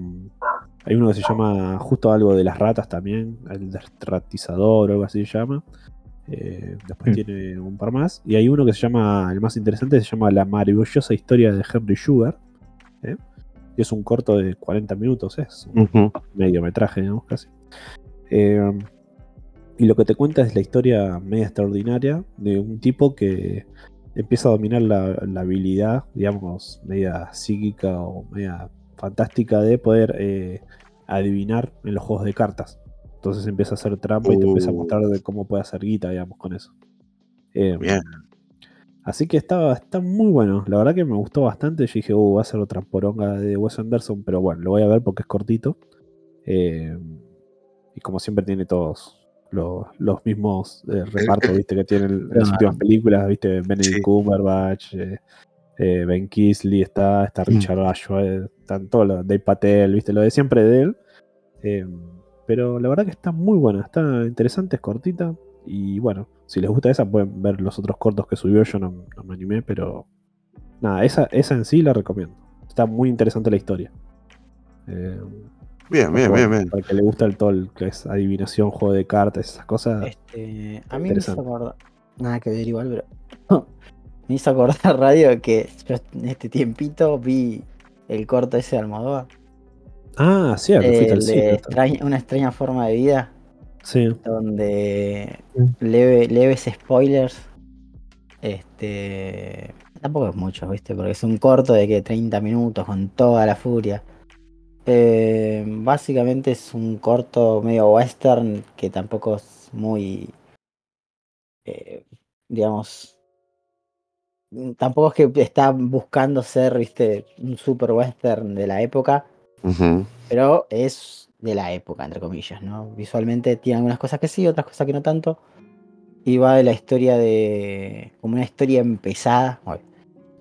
hay uno que se llama justo algo de las ratas también, el ratizador o algo así se llama. Eh, después Mm. tiene un par más. Y hay uno que se llama, el más interesante, se llama La maravillosa historia de Henry Sugar. ¿eh? Y es un corto de 40 minutos, es un Ujú. mediometraje, digamos, casi. Eh, y lo que te cuenta es la historia media extraordinaria de un tipo que empieza a dominar la, la habilidad, digamos, media psíquica o media fantástica de poder eh, adivinar en los juegos de cartas. Entonces empieza a hacer trampa y te empieza a mostrar de cómo puede hacer guita, digamos, con eso. Eh, Bien. Así que está, está muy bueno. La verdad que me gustó bastante. Yo dije, uh, va a ser otra poronga de Wes Anderson, pero bueno, lo voy a ver porque es cortito. Eh, y como siempre tiene todos los, los mismos eh, repartos, viste, que tienen en las últimas películas, viste, Benedict Sí. Cumberbatch, eh, eh, Ben Kisley está, está Richard Ashworth, están todos los, Dave Patel, viste, lo de siempre de él. Eh, pero la verdad que está muy buena, está interesante, es cortita. Y bueno, si les gusta esa, pueden ver los otros cortos que subió. Yo no, no me animé, pero nada, esa, esa en sí la recomiendo. Está muy interesante la historia. Eh, Bien, bien, bueno, bien, bien. Para el que le gusta el todo el que es adivinación, juego de cartas, esas cosas. Este, a mí me hizo acordar. Nada que ver igual, pero. Me hizo acordar radio que yo en este tiempito vi el corto ese de Almodóvar. Ah, cierto, fuiste el al de cine. extraña- una extraña forma de vida. Sí. Donde leve- leves spoilers. Este. Tampoco es mucho, ¿viste? Porque es un corto de que 30 minutos con toda la furia. Eh, básicamente es un corto medio western que tampoco es muy. eh, digamos. Tampoco es que está buscando ser, viste, un super western de la época pero es de la época, entre comillas, ¿no? Visualmente tiene algunas cosas que sí, otras cosas que no tanto. Y va de la historia de. como una historia empezada,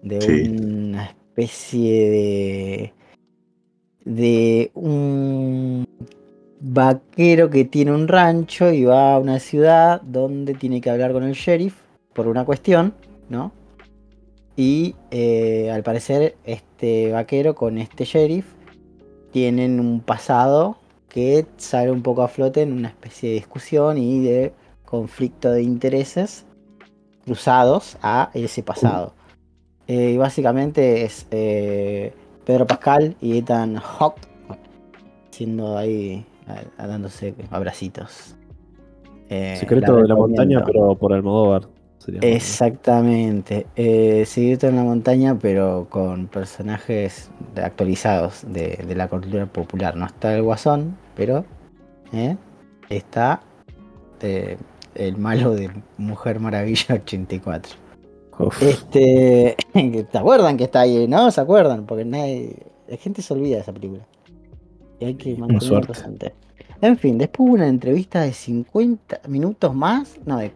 de Sí. una especie de. de un vaquero que tiene un rancho y va a una ciudad donde tiene que hablar con el sheriff por una cuestión, ¿no? Y eh, al parecer este vaquero con este sheriff tienen un pasado que sale un poco a flote en una especie de discusión y de conflicto de intereses cruzados a ese pasado. Eh, y básicamente es eh, Pedro Pascal y Ethan Hawke siendo ahí a- a dándose abracitos. Eh, Secreto de la montaña, pero por Almodóvar. Exactamente. Eh, Secreto en la montaña, pero con personajes actualizados de, de la cultura popular. No está el Guasón, pero eh, está eh, el malo de Mujer Maravilla 84. Uf. Este, ¿se acuerdan que está ahí? ¿No? ¿Se acuerdan? Porque nadie, la gente se olvida de esa película. Y hay que mantenerlo presente. En fin, después hubo una entrevista de 50 minutos más, no, de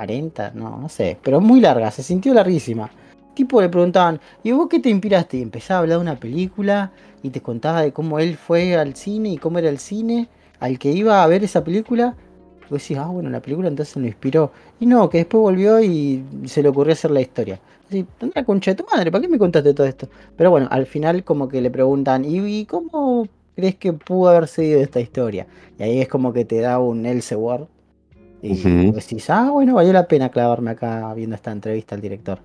40, no, no sé, pero muy larga, se sintió larguísima. Tipo le preguntaban, ¿y vos qué te inspiraste? Y empezaba a hablar de una película y te contaba de cómo él fue al cine y cómo era el cine al que iba a ver esa película. Y vos decís, ah, bueno, la película entonces lo inspiró. Y no, que después volvió y se le ocurrió hacer la historia. Así, ¿dónde la concha de tu madre? ¿Para qué me contaste todo esto? Pero bueno, al final como que le preguntan, ¿y, cómo crees que pudo haber seguido esta historia? Y ahí es como que te da un Elseworld Y Ujú. decís, ah, bueno, valió la pena clavarme acá viendo esta entrevista al director.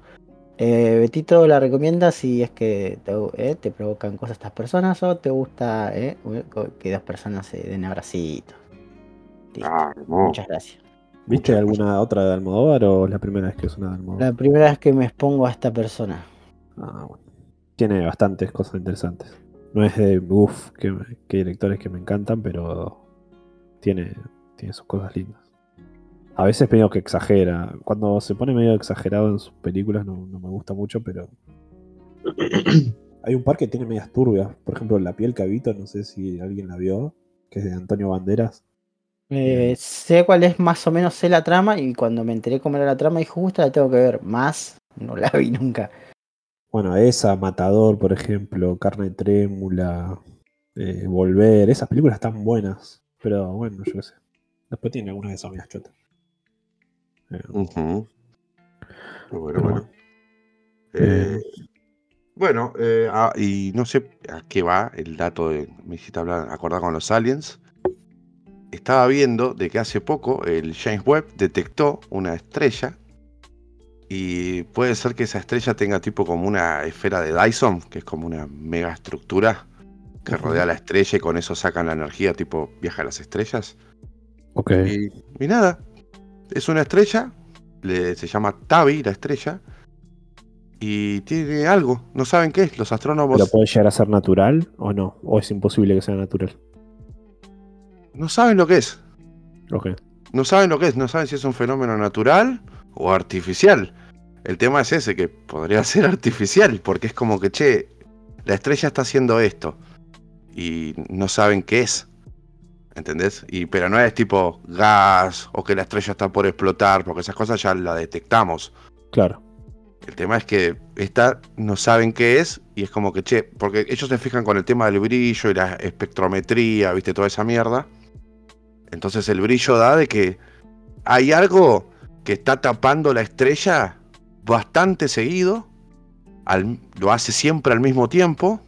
Eh, Betito la recomienda si es que te, eh, te provocan cosas estas personas o te gusta eh, que dos personas se den abracitos. Ah, no. Muchas gracias. ¿Viste Muchas alguna otra de Almodóvar o es la primera vez que es una de Almodóvar? La primera vez que me expongo a esta persona. Ah, bueno. Tiene bastantes cosas interesantes. No es de uff, que, que directores que me encantan, pero tiene, tiene sus cosas lindas. A veces medio que exagera. Cuando se pone medio exagerado en sus películas no, no me gusta mucho, pero. Hay un par que tiene medias turbias. Por ejemplo, La piel cabito, no sé si alguien la vio, que es de Antonio Banderas. Eh, sé cuál es más o menos sé la trama y cuando me enteré cómo era la trama dije justo la tengo que ver. Más no la vi nunca. Bueno, esa, Matador, por ejemplo, Carne Trémula, eh, Volver, esas películas están buenas. Pero bueno, yo qué sé. Después tiene algunas que son medias chotas. Eh. Bueno, pero bueno. bueno. Eh, bueno, eh, ah, y no sé a qué va el dato de. Me hiciste hablar, acordar con los aliens. Estaba viendo de que hace poco el James Webb detectó una estrella. Y puede ser que esa estrella tenga tipo como una esfera de Dyson, que es como una mega estructura que rodea la estrella y con eso sacan la energía tipo viaja a las estrellas. Ok. Y, y nada, es una estrella, le- se llama Tabi la estrella, y tiene algo, no saben qué es, los astrónomos ¿Pero puede llegar a ser natural o no? ¿O es imposible que sea natural? no saben lo que es, Ok. no saben lo que es, no saben si es un fenómeno natural o artificial. El tema es ese, que podría ser artificial, porque es como que, che, la estrella está haciendo esto, y no saben qué es. ¿Entendés? Y, pero no es tipo gas o que la estrella está por explotar, porque esas cosas ya la detectamos. Claro. El tema es que esta no saben qué es y es como que, che, porque ellos se fijan con el tema del brillo y la espectrometría, viste, toda esa mierda. Entonces el brillo da de que hay algo que está tapando la estrella bastante seguido, al- lo hace siempre al mismo tiempo,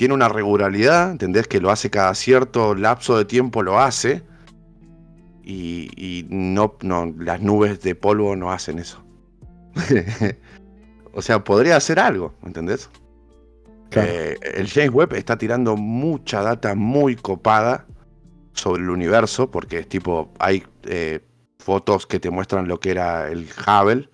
tiene una regularidad, ¿entendés? Que lo hace cada cierto lapso de tiempo, lo hace. Y, y no, no, las nubes de polvo no hacen eso. o sea, podría hacer algo, ¿entendés? Claro. Eh, el James Webb está tirando mucha data muy copada sobre el universo, porque es tipo, hay eh, fotos que te muestran lo que era el Hubble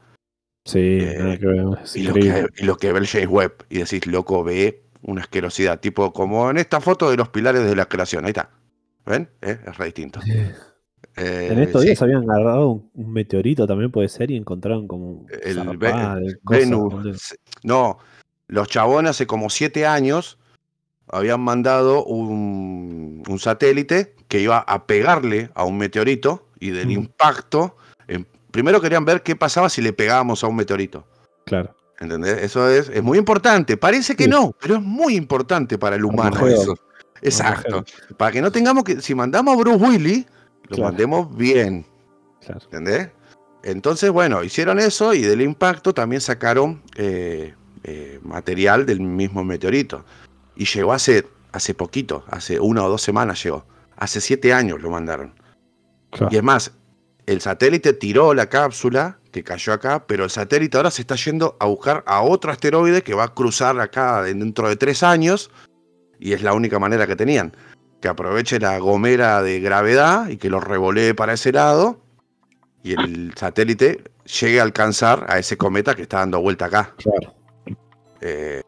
Sí, eh, que y lo, que, y lo que ve el James Webb. Y decís, loco, ve una asquerosidad, tipo como en esta foto de los pilares de la creación. Ahí está. ¿Ven? Eh, Es re distinto. Eh, En estos sí, días habían agarrado un, un meteorito también, puede ser, y encontraron como el cosas, Venus. No, los chabones hace como siete años habían mandado un, un satélite que iba a pegarle a un meteorito y del Mm. impacto. primero querían ver qué pasaba si le pegábamos a un meteorito. Claro. ¿Entendés? Eso es, es muy importante. Parece que Sí. no, pero es muy importante para el humano eso. Exacto. Para que no tengamos que. Si mandamos a Bruce Willis, lo Claro. mandemos bien. Claro. ¿Entendés? Entonces, bueno, hicieron eso y del impacto también sacaron eh, eh, material del mismo meteorito. Y llegó hace, hace poquito, hace una o dos semanas llegó. Hace siete años lo mandaron. Claro. Y es más, el satélite tiró la cápsula que cayó acá, pero el satélite ahora se está yendo a buscar a otro asteroide que va a cruzar acá dentro de tres años. Y es la única manera que tenían. Que aproveche la gomera de gravedad y que lo revolee para ese lado. Y el satélite llegue a alcanzar a ese cometa que está dando vuelta acá. Claro. Eh,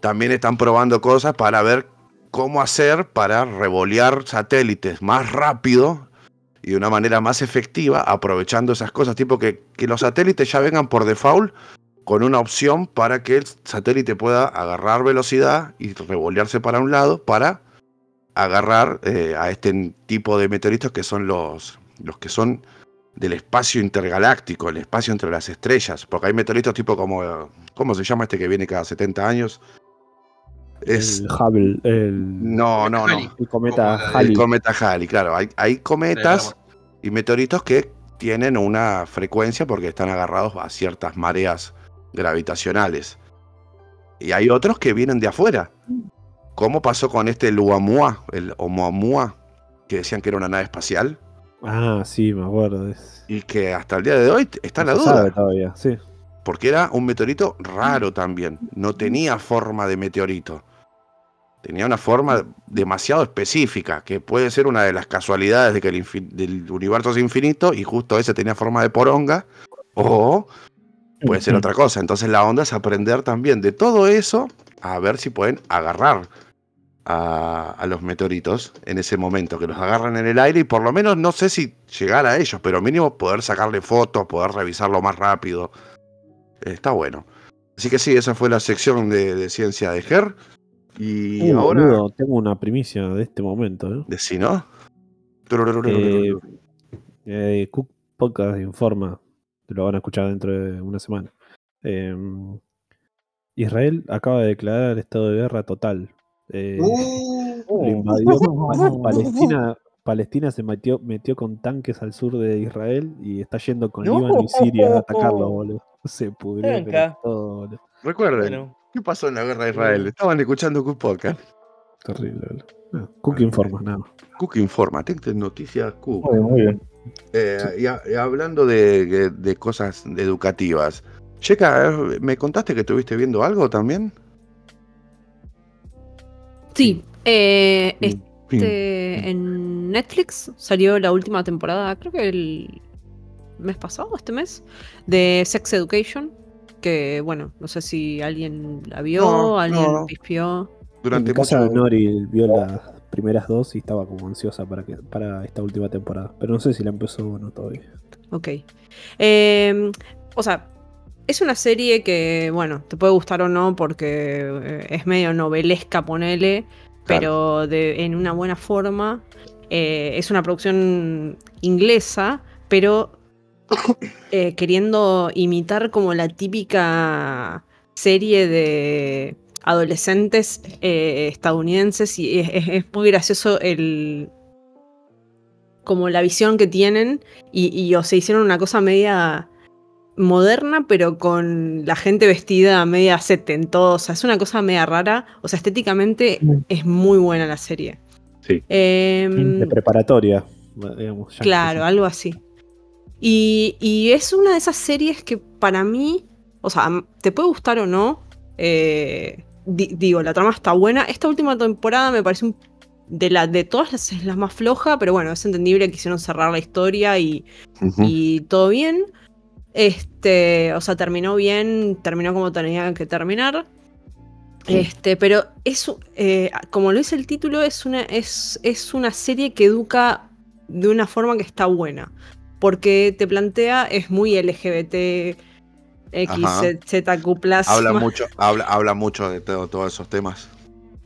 también están probando cosas para ver cómo hacer para revolear satélites más rápido y de una manera más efectiva, aprovechando esas cosas, tipo que, que los satélites ya vengan por default con una opción para que el satélite pueda agarrar velocidad y revolearse para un lado para agarrar eh, a este tipo de meteoritos que son los, los que son del espacio intergaláctico, el espacio entre las estrellas, porque hay meteoritos tipo como, ¿cómo se llama este que viene cada 70 años? Es, El Hubble, el, no, no, no. El cometa Halley. El cometa Halley, claro. Hay, hay cometas y meteoritos que tienen una frecuencia porque están agarrados a ciertas mareas gravitacionales. Y hay otros que vienen de afuera. ¿Cómo pasó con este Luamua, el Oumuamua, que decían que era una nave espacial? Ah, sí, me acuerdo. Es... Y que hasta el día de hoy está en la duda. sabe todavía, sí. Porque era un meteorito raro también. No tenía forma de meteorito. Tenía una forma demasiado específica, que puede ser una de las casualidades de que el del universo es infinito y justo ese tenía forma de poronga. O puede ser otra cosa. Entonces la onda es aprender también de todo eso a ver si pueden agarrar a, a los meteoritos en ese momento, que los agarran en el aire y por lo menos no sé si llegar a ellos, pero mínimo poder sacarle fotos, poder revisarlo más rápido. Está bueno. Así que sí, esa fue la sección de, de ciencia de GER. Y Uh, ahora, boludo, tengo una primicia de este momento, ¿eh? decí, ¿no? Eh, eh, Cook Podcast informa, lo van a escuchar dentro de una semana. Eh, Israel acaba de declarar estado de guerra total. Eh, invadió. Pa- Palestina, Palestina se metió, metió con tanques al sur de Israel y está yendo con No. Líbano y Siria a atacarlo, boludo. Se pudrió todo, boludo. Recuerden, Bueno, ¿qué pasó en la guerra de Israel? Estaban escuchando Cook Podcast. Terrible. No, Cook informa, nada. más. Cook informa, Noticias Cook. Muy bien, muy bien. Eh, y, a- y hablando de, de- cosas educativas, Checa, ¿me contaste que estuviste viendo algo también? Sí, eh, este, en Netflix salió la última temporada, creo que el mes pasado, este mes, de Sex Education. Que bueno, no sé si alguien la vio, No, alguien no. pispeó. Durante en mi casa mucho- Nori vio las primeras dos y estaba como ansiosa para, que, para esta última temporada. Pero no sé si la empezó o no todavía. Ok. Eh, o sea, es una serie que, bueno, te puede gustar o no porque eh, es medio novelesca, ponele, pero de, en una buena forma. Eh, es una producción inglesa, pero eh, queriendo imitar como la típica serie de adolescentes eh, estadounidenses y es, es- es muy gracioso el como la visión que tienen y, y, o se hicieron una cosa media moderna, pero con la gente vestida media setentosa. Es una cosa media rara. O sea, estéticamente es muy buena la serie. Sí. Em, De preparatoria, digamos. ya Claro, algo así. Y, y es una de esas series que para mí, o sea, te puede gustar o no. eh, di- digo, la trama está buena. Esta última temporada me parece un- de, la, de todas las, es la más floja, pero bueno, es entendible que quisieron cerrar la historia y todo bien. Este, o sea, terminó bien, terminó como tenía que terminar. Este, pero es, eh, como lo dice el título, es una, es, es una serie que educa de una forma que está buena. Porque te plantea, es muy LGBT, X, Ajá. ZQ+. Habla mucho, habla, habla mucho de todo- todos esos temas.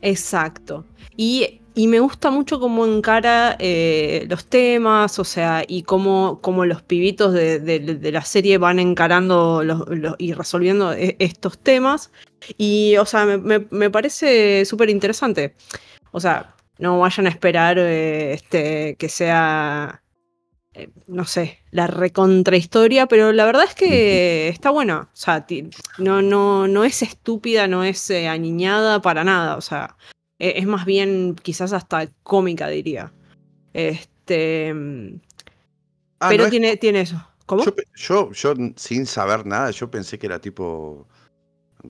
Exacto. Y, y me gusta mucho cómo encara eh, los temas, o sea, y cómo, cómo los pibitos de, de- de la serie van encarando los- los- y resolviendo e- estos temas. Y, o sea, me, me- me parece súper interesante. O sea, no vayan a esperar eh, este, que sea, eh, no sé, la recontrahistoria, pero la verdad es que está buena. O sea, no, no, no es estúpida, no es eh, aniñada para nada. O sea, e- es más bien quizás hasta cómica, diría. Este. mm, Ah, pero no es- tiene, tiene eso. ¿Cómo? Yo, yo, yo, sin saber nada, yo pensé que era tipo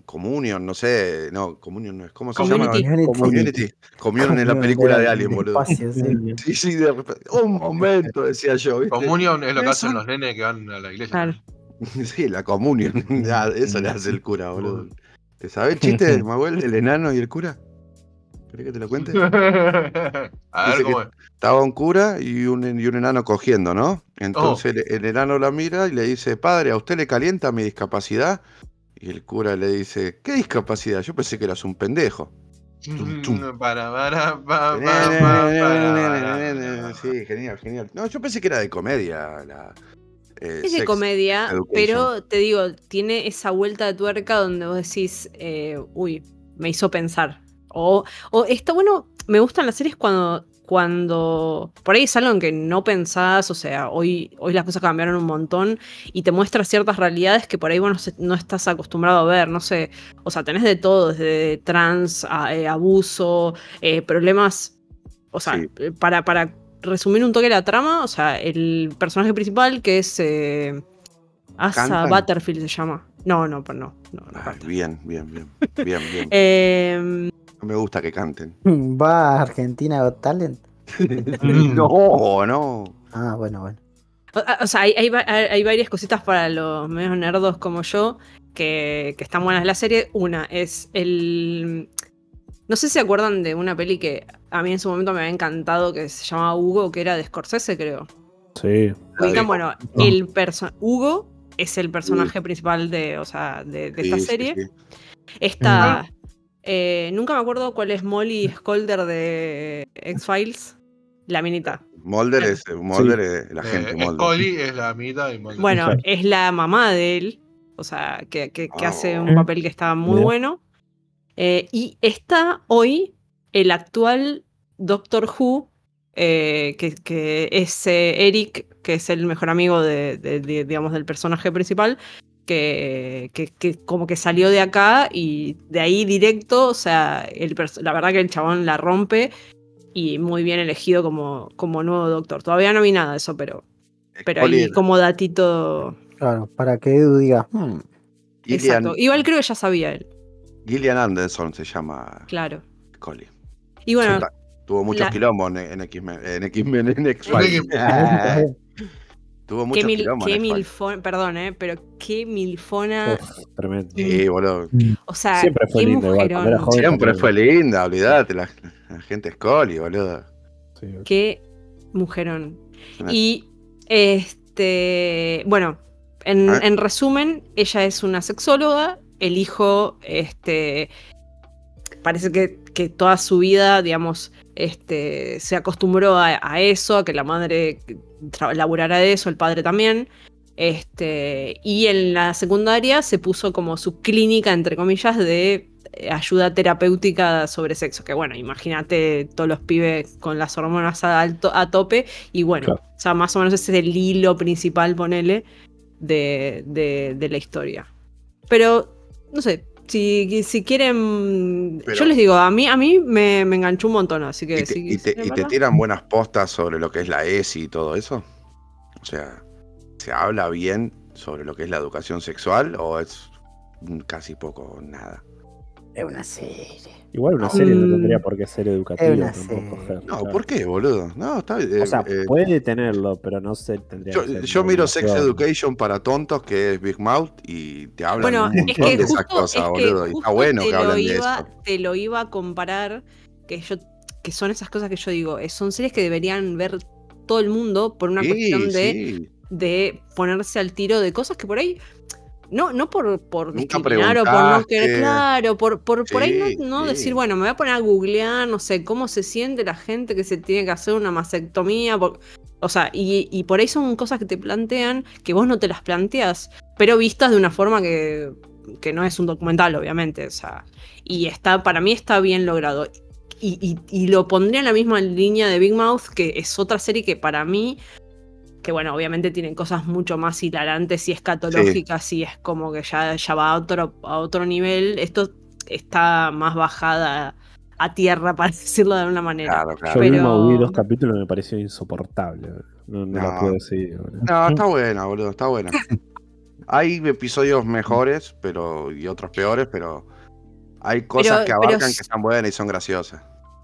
Communion, no sé, no, Communion no es, ¿cómo se llama? Community. Community. Communion es la película de Alien, boludo. Espacio, sí. Sí, sí, de repente, un momento, decía yo, ¿viste? Comunión es lo que hacen los nenes que van a la iglesia. Claro. Sí, la comunión. Ya, eso le hace el cura, boludo. ¿Te sabes el chiste de Manuel, el enano y el cura? ¿Querés que te lo cuente? a ver cómo es. Estaba un cura y un, y un enano cogiendo, ¿no? Entonces el, el enano la mira y le dice, padre, ¿a usted le calienta mi discapacidad? Y el cura le dice, ¿qué discapacidad? Yo pensé que eras un pendejo. Tum, tum. Mm, Para, para, pa, pa, pa, para, para. Sí, genial, genial. No, yo pensé que era de comedia. La, eh, Es de comedia, Education. pero te digo, tiene esa vuelta de tuerca donde vos decís, eh, uy, me hizo pensar. O, o está bueno, me gustan las series cuando, cuando por ahí es algo en que no pensás, o sea, hoy, hoy las cosas cambiaron un montón y te muestra ciertas realidades que por ahí vos no, estás acostumbrado a ver, no sé, o sea, tenés de todo, desde trans, a, eh, abuso, eh, problemas, o sea, Sí. eh, para, para resumir un toque la trama, o sea, el personaje principal que es eh, Asa ¿Cantan? Butterfield se llama. No, no, pues no. no, no Ay, canta. bien, bien, bien. Bien, bien. Eh, No me gusta que canten. ¿Va a Argentina Got Talent? No, no. Ah, bueno, bueno. o, o sea, hay, hay va- hay- varias cositas para los medios nerdos como yo que, que están buenas de la serie. Una es el. No sé si se acuerdan de una peli que a mí en su momento me había encantado que se llamaba Hugo, que era de Scorsese, creo. Sí. Ubican, bueno, No. el perso Hugo es el personaje principal de, o sea, de, de esta Sí, sí, serie. sí. Esta. Eh, nunca me acuerdo cuál es Molly Scolder de X-Files. La minita. Mulder es, Mulder es la Eh, gente, Mulder. Scully es la mitad y Mulder. Bueno, es la mamá de él. O sea, que, que- que Ah, hace un papel que está muy bueno. Eh, y está hoy el actual Doctor Who, eh, que, que es eh, Eric, que es el mejor amigo de, de- de- digamos, del personaje principal, que, que- que como que salió de acá y de ahí directo, o sea, el la verdad que el chabón la rompe y muy bien elegido como, como nuevo doctor. Todavía no vi nada de eso, pero, pero ahí como datito... Claro, para que Edu diga, "Hmm, Gillian, Exacto. Igual creo que ya sabía él, Gillian Anderson se llama claro. Colin. Y bueno, Tuvo muchos la- quilombos en, en X-Men, en X-Men, en En X-Files. Ah, Tuvo qué, muchos mil, qué milfona, perdón, eh, pero qué milfona. Uf, tremendo. Sí, boludo. O sea, Siempre fue igual, joven. Siempre fue linda, olvídate, la, la gente es Coli, boludo. Sí, Qué mujerón. Y este, bueno, en, Ah. en resumen, ella es una sexóloga, el hijo, este, parece que, que toda su vida, digamos, este, se acostumbró a, a eso, a que la madre laburara de eso, el padre también. Este, y en la secundaria se puso como su clínica, entre comillas, de eh, ayuda terapéutica sobre sexo. Que bueno, imagínate todos los pibes con las hormonas a, alto- a tope. Y bueno, Claro. o sea, más o menos ese es el hilo principal, ponele, de, de- de la historia. Pero, no sé, si, si quieren. Pero- yo les digo, a mí, a mí me, me enganchó un montón, así que ¿Y te, si y te- y tiran buenas postas sobre lo que es la ESI y todo eso? O sea, ¿se habla bien sobre lo que es la educación sexual o es casi poco o nada? es una serie. Igual una serie no Mm. tendría por qué ser educativa Es una tampoco, No, claro. ¿por qué, boludo? No, está. O sea, eh, puede tenerlo, pero no se tendría yo, que ser yo miro Sex. Education para tontos, que es Big Mouth, y te hablan Bueno, un montón es que de esas justo, cosas, es que boludo. Y está bueno te que lo hablen de iba, eso. Te lo iba a comparar, que yo, que son esas cosas que yo digo, eh, son series que deberían ver todo el mundo por una Sí, cuestión de, sí. de ponerse al tiro de cosas que por ahí. No, no por, por discriminar o por no querer, claro, por, por, por ahí no, no sí. decir, bueno, me voy a poner a googlear, no sé, cómo se siente la gente que se tiene que hacer una mastectomía. por- o sea, y, y por ahí son cosas que te plantean que vos no te las planteas, pero vistas de una forma que, que no es un documental, obviamente. O sea, y está, para mí está bien logrado. Y, y- y lo pondría en la misma línea de Big Mouth, que es otra serie que para mí, que bueno, obviamente tienen cosas mucho más hilarantes y escatológicas y es como que ya, ya va a otro, a otro nivel. Esto está más bajada a tierra, para decirlo de alguna manera. Claro, Yo claro. Pero- mismo vi dos capítulos y me pareció insoportable. No, no la puedo seguir. boludo. No, está buena, boludo, está buena. Hay episodios mejores pero y otros peores, pero hay cosas Pero- que abarcan que están buenas y son graciosas.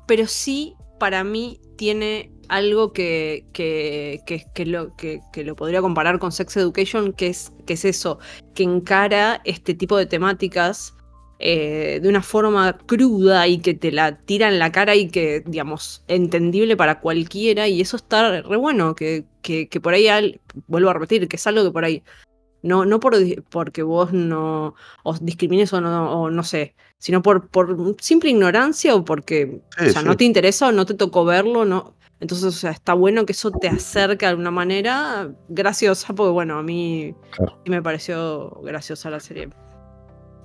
pero sí para mí tiene algo que, que, que- que lo, que, lo podría comparar con Sex Education, que es, que es eso, que encara este tipo de temáticas eh, de una forma cruda y que te la tira en la cara y que, digamos, entendible para cualquiera, y eso está re bueno, que, por ahí, vuelvo a repetir, que es algo que por ahí, no, no por, porque vos no os discrimines o no, o no sé, sino por, por simple ignorancia o porque Sí, o sea, sí. no te interesa o no te tocó verlo, no. Entonces, o sea, está bueno que eso te acerque de alguna manera graciosa, porque bueno, a mí Claro. sí me pareció graciosa la serie.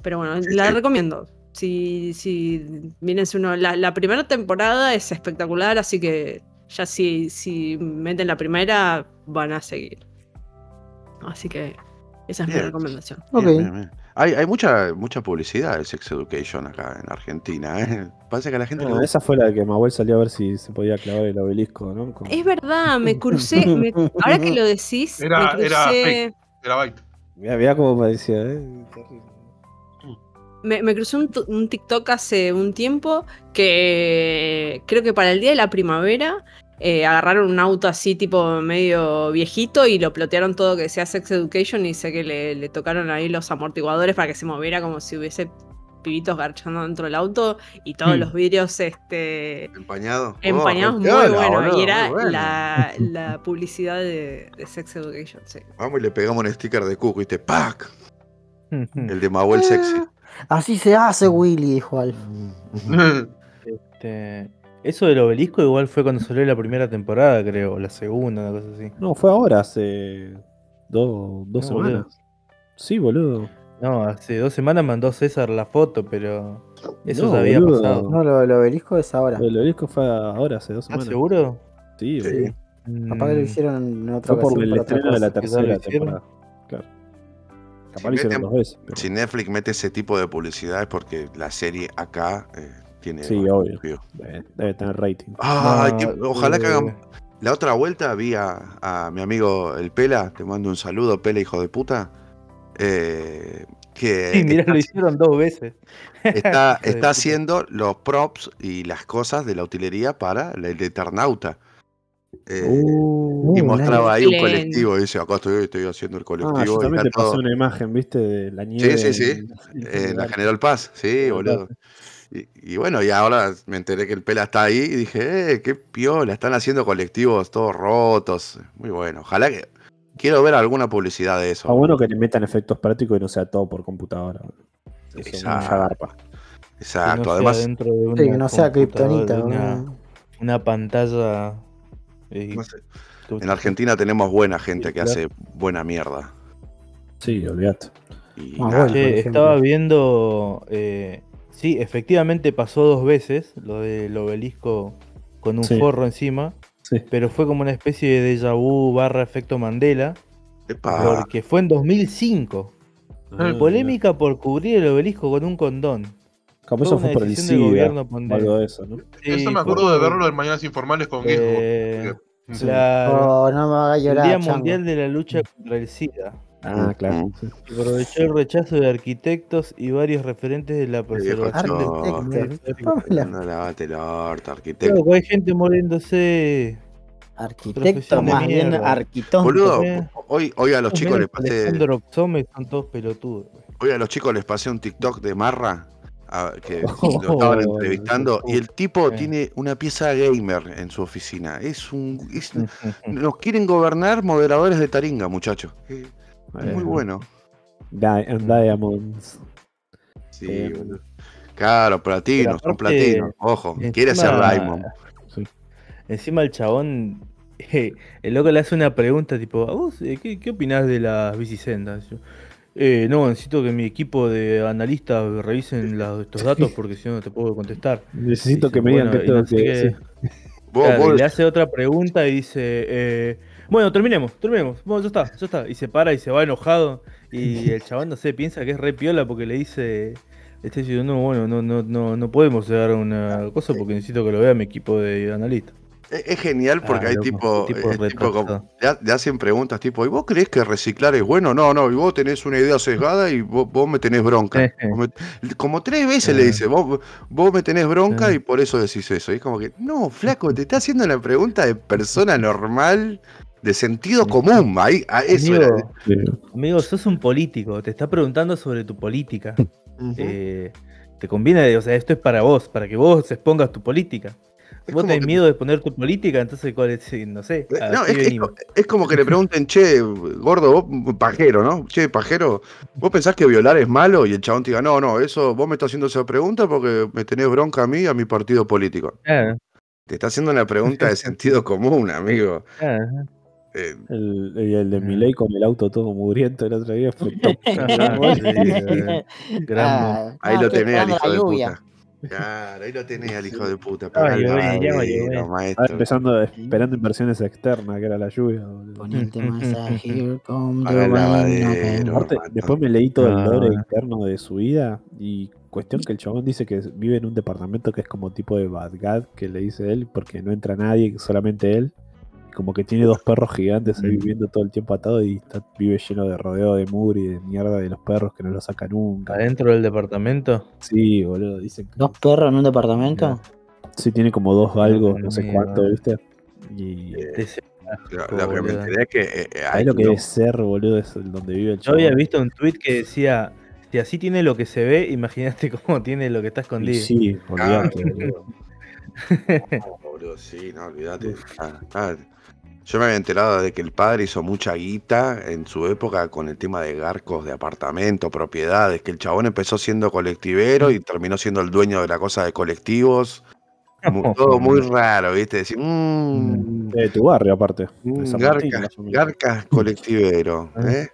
Pero bueno, Sí, la sí. recomiendo. Si, si mírense uno, la, la primera temporada es espectacular, así que ya si, si meten la primera, van a seguir. Así que Esa es mi recomendación. Bien, bien. Hay, hay mucha, mucha publicidad de Sex Education acá en Argentina. ¿eh? Parece que la gente gusta. esa fue la que Mahuel salió a ver si se podía clavar el obelisco, ¿no? Es verdad, me crucé. me- ahora que lo decís, Era- me era crucé. fake. Era Byte. Mirá, mirá cómo parecía, ¿eh? Me, me crucé un, tu- un TikTok hace un tiempo que creo que para el día de la primavera eh, agarraron un auto así tipo medio viejito y lo plotearon todo que decía Sex Education y sé que le, le tocaron ahí los amortiguadores para que se moviera como si hubiese pibitos garchando dentro del auto y todos Hmm. los vidrios este Empañado. empañados Oh, muy bueno y era bueno. la, la publicidad de, de Sex Education sí. Vamos y le pegamos un sticker de Cook, ¿viste? ¡Pac! Hmm. El de Mahuel Sexy. Así se hace, Willy, dijo Al. Este, eso del obelisco igual fue cuando salió la primera temporada, creo, o la segunda, una cosa así. No, fue ahora, hace dos, dos No, semanas. boludo. Sí, boludo. No, hace dos semanas mandó César la foto, pero eso No, se había boludo. pasado. No, lo, lo obelisco es ahora. El obelisco fue ahora, hace dos ¿Estás semanas. seguro? Sí, Sí. Capaz que lo hicieron en otra Fue por el estreno de la cosa. ¿Qué tal tercera lo temporada. Claro. Capaz Si lo hicieron meten- dos veces. pero- Si Netflix mete ese tipo de publicidad es porque la serie acá eh, tiene. Sí, bueno, obvio. Debe, debe tener rating. Ay, no, que- ojalá que eh, hagan. La otra vuelta vi a, a mi amigo el Pela, te mando un saludo, Pela, hijo de puta. eh, que Sí, mira, está, lo hicieron dos veces. está- está haciendo los props y las cosas de la utilería para el de Eternauta. Eh, Uh, y Uh, mostraba ahí un colectivo. Y dice: Acá estoy, estoy haciendo el ah, yo colectivo. y te pasé todo- una imagen, ¿viste? De la nieve. sí, sí. en- en Eh, la. General Paz, sí, boludo. Y, y bueno, y ahora me enteré que el Pela está ahí y dije, eh, qué piola, están haciendo colectivos todos rotos. Muy bueno, ojalá que. Quiero ver alguna publicidad de eso. Está bueno que le metan efectos prácticos y no sea todo por computadora. Eso Exacto. Que Exacto, no sea además, dentro de una Sí, que no sea de Una, una pantalla. eh, no sé, en Argentina tenemos buena gente que hace buena mierda. Sí, olvídate. Y Ah, bueno. Che, estaba viendo. eh, sí, efectivamente pasó dos veces lo del obelisco con un Sí. forro encima. Sí. Pero fue como una especie de déjà vu barra efecto Mandela. epa, Porque fue en 2005. Ah, Polémica por cubrir el obelisco con un condón. Como Fue eso una fue por el decisión del SIDA gobierno algo de eso, ¿no? Sí, Eso me acuerdo de verlo en Mañanas Informales con eh, Oh, no me haga el llorar. Día chango. Mundial de la Lucha contra el SIDA. Ah, claro. Sí. Aprovechó el rechazo de arquitectos y varios referentes de la preservación no lavate el orto, arquitecto. Claro, hay gente muriéndose. Arquitecto, más bien arquitón. Boludo, hoy, hoy a los chicos les pasé. Alejandro son todos pelotudos. Hoy a los chicos les pasé un TikTok de Marra a- que Oh, lo estaban entrevistando y el tipo tiene una pieza gamer en su oficina. Es un es- nos quieren gobernar moderadores de Taringa, muchachos. Eh, Eh, Muy bueno. Di- Diamonds. Sí, Eh, boludo. Claro, platino, Pero son platinos. Ojo, quiere ser Diamond. Encima el chabón, el loco le hace una pregunta tipo, ¿a vos eh, qué, qué opinás de las bicisendas? "Eh, no, necesito que mi equipo de analistas revisen la- estos datos porque si no no te puedo contestar. Necesito que me digan bueno, que no sé que. Vos- Claro, vos- le hace otra pregunta y dice, eh, bueno, terminemos, terminemos, bueno, ya está, ya está. Y se para y se va enojado. Y el chabón, no sé, piensa que es re piola porque le dice, le está diciendo, no, bueno, no, no, no, no podemos llegar a una cosa porque necesito que lo vea mi equipo de analistas. es, es genial porque Ah, hay loco, tipo, tipo eh, tipo como- le, ha- le hacen preguntas tipo, ¿y vos crees que reciclar es bueno? No, no, y vos tenés una idea sesgada y vos, vos me tenés bronca. Me- como tres veces le Ah. dice, vos, vos me tenés bronca Ah. y por eso decís eso. Y es como que, no, flaco, te está haciendo una pregunta de persona normal, de sentido común. Ahí, a eso era. Amigo, Sí. amigo, sos un político, te está preguntando sobre tu política. Eh, te conviene, o sea, esto es para vos, para que vos expongas tu política. Es vos tenés que- miedo de exponer tu política, entonces, ¿cuál es? No sé. Eh, No, es, como que le pregunten, che, gordo, vos, pajero, ¿no? Che, pajero, ¿vos pensás que violar es malo? Y el chabón te diga, no, no, eso, vos me estás haciendo esa pregunta porque me tenés bronca a mí y a mi partido político. Claro, Te está haciendo una pregunta de sentido común, amigo. claro. Eh, El, y el de Ah. Milei con el auto todo mugriento el otro día fue top. Sí, gran- Ah, ahí no, lo tenés al hijo la de lluvia. puta. Claro, ahí lo tenés al hijo de puta. Ah, ya ven. Estaba maestro. empezando, esperando inversiones externas, que era la lluvia. Here come the lavadero. Aparte, Matón. después me leí todo el lore Ah. interno de su vida y cuestión que el chabón dice que vive en un departamento que es como tipo de Bagdad, que le dice él, porque no entra nadie, solamente él. Como que tiene dos perros gigantes ahí Mm. viviendo todo el tiempo atado y está- vive lleno de rodeo de mugre y de mierda de los perros que no lo saca nunca. Adentro del departamento. Sí, boludo, dicen que ¿Dos perros en un departamento? sí tiene como dos galgos, no sé cuánto, ¿viste? Y Ese- Lo, lo que me enteré es que eh, eh, ahí lo que no- debe ser, boludo, es el donde vive el Yo chabón. había visto un tweet que decía, si así tiene lo que se ve, imagínate cómo tiene lo que está Y escondido. sí, olvidate, boludo. No, boludo, sí, no, olvídate. Ah, ah, Yo me había enterado de que el padre hizo mucha guita en su época con el tema de garcos de apartamento, propiedades, que el chabón empezó siendo colectivero y terminó siendo el dueño de la cosa de colectivos. Todo muy raro, ¿viste? Decir, mmm, De tu barrio, aparte. Martín, garcas, colectivero, ¿eh?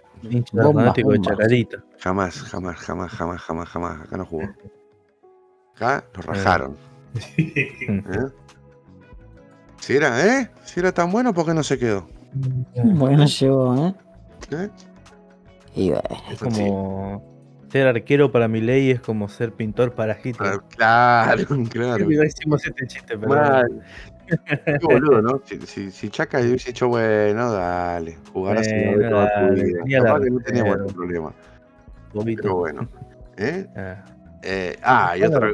Bombas. Chacarita. Jamás, jamás, jamás, jamás, jamás, jamás. Acá no jugó. Acá lo rajaron. ¿eh? Si era, ¿eh? Si era tan bueno, ¿por qué no se quedó? Bueno, llegó, ¿eh? ¿Eh? Y bueno, Es como ser arquero para mi ley es como ser pintor para Hitler. Ah, Claro, claro. No hicimos este chiste, pero Mal. Qué boludo, ¿no? Si, si, si Chaca hubiese dicho, bueno, dale, una Bueno, vez toda tu dale, vida. tenía la que no problema. vomito. Pero bueno. ¿eh? Ah. Eh, ah, y otra,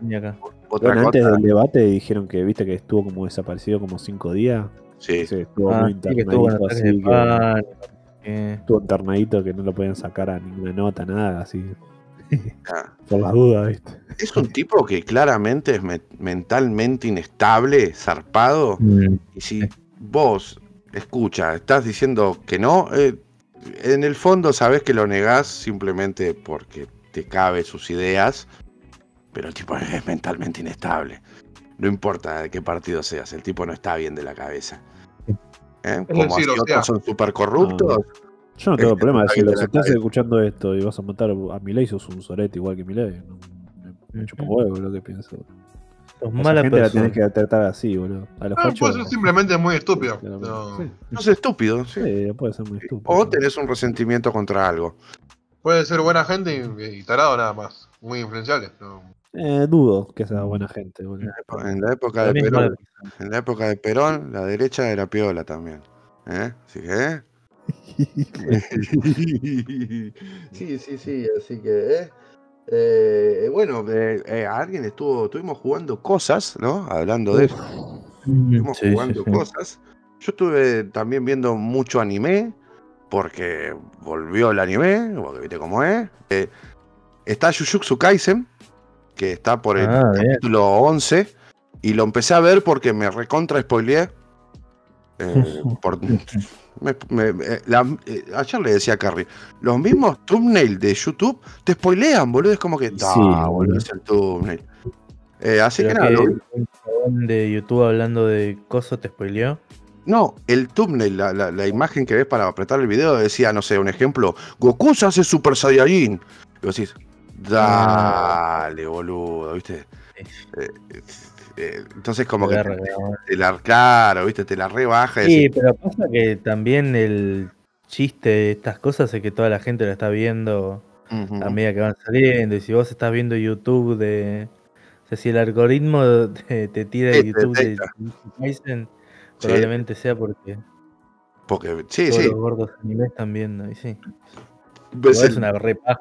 No. Otra Bueno, antes cosa. del debate dijeron que viste que estuvo como desaparecido como cinco días. Sí, Sí, estuvo Ah, muy sí, que estuvo en internadito, así que estuvo internadito que no lo podían sacar a ninguna nota, nada, así. ah. Por las dudas, viste. Es un tipo que claramente es me- mentalmente inestable, zarpado. Y si vos, escucha, estás diciendo que no, eh, en el fondo sabés que lo negás simplemente porque te cabe sus ideas, pero el tipo es mentalmente inestable. No importa de qué partido seas, el tipo no está bien de la cabeza. ¿Eh? Como decir, así o otros son súper corruptos. Yo no tengo Este, problema de Si la estás escuchando esto y vas a matar a Milei, sos un sorete igual que Milei. No, me, un huevo lo que pienso. Esa mala gente la tenés que tratar así, boludo. A los Ah, fachos. puede ser simplemente muy estúpido. No. Sí, No es estúpido, sí. sí, puede ser muy estúpido. O tenés un resentimiento contra algo. Puede ser buena gente y, y tarado nada más. Muy influenciable. no. Eh, dudo que sea buena gente. En la época de Perón, en la época de Perón, la derecha era piola también. ¿Eh? Así que, ¿eh? sí, sí, sí, así que, ¿eh? Eh, bueno, eh, eh, alguien estuvo, estuvimos jugando cosas, ¿no? Hablando de eso, estuvimos Sí, sí, jugando sí. cosas. Yo estuve también viendo mucho anime, porque volvió el anime, porque viste cómo es. Eh, está Jujutsu Kaisen, que está por el Ah, capítulo 11, y lo empecé a ver porque me recontra spoileé. Eh, por- me- me- eh, la- eh, ayer le decía a Carrie, los mismos thumbnails de YouTube te spoilean, boludo. Es como que, Sí, "Ah, boludo, es el thumbnail. Eh, así que nada, que un de YouTube hablando de coso te spoileó. No, el thumbnail, la, la- la imagen que ves para apretar el video decía, no sé, un ejemplo, Goku se hace Super Saiyajin. Y vos decís, dale, boludo, ¿viste? Eh, eh, entonces como que te, te la, claro, ¿viste? Te la rebaja y Sí, decís, pero pasa que también el chiste de estas cosas es que toda la gente lo está viendo ujú. a medida que van saliendo. Y si vos estás viendo YouTube de. O sea, si el algoritmo te, te tira Sí, te YouTube de Sí. probablemente sea porque porque, sí, todos sí, los gordos animes están viendo. Y sí. es el- una repaja.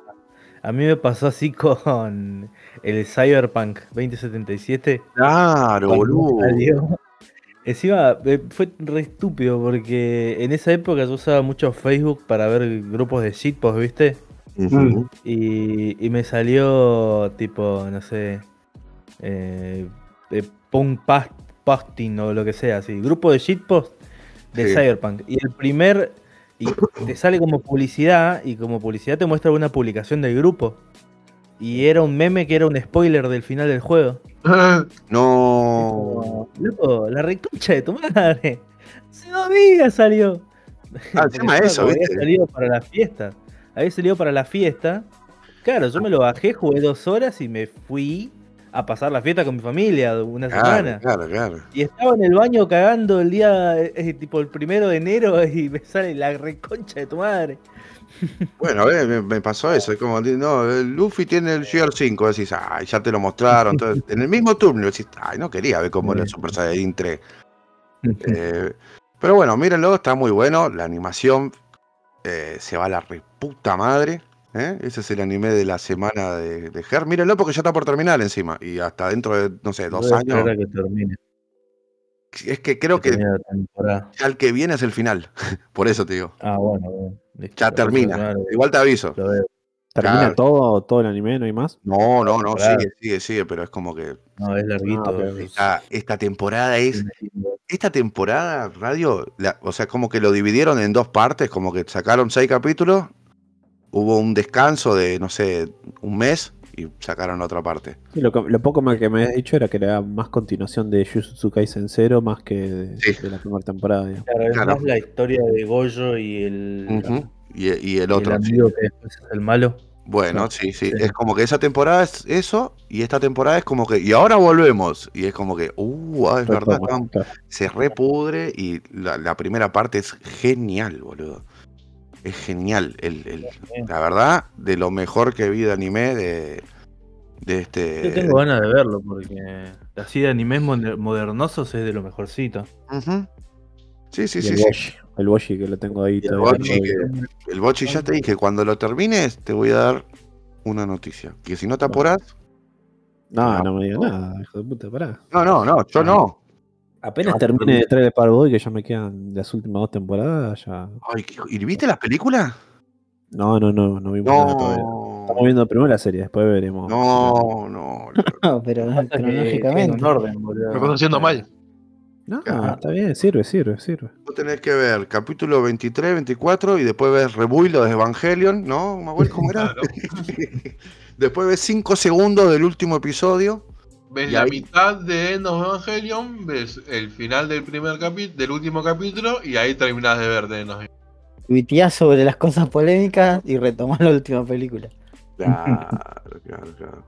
A mí me pasó así con el Cyberpunk 2077. claro, boludo. salió. Encima eh, fue re estúpido porque en esa época yo usaba mucho Facebook para ver grupos de shitpost, ¿viste? Y, y me salió tipo, no sé, eh, eh, punk past- posting o lo que sea, así, grupo de shitpost de Sí. Cyberpunk. Y el primer, y te sale como publicidad, y como publicidad te muestra una publicación del grupo. Y era un meme que era un spoiler del final del juego. No. Loco, la reconcha de tu madre. Hace dos días salió. Ah, encima yo eso, había ¿viste? salido para la fiesta. Había salido para la fiesta. Claro, yo me lo bajé, jugué dos horas y me fui a pasar la fiesta con mi familia una Claro, semana. claro, claro. Y estaba en el baño cagando el día, eh, tipo el primero de enero, y me sale la reconcha de tu madre. Bueno, eh, me, me pasó eso. Es como, no, el Luffy tiene el Gear 5. Decís, ay, ya te lo mostraron. Entonces, en el mismo turno decís, ay, no quería ver cómo era el Super Saiyajin 3. Eh, pero bueno, mírenlo, está muy bueno. La animación eh, se va a la reputa madre. ¿Eh? Ese es el anime de la semana de, de Her. Mírenlo porque ya está por terminar encima. Y hasta dentro de, no sé, dos Voy a años. que termine, Es que creo que temporada. ya el que viene es el final. por eso te digo. Ah, bueno, bueno, listo, Ya lo- termina. lo- Igual te aviso. lo veo. ¿Termina Claro. todo, todo el anime? ¿No hay más? No, no, no, Claro. sigue, sigue, sigue, pero es como que No, es larguito. Esta, esta temporada es. Esta temporada, radio, la- o sea, como que lo dividieron en dos partes, como que sacaron seis capítulos, hubo un descanso de, no sé, un mes y sacaron otra parte. Sí, lo, que- lo poco más que me habías dicho era que era más continuación de Jujutsu Kaisen 0 más que de, Sí. de la primera temporada. digamos. Claro, es Claro. más la historia de Goyo y el, y, y el y otro. el sí. amigo que después es el malo. Bueno, sí, sí, Sí. Es como que esa temporada es eso y esta temporada es como que. Y ahora volvemos. Y es como que. Uh, ah, es verdad. Claro. se repudre y la, la primera parte es genial, boludo. Es genial. El, el- la verdad, de lo mejor que vi de anime de, de este. Yo tengo ganas de verlo porque así de animes moder- modernosos es de lo mejorcito. Sí, sí, Y sí, el sí. Boshi, el Boshi que lo tengo ahí el. Boshi que- El Bochi ya te dije, cuando lo termines te voy a dar una noticia. Que si no te apurás. No, no me digas nada, hijo de puta, pará. No, no, no, yo no. Apenas termine de traer el Powerboy, que ya me quedan las últimas dos temporadas, ya. Ay, ¿qué- ¿Y viste las películas? No, no, no, no vimos nada todavía. No. Estamos viendo primero la serie, después veremos. No, no. No, pero cronológicamente. en orden, boludo. Me estás haciendo mal. No, Ah. está bien, sirve, sirve, sirve. Vos tenés que ver capítulo 23, 24 y después ves Rebuild de Evangelion, ¿no? ¿Me acuerdo cómo era? Después ves 5 segundos del último episodio. Ves Y la ahí- mitad de End of Evangelion, ves el final del primer capítulo, del último capítulo, y ahí terminás de ver de End of Evangelion. Tuiteás sobre las cosas polémicas y retomás la última película. Claro, claro, claro.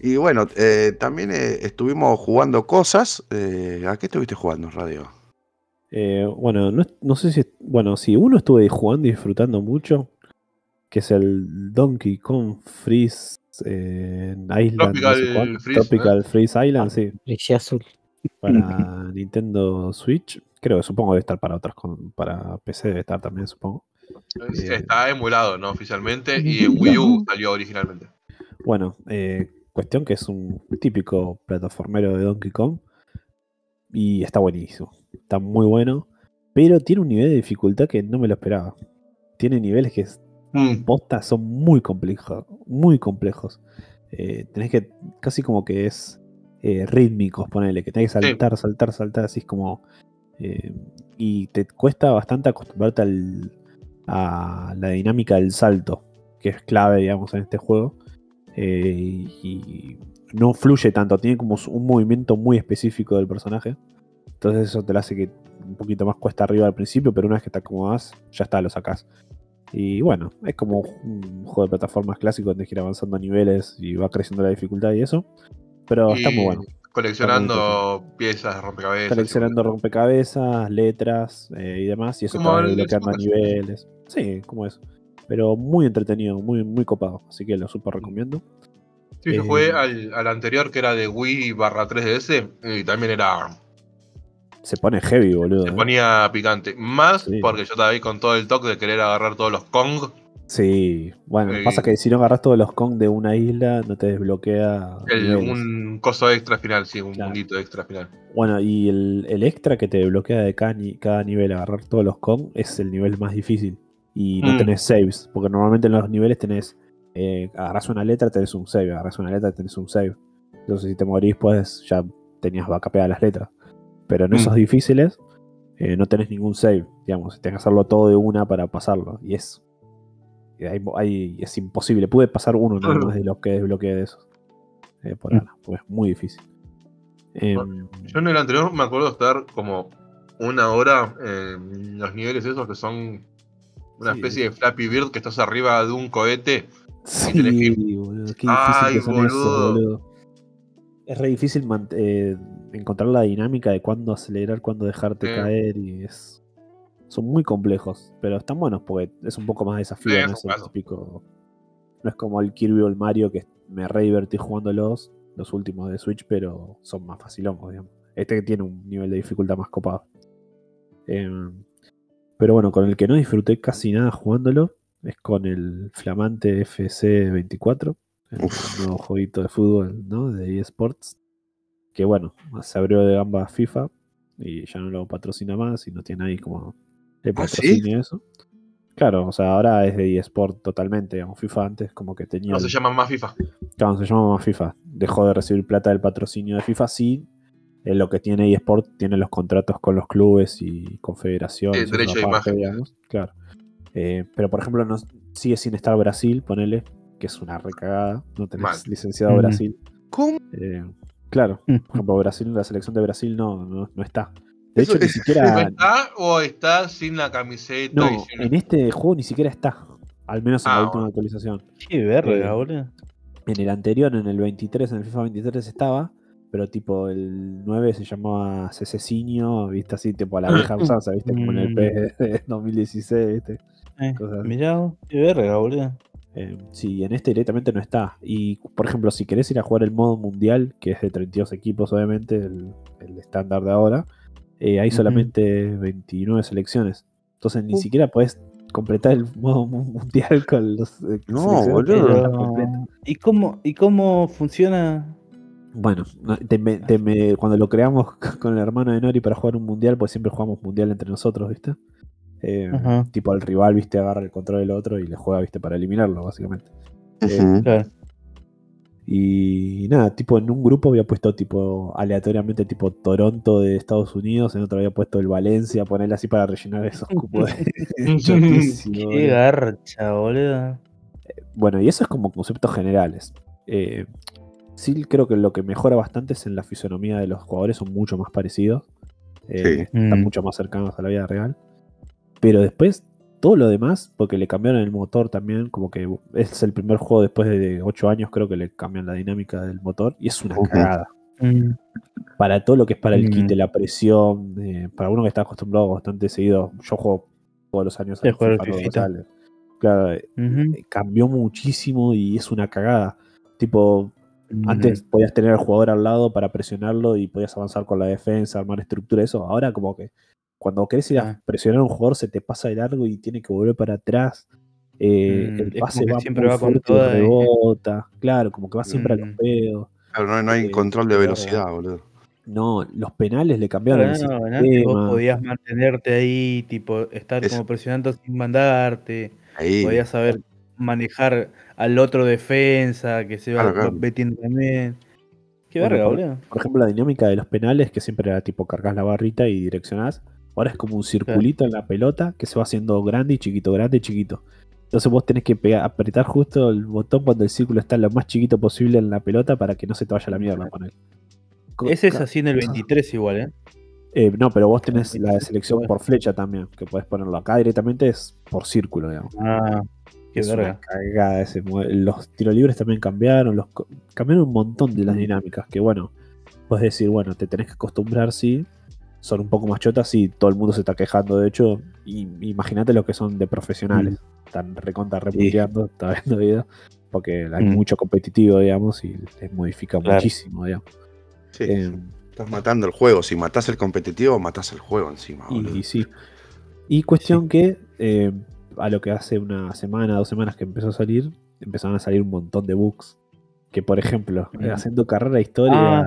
Y bueno, eh, también eh, estuvimos jugando cosas. eh, ¿A qué estuviste jugando, Radio? Eh, bueno, no, no sé si. Bueno, sí, uno estuve jugando y disfrutando mucho, que es el Donkey Kong Freeze eh, Island. no sé Tropical cuál. Freeze, Tropical Freeze Island, sí, Brilla azul. para Nintendo Switch. Creo que supongo debe estar para otras, con- para PC debe estar también, supongo. Bien. Está emulado, ¿no? Oficialmente, y en Wii U salió originalmente. Bueno, eh, cuestión que es un típico plataformero de Donkey Kong. Y está buenísimo. Está muy bueno. Pero tiene un nivel de dificultad que no me lo esperaba. Tiene niveles que es- Mm. son muy complejos. Muy complejos. Eh, tenés que. casi como que es eh, rítmicos, ponele, que tenés que saltar, saltar, saltar, así es como. eh, y te cuesta bastante acostumbrarte al, a la dinámica del salto, que es clave, digamos, en este juego. Eh, y no fluye tanto, tiene como un movimiento muy específico del personaje. Entonces eso te lo hace que un poquito más cuesta arriba al principio, pero una vez que te acomodas, ya está, lo sacás. Y bueno, es como un juego de plataformas clásico donde que ir avanzando niveles y va creciendo la dificultad y eso. Pero está muy bueno. Coleccionando piezas de rompecabezas. Coleccionando rompecabezas, letras eh, y demás, y eso te va desbloqueando niveles. Sí, como eso. Pero muy entretenido, muy, muy copado. Así que lo super recomiendo. Sí, yo Eh, jugué al, al anterior que era de Wii barra 3DS y también era. Se pone heavy, boludo. Se ¿eh? ponía picante. Más Sí. porque yo estaba ahí con todo el toque de querer agarrar todos los Kong. Sí, bueno, Eh, pasa que si no agarras todos los Kong de una isla, no te desbloquea. El- un coso extra final, sí, un Claro. mundito extra final. Bueno, y el, el extra que te desbloquea de cada nivel, agarrar todos los Kong, es el nivel más difícil. Y no Mm. tenés saves, porque normalmente en los niveles tenés. Eh, agarras una letra, tenés un save. Agarras una letra, tenés un save. Entonces, si te morís, pues ya tenías vacapeadas las letras. Pero en Mm. esos difíciles, eh, no tenés ningún save. Digamos, tenés que hacerlo todo de una para pasarlo. Y es. y ahí- ahí es imposible. Pude pasar uno nada más de los que desbloqueé de esos. Eh, por Mm. ahora, pues es muy difícil. Em, Yo en el anterior me acuerdo estar como una hora en los niveles esos que son una Sí. especie de Flappy Bird que estás arriba de un cohete. Sí, tenés que- boludo, qué difícil Ay, que son esos, boludo. es re difícil eh, encontrar la dinámica de cuándo acelerar, cuándo dejarte Sí. caer y es son muy complejos, pero están buenos porque es un poco más desafío, Sí, no es el típico no es como el Kirby o el Mario que me re divertí jugándolos, los últimos de Switch, pero son más facilongos, digamos. Este que tiene un nivel de dificultad más copado. Em, pero bueno, con el que no disfruté casi nada jugándolo es con el flamante FC24, el Uf. nuevo jueguito de fútbol ¿no? de eSports. Que bueno, se abrió de ambas FIFA y ya no lo patrocina más y no tiene ahí como el ¿Ah, sí? patrocinio y eso. Claro, o sea, ahora es de eSport totalmente, digamos, FIFA antes como que tenía... No se llama más FIFA. Claro, se llama más FIFA. Dejó de recibir plata del patrocinio de FIFA, sí. En lo que tiene eSport tiene los contratos con los clubes y confederaciones. Sí, derecho de parte, imagen. digamos. Claro. Eh, pero por ejemplo, no, sigue sin estar Brasil, ponele, que es una recagada. No tenés Mal. licenciado Ujú. Brasil. ¿Cómo? Eh, claro, por ejemplo, Brasil, la selección de Brasil no, no, no está. De Eso hecho, ni es- ¿No siquiera. está o está sin la camiseta? No, y sin- en este juego ni siquiera está. Al menos en Ah, la última bueno. actualización. Qué verga, Eh, boludo. En el anterior, en el 23, en el FIFA 23 estaba, pero tipo el 9 se llamaba Cececinio, viste así, tipo a la vieja usanza, viste, como en el Mm. De 2016, viste. Eh, cosas mirá, qué verga, boludo. Eh, sí, en este directamente no está. Y por ejemplo, si querés ir a jugar el modo mundial, que es de 32 equipos, obviamente, el, el estándar de ahora, eh, hay solamente 29 selecciones. Entonces ni Uh. siquiera podés completar el modo mu- mundial con los. eh, No, boludo. ¿y, cómo, ¿Y cómo funciona? Bueno, no, te me- te me- cuando lo creamos con el hermano de Nori para jugar un mundial, pues siempre jugamos mundial entre nosotros, ¿viste? Eh, tipo el rival, ¿viste? Agarra el control del otro y le juega, ¿viste? Para eliminarlo, básicamente. Eh, Ujú. Claro. Y nada, tipo en un grupo había puesto tipo aleatoriamente tipo Toronto de Estados Unidos, en otro había puesto el Valencia, ponerle así para rellenar esos cupos. de- Qué boludo. garcha, boludo. Bueno, y eso es como conceptos generales. Eh, sí creo que lo que mejora bastante es en la fisonomía de los jugadores, son mucho más parecidos. Eh, Sí. Están Mm. mucho más cercanos a la vida real. Pero después, todo lo demás, porque le cambiaron el motor también, como que es el primer juego después de 8 años, creo que le cambian la dinámica del motor, y es una cagada. Mm. Para todo lo que es para el Mm. quite, la presión, eh, para uno que está acostumbrado bastante seguido, yo juego todos los años al FIFA cuando Fifita. sale. Claro, eh, cambió muchísimo y es una cagada. Tipo, antes Mm. podías tener al jugador al lado para presionarlo y podías avanzar con la defensa, armar estructura, eso. Ahora como que cuando querés ir a presionar a un jugador se te pasa de largo y tiene que volver para atrás. Eh, Mm, el pase va siempre va con fuerte y toda y- rebota. Claro, como que va siempre a los Mm. pedos. Claro, no, no hay Eh, control de velocidad, boludo. No, los penales le cambiaron el Claro, no, antes vos podías mantenerte ahí, tipo, estar Es- como presionando sin mandarte. Ahí. Podías saber manejar al otro defensa que se va, Claro, claro. va metiendo también. Qué Bueno, verga, por- boludo. Por ejemplo, la dinámica de los penales, que siempre era tipo cargas la barrita y direccionás. Ahora es como un circulito en la pelota que se va haciendo grande y chiquito, grande y chiquito. Entonces vos tenés que pegar- apretar justo el botón cuando el círculo está lo más chiquito posible en la pelota para que no se te vaya la mierda con él. Ese es así en el 23 igual, ¿eh? eh, no, pero vos tenés la selección por flecha también, que podés ponerlo acá directamente es por círculo, digamos. Ah, qué es una verga. cagada ese Los tiros libres también cambiaron, los cambiaron un montón de las Mm. dinámicas. Que bueno, puedes decir, bueno, te tenés que acostumbrar, sí. Son un poco más chotas y todo el mundo se está quejando. De hecho, y- imagínate lo que son de profesionales. Están recontra reputeando, está viendo videos. Porque hay Mm. mucho competitivo, digamos, y les modifica Claro. muchísimo, digamos. Sí, Eh, Estás matando el juego. Si matás el competitivo, matás el juego encima, y sí. Y cuestión que eh, a lo que hace una semana, dos semanas que empezó a salir, empezaron a salir un montón de bugs. Que por ejemplo, eh, haciendo carrera de historia,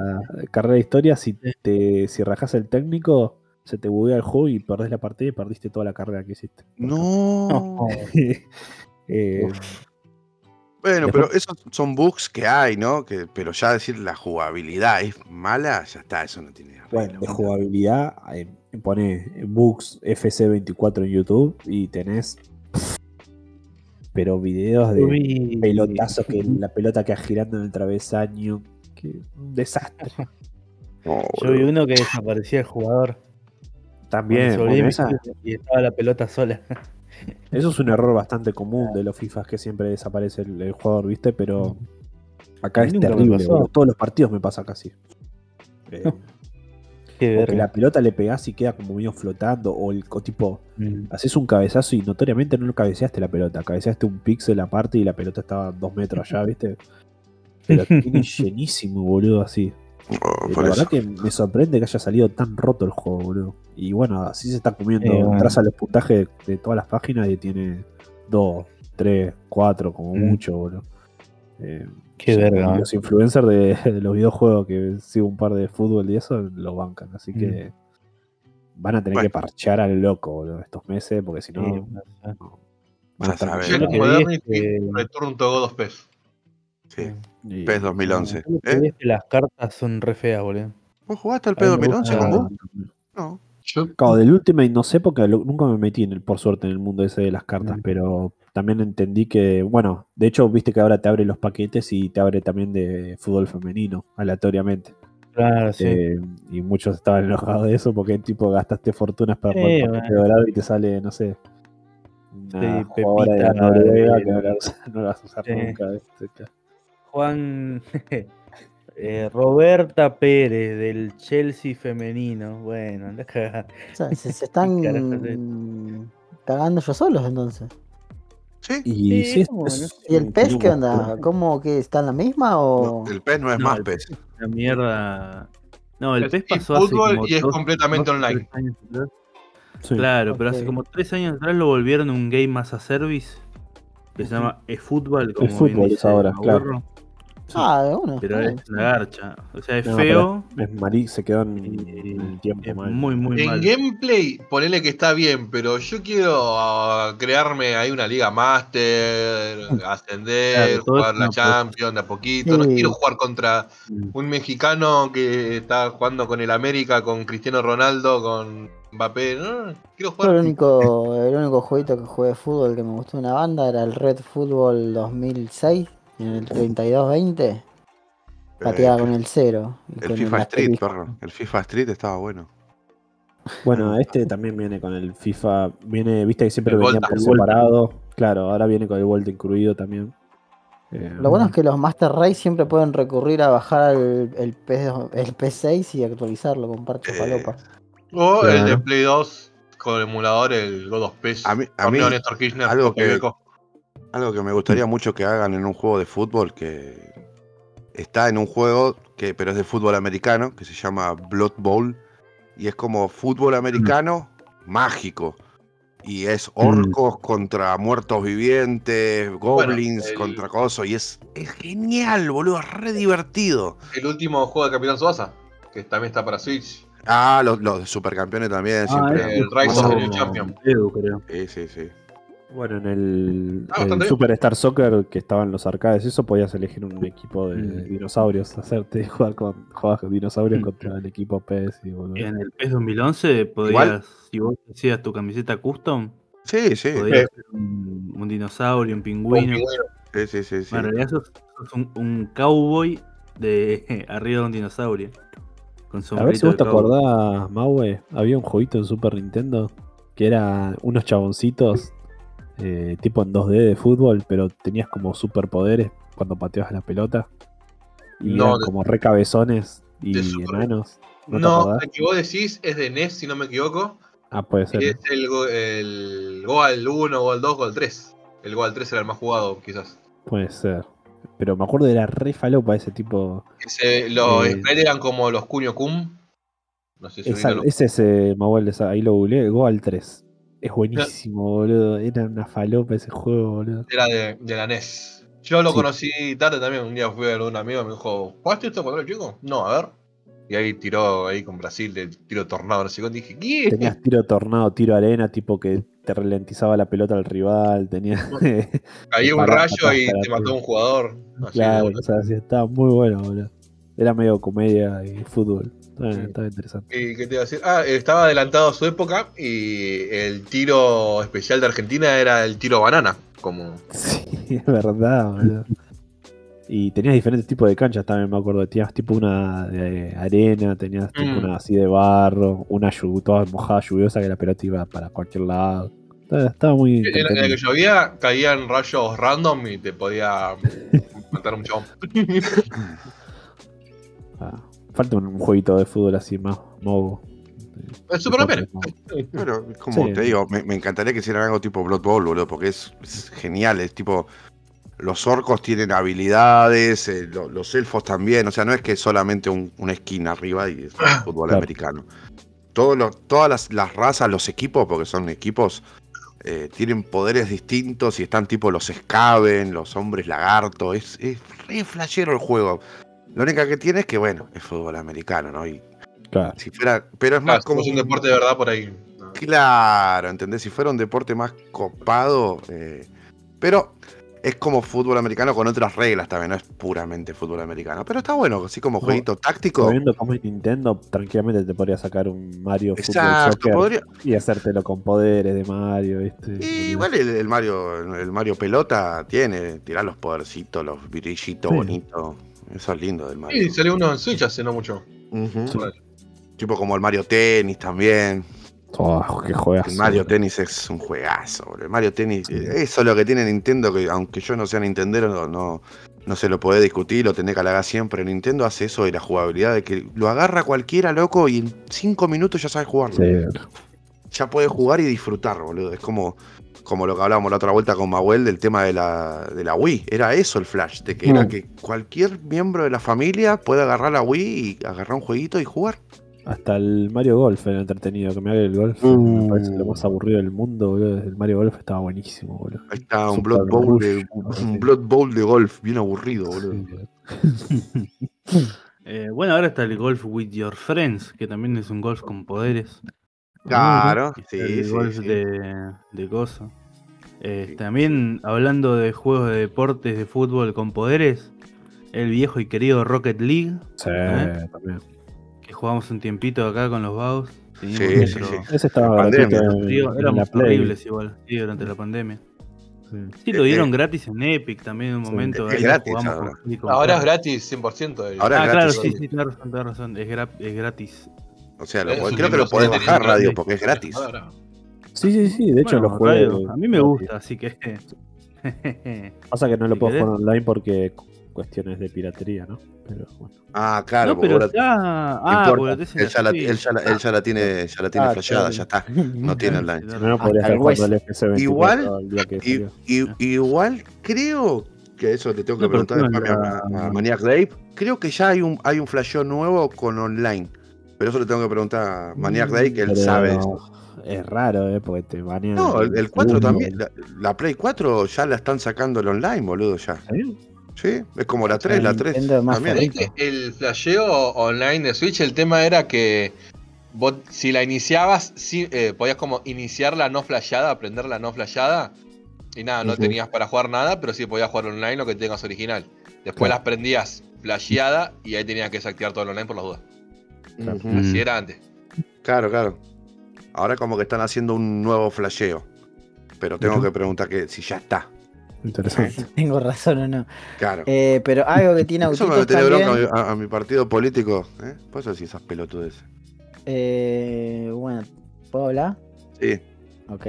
carrera de historia, si te, si rajas el técnico, se te buguea el juego y perdés la partida y perdiste toda la carrera que hiciste. No. Eh, Bueno, pero esos son bugs que hay, ¿no? Que, pero ya decir la jugabilidad es mala, ya está, eso no tiene arreglo. bueno, de jugabilidad, eh, pone bugs FC24 en YouTube y tenés. Pero videos de Uy. pelotazos que la pelota queda girando en el travesaño. Que un desastre. Yo vi uno que desaparecía el jugador. También, bueno, esa- y estaba la pelota sola. eso es un error bastante común de los FIFAs que siempre desaparece el, el jugador, ¿viste? Pero Acá A mí es terrible. Todos los partidos me pasa casi. Eh, Verga. la pelota le pegás y queda como medio flotando. O el o tipo, Mm. haces un cabezazo y notoriamente no lo cabeceaste la pelota. Cabeceaste un píxel aparte y la pelota estaba dos metros allá, ¿viste? Pero tiene llenísimo, boludo, así. Oh, Eh, la eso. verdad que me sorprende que haya salido tan roto el juego, boludo. Y bueno, así se está comiendo. Eh, bueno. Entras a los puntajes de, de todas las páginas y tiene 2, 3, 4 como Mm. mucho, boludo. Eh, Qué sí, verga, ¿eh? Los influencers de, de los videojuegos que sigo un par de fútbol y eso lo bancan. Así Mm. que van a tener Bueno. que parchar al loco, boludo, estos meses, porque si no. Sí, no, van a estar. Yo lo que vi es que- Return to God 2 PES. Sí. y- PES 2011. Yo lo que vi ¿Eh? es que las cartas son re feas, boludo. ¿Vos jugaste al me P2011 con vos? No. Yo Claro, del Ultimate no sé porque lo- nunca me metí en el, por suerte en el mundo ese de las cartas, Mm. pero también entendí que, bueno, de hecho viste que ahora te abre los paquetes y te abre también de fútbol femenino, aleatoriamente. Claro, sí. Eh, y muchos estaban enojados de eso porque tipo gastaste fortunas para el paquete bueno. dorado y te sale, no sé, una Sí, jugadora de Pepita, Noruega eh, que no la, vas- no la vas a usar nunca. Juan eh, Roberta Pérez del Chelsea femenino. Bueno, anda a cagar. O sea, se, se están cagando ellos solos entonces. ¿Sí? Y Sí, sí, es- como, es no ¿Y el un pez qué onda? ¿Cómo que está en la misma o...? No, el PES no es No, más PES. La mierda. No, el Es PES pasó hace como y es dos- completamente dos online. Sí. Claro, pero hace como tres años atrás lo volvieron un game as a service que se llama eFootball, como eFootball dice ahora, claro. Ah, de uno. Pero es una garcha. O sea, es No, feo Es Marí se quedó en, en el tiempo es mal. muy, muy En mal. gameplay, ponele que está bien, pero yo quiero ah, crearme ahí una liga master, ascender, Claro, todo jugar la no. Champions de a poquito. No quiero jugar contra Mm. un mexicano que está jugando con el América, con Cristiano Ronaldo, con Mbappé. No, quiero Yo jugar. el único, el único jueguito que jugué de fútbol que me gustó de una banda era el Red Football 2006, en el 32-20, pateaba Eh, con el cero. y El con FIFA Street, perro. El FIFA Street estaba bueno. Bueno, este también viene con el FIFA. Viene, viste que siempre El venía Volta. por Volta. separado. Claro, ahora viene con el Volta incluido también. Eh, Lo bueno es que los Master Race siempre pueden recurrir a bajar el, el, P, el P6 y actualizarlo con parche Eh, falopa. O el de. Play 2 con el emulador, el God of PES. A mí- a mí, algo que-. Algo que me gustaría mucho que hagan en un juego de fútbol que está en un juego que pero es de fútbol americano que se llama Blood Bowl y es como fútbol americano mágico y es orcos contra muertos vivientes, goblins el- contra cosas y es, es genial, boludo, es re divertido. El último juego de Capitán Suasa, que también está para Switch. Ah, los, los supercampeones también Ah, siempre. el Rise of the New. Champion. Edu, creo. Sí, sí, sí. Bueno, en el, Ah, el. Superstar Soccer que estaba en los arcades, eso podías elegir un equipo de Mm. dinosaurios, hacerte jugar con, dinosaurios Mm. contra el equipo PES y boludo. En el PES 2011 podías, si vos hacías tu camiseta custom, Sí, sí. podías hacer un, un dinosaurio, un pingüino. Sí, sí, sí, sí. Bueno, en realidad sos, sos un, un cowboy de arriba de un dinosaurio. Con A ver si vos te acordás, Maue, había un jueguito en Super Nintendo que era unos chaboncitos eh, tipo en 2D de fútbol, pero tenías como superpoderes cuando pateabas la pelota. Y No, eran de- como re cabezones y de enanos. ¿No, No, el que vos decís es de NES, si no me equivoco. Ah, puede ser. Y es el, Go- el Goal 1, Goal 2, Goal 3. El Goal 3 era el más jugado, quizás. Puede ser. Pero me acuerdo era re falopa ese tipo. Ese, los Eh. eran como los Kunio Kun. No sé si Esa- los- ese es eh, Mahuel, ahí lo googleé, Goal 3. Es buenísimo, boludo. Era una falopa ese juego, boludo. era de, de la NES. Yo lo Sí. conocí tarde también. Un día fui a ver a un amigo y me dijo: ¿Jugaste esto cuando era chico? No, a ver. Y ahí tiró ahí con Brasil, de tiro tornado, no sé qué. Dije: ¿qué? Tenías tiro tornado, tiro arena, tipo que te ralentizaba la pelota al rival. Tenía. Caía un rayo y te mató un jugador. Así claro, o sea, sí, estaba muy bueno, boludo. Era medio comedia y fútbol. Estaba, Sí. estaba interesante. ¿Y qué te iba a decir? Ah, estaba adelantado a su época y el tiro especial de Argentina era el tiro banana. Como Sí, es verdad, boludo. Y tenías diferentes tipos de canchas también, me acuerdo. Tenías tipo una de arena, tenías tipo Mm. una así de barro, una toda mojada lluviosa que la pelota iba para cualquier lado. Estaba, estaba muy en la, en la que llovía caían rayos random y te podía Mataron un chabón. Ah, falta un, jueguito de fútbol así más mogo. Es súper la pena. Pero, como Sí. te digo, me, me encantaría que hicieran algo tipo Blood Bowl, boludo, porque es, es genial. Es tipo. Los orcos tienen habilidades, eh, lo- los elfos también. O sea, no es que solamente un, una esquina arriba y es fútbol Claro. americano. Todos los- todas las, las razas, los equipos, porque son equipos, eh, tienen poderes distintos y están tipo los Skaven, los hombres lagarto. Es, es re flashero el juego. Lo único que tiene es que, bueno, es fútbol americano, ¿no? Y Claro. si fuera. Pero es Claro, más como. es un deporte de verdad por ahí. Claro, ¿entendés? Si fuera un deporte más copado. eh, pero es como fútbol americano con otras reglas también, no es puramente fútbol americano. Pero está bueno, así como jueguito táctico. Sabiendo cómo es Nintendo, tranquilamente te podría sacar un Mario Fútbol Exacto, Soccer podría. y hacértelo con poderes de Mario, ¿viste? Y igual el, el Mario, el Mario Pelota tiene, tirar los podercitos, los brillitos Sí. bonitos. Eso es lindo del Mario. Sí, salió uno en Switch hace no mucho. Sí. Tipo como el Mario Tenis también. Oh, qué juegazo. El Mario Tennis es un juegazo, boludo. El Mario Tennis, eh, eso es lo que tiene Nintendo, que aunque yo no sea Nintendero, no, no, no se lo puede discutir, lo tenés que halagar siempre. Nintendo hace eso de la jugabilidad, de que lo agarra cualquiera, loco, y en cinco minutos ya sabe jugarlo. Sí, Ya puede jugar y disfrutar, boludo. Es como, como lo que hablábamos la otra vuelta con Mahuel del tema de la, de la Wii. Era eso el Flash, de que era Mm. que cualquier miembro de la familia puede agarrar la Wii y agarrar un jueguito y jugar. Hasta el Mario Golf era entretenido. Que me haga el golf. Me parece lo más aburrido del mundo, boludo. El Mario Golf estaba buenísimo, boludo. Ahí está, un Blood Bowl de, un Blood Bowl de golf, bien aburrido, boludo. Eh, bueno, ahora está el Golf with Your Friends, que también es un golf con poderes. Claro, sí, el sí, golf sí. de, de coso. Eh, También hablando de juegos de deportes de fútbol con poderes, el viejo y querido Rocket League, Sí, ¿Eh? también. que jugamos un tiempito acá con los vagos. Sí, nuestro- sí, sí. Ese estaba gratuito éramos horribles igual, sí, durante la pandemia. Sí. Sí, lo Eh, dieron eh. gratis en Epic también en un Sí. momento. Es ahí gratis ahora. es gratis 100%. el- Ahora Ah, es claro, sí, sí, tienes razón, tenés razón. Es, gra- es gratis. O sea, lo un creo que lo podés bajar, radio, porque es gratis. Sí, sí, sí. De hecho, Bueno, lo jugué. radio, a mí me gusta, así que. Pasa que no lo puedo jugar online porque cu- cuestiones de piratería, ¿no? Pero bueno. Ah, claro, no, pero ya. Ah, él, ya la, él, ya la, él ya la tiene, ya la tiene Ah, flasheada, claro. ya está. No tiene online. Si no, no podría Hasta estar el jugando el hueso. FC24 Igual, Y, y- igual creo que eso te tengo que preguntar tiene a, la- a Maniac Dave. Creo que ya hay un, hay un flasheo nuevo con online. Pero eso le tengo que preguntar a Maniac Dave, que él Pero sabe. Es raro, ¿eh? Porque te banean. No, el, el 4 segundo. también. La, la Play 4 ya la están sacando el online, boludo, ya. ¿Sí? Sí, es como la 3, la 3 Nintendo es más también. el flasheo online de Switch, el tema era que vos, si la iniciabas, sí, eh, podías como iniciar la no flasheada, aprender la no flasheada. Y nada, no tenías para jugar nada, pero sí podías jugar online lo que tengas original. Después Claro. las prendías flasheada y ahí tenías que desactivar todo el online por las dudas. Mm. Así era antes. Claro, claro. Ahora como que están haciendo un nuevo flasheo. Pero tengo que preguntar que si ya está. Interesante. Tengo razón o no. Claro. Eh, pero algo que tiene Eso me tiene bronca también. a, mi- a- a mi partido político. ¿eh? Por eso esas pelotudes. Eh, bueno, ¿puedo hablar? Sí. Ok.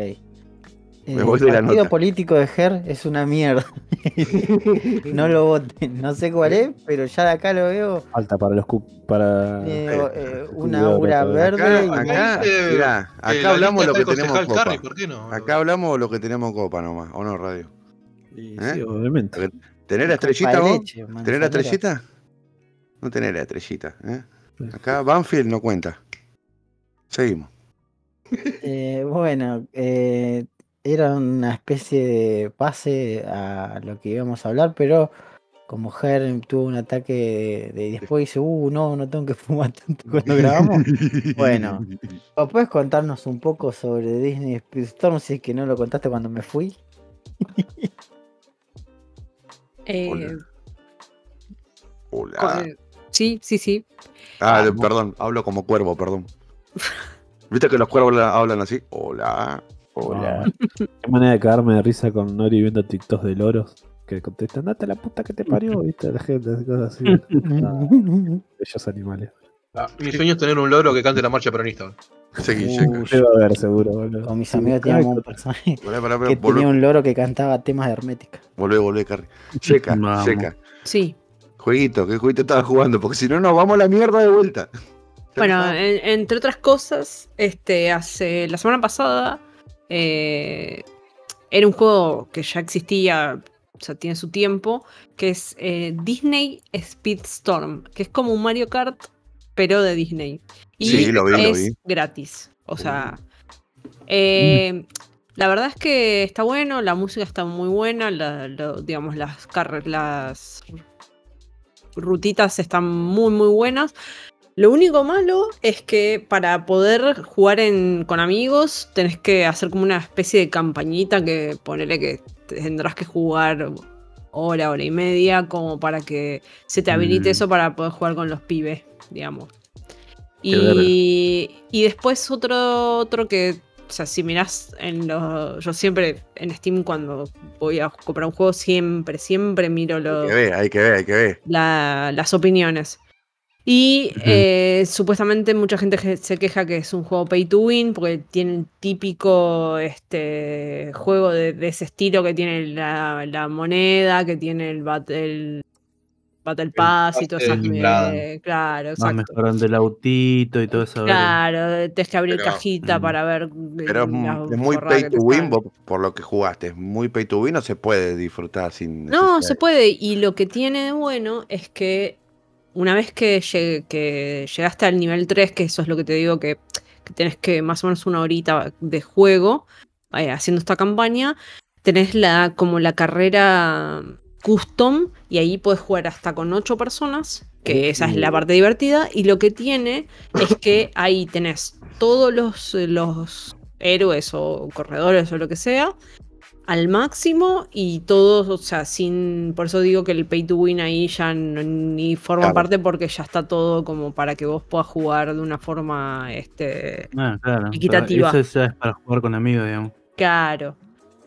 Me voy de la el partido nota. político de Ger es una mierda. no lo voten. No sé cuál es, pero ya de acá lo veo. Falta para los cu- para eh, eh, una aura verde. Acá, y- acá, Eh, mirá, Eh, acá la hablamos lo que tenemos copa. Carry, ¿por qué no? Acá hablamos lo que tenemos en copa nomás, ¿o no, radio? Y ¿Eh? Sí, obviamente. ¿Tenés la estrellita vos? leche, ¿Tenés la estrellita? No tenés la estrellita, ¿eh? Acá Banfield no cuenta. Seguimos. Eh, bueno, eh, era una especie de pase a lo que íbamos a hablar, pero como Ger tuvo un ataque de, de- después dice, uh, no, no tengo que fumar tanto cuando grabamos. Bueno. ¿O puedes contarnos un poco sobre Disney Speedstorm si es que no lo contaste cuando me fui? Eh, Hola. Sí, sí, sí. Ah, Ah, perdón, hablo como cuervo, perdón. ¿Viste que los cuervos la- hablan así? Hola. Hola. Qué manera de cagarme de risa con Nori viendo TikToks de loros que contestan, date la puta que te parió, viste, la gente, cosas así. Ah, bellos animales. Mi sueño es tener un loro que cante la marcha peronista. Seguí, Uh. Debe haber seguro, boludo. Con mis amigos teníamos un personaje que tenía un loro que cantaba temas de hermética. volvé, volvé, Carrie. Checa, Vamos. checa. Sí. Jueguito, ¿qué jueguito estabas jugando? Porque si no, nos vamos a la mierda de vuelta. Bueno, en- entre otras cosas, este, hace la semana pasada eh, era un juego que ya existía, o sea, tiene su tiempo, que es eh, Disney Speedstorm, que es como un Mario Kart, pero de Disney. Y Sí, lo vi, lo es vi. gratis. O sea, eh, la verdad es que está bueno, la música está muy buena, la- lo- digamos, las, las rutitas están muy, muy buenas. Lo único malo es que para poder jugar en- con amigos tenés que hacer como una especie de campañita que ponele que tendrás que jugar hora, hora y media como para que se te habilite Mm. eso para poder jugar con los pibes, digamos. Y, y después otro, otro que, o sea, si mirás en los... Yo siempre en Steam cuando voy a comprar un juego siempre, siempre miro los Hay que ver, hay que ver, hay que ver. la- las opiniones. Y eh, supuestamente mucha gente se queja que es un juego pay to win porque tiene el típico este, juego de, de ese estilo que tiene la, la moneda, que tiene el, bat- el Battle Pass y todas esas... timbrado. claro, exacto. mejorando el autito y todo eso. Claro, tienes que abrir Pero- cajita Mm. para ver. Pero es, las es muy pay to win vos, por lo que jugaste. Es muy pay to win o se puede disfrutar sin. No, necesidad se de- puede. Y lo que tiene de bueno es que una vez que, llegue- que llegaste al nivel 3, que eso es lo que te digo, que, que tenés que más o menos una horita de juego eh, haciendo esta campaña, tenés la, como la carrera custom y ahí puedes jugar hasta con 8 personas, que esa es la parte divertida. Y lo que tiene es que ahí tenés todos los, los héroes o corredores o lo que sea al máximo y todos, o sea, sin. Por eso digo que el pay to win ahí ya no- ni forma Claro. parte porque ya está todo como para que vos puedas jugar de una forma este Ah, claro. pero Equitativa. Eso ya es para jugar con amigos, digamos. Claro.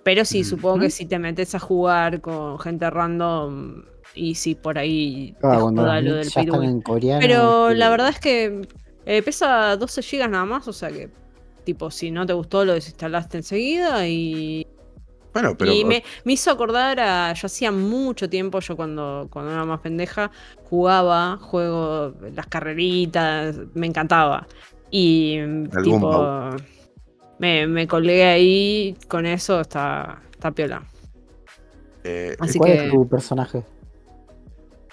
Pero sí, supongo que si te metes a jugar con gente random y si por ahí te Ah, joda los lo del pay to win. coreano. Pero este, la verdad es que eh, pesa 12 GB nada más, o sea que, tipo, si no te gustó, lo desinstalaste enseguida y Bueno, pero. y me, me hizo acordar a. Yo hacía mucho tiempo, yo cuando, cuando era más pendeja, jugaba juego, las carreritas, me encantaba. Y Algún tipo. Me, me colgué ahí con eso, está, está piola. eh, Así ¿Cuál que. es tu personaje?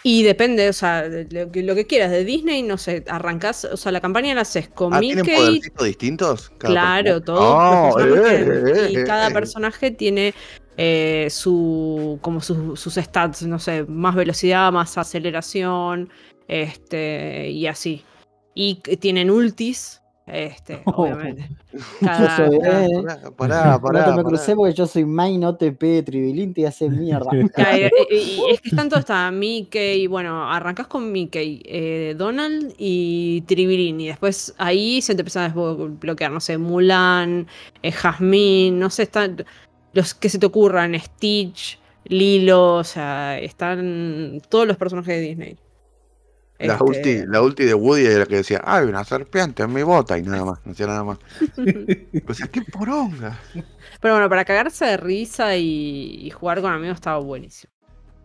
Y depende, o sea, de lo que, lo que quieras. De Disney, no sé, arrancás, o sea, la campaña la haces con ah, ¿tienen Mickey. podercitos distintos? Cada Claro, todos Ah, eh, tienen- eh, y cada eh. personaje tiene eh, su como sus, sus stats, no sé, más velocidad, más aceleración, este, y así. Y tienen ultis, este, obviamente. Cada- Yo soy, cada- eh, Pará, pará, pará. no te me pará. crucé porque yo soy main OTP, Tribilín te hace mierda. Y- y- y es que están todos, está Mickey, bueno, arrancás con Mickey, eh, Donald y Tribilín, y después ahí se te empiezan a desbloquear, no sé, Mulan, eh, Jasmine, no sé, están los que se te ocurran, Stitch, Lilo, o sea, están todos los personajes de Disney. La, Este, ulti, la ulti de Woody era la que decía, hay una serpiente en mi bota y nada más, no decía nada más. O sea, qué poronga. Pero bueno, para cagarse de risa y, y jugar con amigos estaba buenísimo.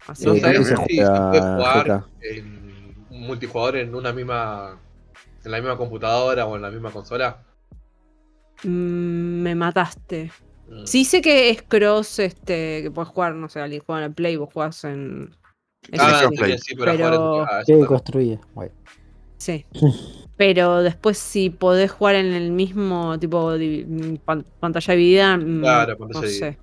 Así No Sí, que- sé ¿cómo se si se juega puede jugar en un multijugador en una misma. en la misma computadora o en la misma consola. Mm, me mataste. Mm. Sí sé que es cross, este, que puedes jugar, no sé, alguien juega en el Play, vos jugás en... Ah, sí, para Pero- ah, sí. Pero después si podés jugar en el mismo tipo de mm, pan- pantalla dividida, Claro, pantalla no dividida. sé.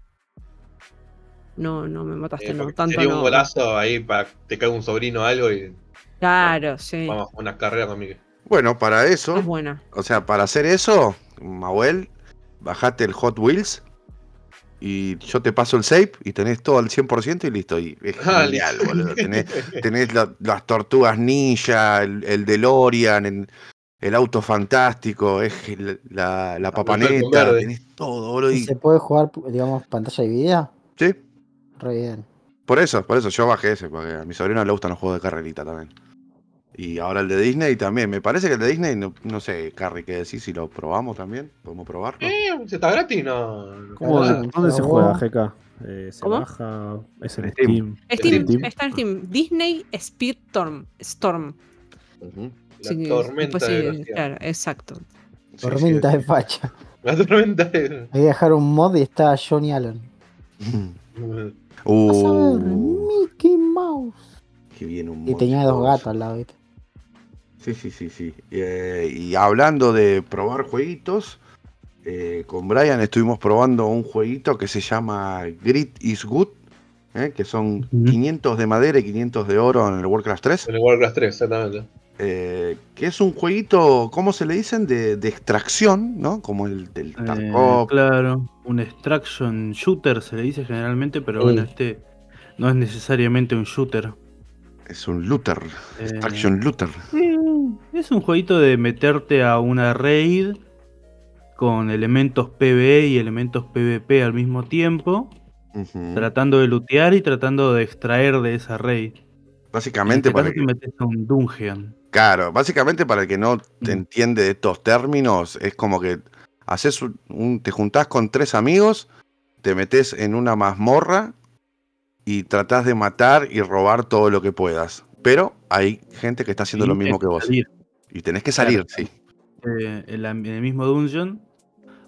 No, no me mataste, Eh, no, tanto sería un no. golazo ahí para que te caiga un sobrino o algo y Claro, sí. vamos a una carrera con Miguel. Bueno, para eso, Es buena. o sea, para hacer eso, Mahuel, bajate el Hot Wheels y yo te paso el save y tenés todo al 100% y listo. Y es Ah, genial, boludo. Tenés, tenés la- las tortugas ninja, el, el DeLorean, el, el auto fantástico, es el- la, la papaneta, tenés todo, boludo. ¿Y y- se puede jugar, digamos, pantalla dividida? sí, Re bien. por eso, por eso yo bajé ese, porque a mi sobrino le gustan los juegos de carrerita también. Y ahora el de Disney también. Me parece que el de Disney, no, no sé, Carrie, ¿qué decís? Si lo probamos también. ¿Podemos probarlo? Eh, está gratis, no. ¿Cómo-. ¿Dónde se juega, GK? Eh, ¿Se ¿Cómo? baja? ¿Es en Steam? Steam, Steam. está en Steam. Disney Speedstorm. Storm. Ujú. La Sí, tormenta después sí, de. Claro, exacto. Sí, sí, Tormenta de facha. La tormenta de. Voy a dejar un mod y está Johnny Allen. Vas a ver, Uh, Mickey Mouse. que viene un Y tenía dos gatos al lado, ¿viste? Sí, sí, sí, sí. Eh, y hablando de probar jueguitos, eh, con Brian estuvimos probando un jueguito que se llama Grit is Good, eh, que son Ujú. 500 de madera y 500 de oro en el Warcraft 3, En el Warcraft 3, exactamente. eh, que es un jueguito, ¿cómo se le dicen? De, de extracción, ¿no? Como el del Eh, Tarkov. claro, un extraction shooter se le dice generalmente, pero bueno, Mm. este no es necesariamente un shooter. Es un looter, Eh, extraction looter. Es un jueguito de meterte a una raid con elementos PvE y elementos PvP al mismo tiempo, tratando de lootear y tratando de extraer de esa raid. Básicamente en este para que- te metes a un dungeon. Claro, básicamente para el que no te Mm. entiende de estos términos, es como que haces un, un- te juntás con tres amigos, te metes en una mazmorra y tratás de matar y robar todo lo que puedas. Pero hay gente que está haciendo Y lo mismo que vos. salir. Y tenés que salir, Claro. sí. Eh, en, la- en el mismo dungeon